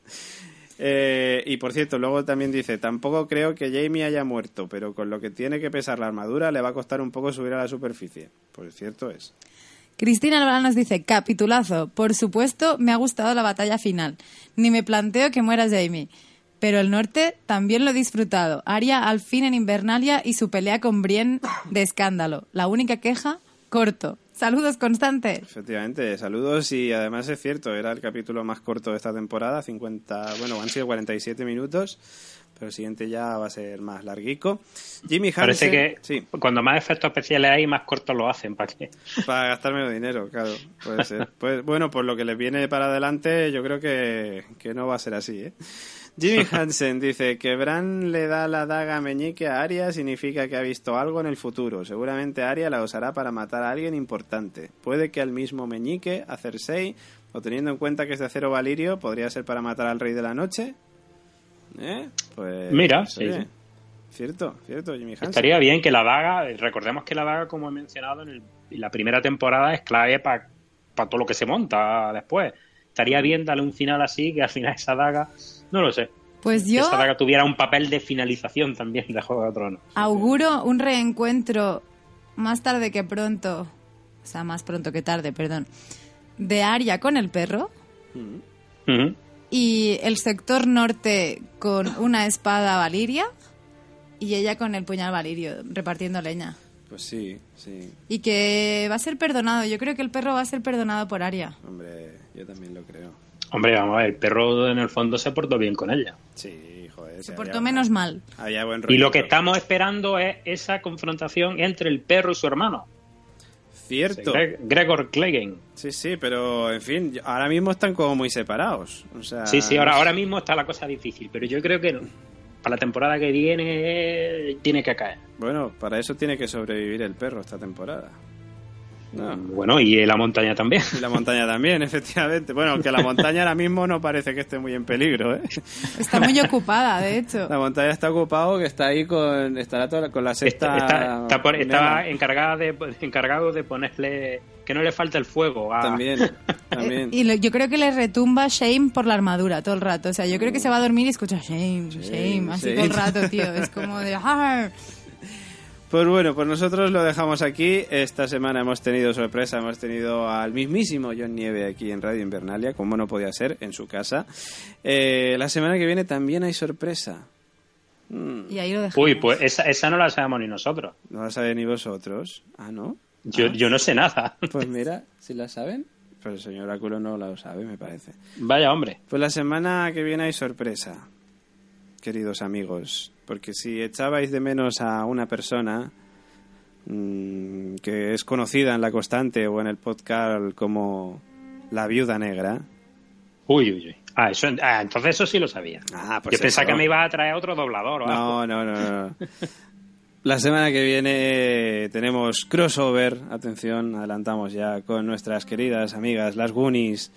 Eh, y por cierto, luego también dice, tampoco creo que Jamie haya muerto, pero con lo que tiene que pesar la armadura le va a costar un poco subir a la superficie. Pues cierto es.
Cristina Alvarado nos dice, capitulazo. Por supuesto, me ha gustado la batalla final. Ni me planteo que muera Jamie. Pero el norte también lo he disfrutado. Aria al fin en Invernalia y su pelea con Brienne de escándalo. La única queja, corto. Saludos constantes.
Efectivamente, saludos y además es cierto, era el capítulo más corto de esta temporada, 50, bueno, han sido 47 minutos, pero el siguiente ya va a ser más larguico. Jimmy Hansen...
Parece que
Sí,
cuando más efectos especiales hay, más cortos lo hacen. ¿Para qué?
para gastar menos dinero, claro, puede ser. Pues, bueno, por lo que les viene para adelante, yo creo que, que no va a ser así, ¿eh? Jimmy Hansen dice que Bran le da la daga meñique a Arya significa que ha visto algo en el futuro. Seguramente Arya la usará para matar a alguien importante. Puede que al mismo meñique, a Cersei, o teniendo en cuenta que es de acero valirio, podría ser para matar al rey de la noche. ¿Eh? Pues,
Mira, sí.
Cierto, cierto, Jimmy Hansen.
Estaría bien que la daga, recordemos que la daga, como he mencionado en, el- en la primera temporada, es clave para todo lo que se monta después. Estaría bien darle un final así, que al final esa daga, no lo sé,
Pues
que
yo
esa daga tuviera un papel de finalización también de Juego de Tronos.
auguro un reencuentro más tarde que pronto, o sea, más pronto que tarde, perdón, de Arya con el perro
Ujú.
y el sector norte con una espada valiria y ella con el puñal valirio repartiendo leña.
Pues sí, sí.
Y que va a ser perdonado. Yo creo que el perro va a ser perdonado por Arya.
Hombre, yo también lo creo.
Hombre, vamos a ver, el perro en el fondo se portó bien con ella.
Sí, joder.
Se portó
había-
menos mal.
Había buen
Y lo que estamos esperando es esa confrontación entre el perro y su hermano,
Cierto.
Gre- Gregor Clegane.
Sí, sí, pero en fin, ahora mismo están como muy separados. O sea,
Sí, sí, ahora, ahora mismo está la cosa difícil, pero yo creo que para la temporada que viene eh, tiene que caer.
Bueno, para eso tiene que sobrevivir el perro esta temporada. No.
Bueno, y la montaña también.
Y la montaña también, [LAUGHS] efectivamente. Bueno, aunque la montaña ahora mismo no parece que esté muy en peligro, ¿eh?
Está muy ocupada, de hecho.
La montaña está ocupado, que está ahí con estará toda, con la sexta.
Está, está- está por-
nena.
estaba encargada de, encargado de ponerle que no le falte el fuego. a-
También, [LAUGHS] también.
Y lo- yo creo que le retumba shame por la armadura todo el rato. O sea, yo creo que se va a dormir y escucha shame, shame, así
shame.
todo el rato, tío. Es como de... "Arr".
Pues bueno, pues nosotros lo dejamos aquí. Esta semana hemos tenido sorpresa, hemos tenido al mismísimo John Nieve aquí en Radio Invernalia, como no podía ser, en su casa. Eh, la semana que viene también hay sorpresa. Mm,
Y ahí lo dejamos.
Uy, pues esa, esa no la sabemos ni nosotros.
no la saben ni vosotros. Ah, ¿no?
Yo,
Ah,
yo no sé nada.
Pues [LAUGHS] mira, si la saben. Pero el señor Oráculo no lo sabe, me parece.
Vaya hombre.
Pues la semana que viene hay sorpresa, queridos amigos, porque si echabais de menos a una persona mm, que es conocida en la constante o en el podcast como la viuda negra,
Uy, uy, uy. Ah, eso, ah, entonces eso sí lo sabía.
Ah, pues
Yo pensaba
eso.
que me iba a traer otro doblador o algo.
no, no, no, no. La semana que viene tenemos crossover, atención, adelantamos ya con nuestras queridas amigas las Goonies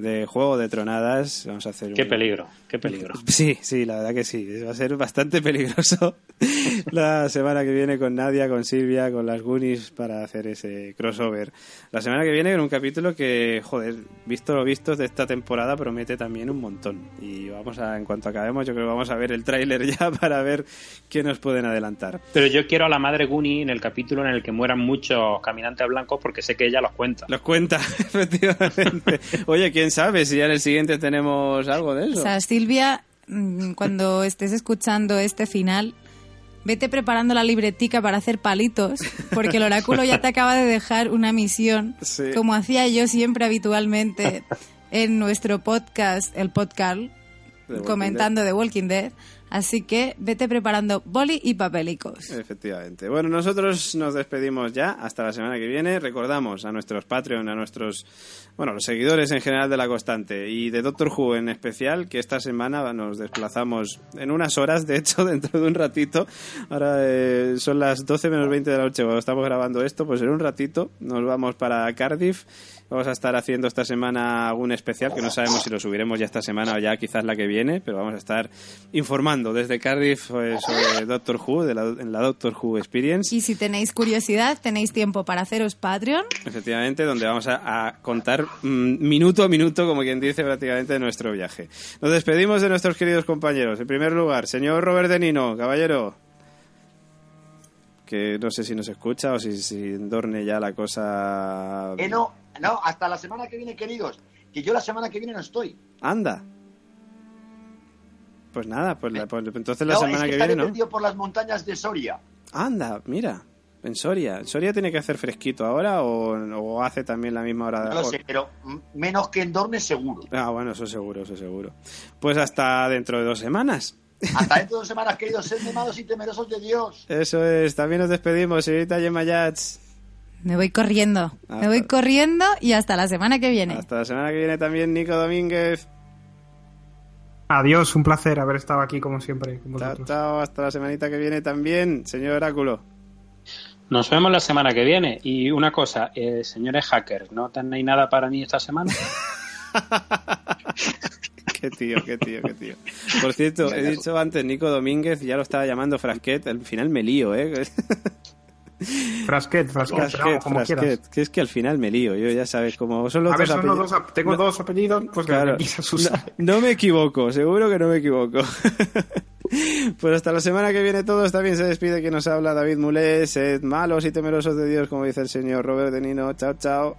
de Juego de Tronadas. Vamos a hacer
Qué
un-
peligro, qué peligro.
Sí, sí, la verdad que sí. Va a ser bastante peligroso [LAUGHS] la semana que viene con Nadia, con Silvia, con las Goonies para hacer ese crossover. La semana que viene con un capítulo que, joder, visto lo visto de esta temporada promete también un montón. Y vamos a, en cuanto acabemos, yo creo que vamos a ver el tráiler ya [LAUGHS] para ver qué nos pueden adelantar.
Pero yo quiero a la madre Guni en el capítulo en el que mueran muchos caminantes blancos porque sé que ella los cuenta.
Los cuenta, [LAUGHS] efectivamente. Oye, quién sabe si ya en el siguiente tenemos algo de
O
eso.
sea, Silvia, mm, cuando estés escuchando este final, vete preparando la libretica para hacer palitos, porque el oráculo ya te acaba de dejar una misión,
Sí.
como hacía yo siempre habitualmente en nuestro podcast, el podcast, comentando de Walking Dead. Así que vete preparando boli y papelicos.
Efectivamente. Bueno, nosotros nos despedimos ya hasta la semana que viene. Recordamos a nuestros Patreon, a nuestros, bueno, los seguidores en general de La Constante y de Doctor Who en especial, que esta semana nos desplazamos en unas horas, de hecho, [LAUGHS] dentro de un ratito. Ahora eh, son las 12 menos 20 de la noche cuando estamos grabando esto, pues en un ratito nos vamos para Cardiff. Vamos a estar haciendo esta semana algún especial que no sabemos si lo subiremos ya esta semana o ya quizás la que viene, pero vamos a estar informando desde Cardiff eh, sobre Doctor Who, de la, en la Doctor Who Experience,
Y si tenéis curiosidad, tenéis tiempo para haceros Patreon.
efectivamente, donde vamos a, a contar mm, minuto a minuto, como quien dice, prácticamente de nuestro viaje. Nos despedimos de nuestros queridos compañeros. En primer lugar, señor Robert De Nino, caballero, que no sé si nos escucha o si, si endorne ya la cosa.
Eh, no, no, hasta la semana que viene, queridos. Que yo la semana que viene no estoy.
Anda. Pues nada, pues, la- pues entonces la
no,
semana
es que,
que viene, ¿no?
por las montañas de Soria.
Anda, mira. En Soria. ¿Soria tiene que hacer fresquito ahora o, o hace también la misma hora de
No lo sé, pero menos que en Dorne seguro.
Ah, bueno, eso seguro, eso seguro. Pues hasta dentro de dos semanas.
Hasta dentro de [LAUGHS] dos semanas, queridos, sed malos y temerosos de Dios.
Eso es, también nos despedimos, señorita Gemma Yats.
Me voy corriendo. Me voy corriendo y hasta la semana que viene.
Hasta la semana que viene también, Nico Domínguez.
Adiós, un placer haber estado aquí como siempre. con
Chao,
vosotros.
chao, hasta la semanita que viene también, señor Oráculo.
Nos vemos la semana que viene. Y una cosa, eh, señores hackers, ¿no tenéis nada para mí esta semana? [LAUGHS]
Qué tío, qué tío, qué tío. Por cierto, he dicho antes Nico Domínguez, ya lo estaba llamando Frasquet, al final me lío, ¿eh? [LAUGHS]
Frasquet, frasquet,
Frasquet,
como
Frasquet,
quieras.
que es que al final me lío, yo ya sabes, como son los
A ver,
dos
son los
apellidos-
dos ap- tengo
No,
dos apellidos, pues
Claro,
que usar.
no, no me equivoco, seguro que no me equivoco. [LAUGHS] pues hasta la semana que viene todos, también se despide quien nos habla David Mulé, sed malos y temerosos de Dios, como dice el señor Robert De Nino. Chao, chao.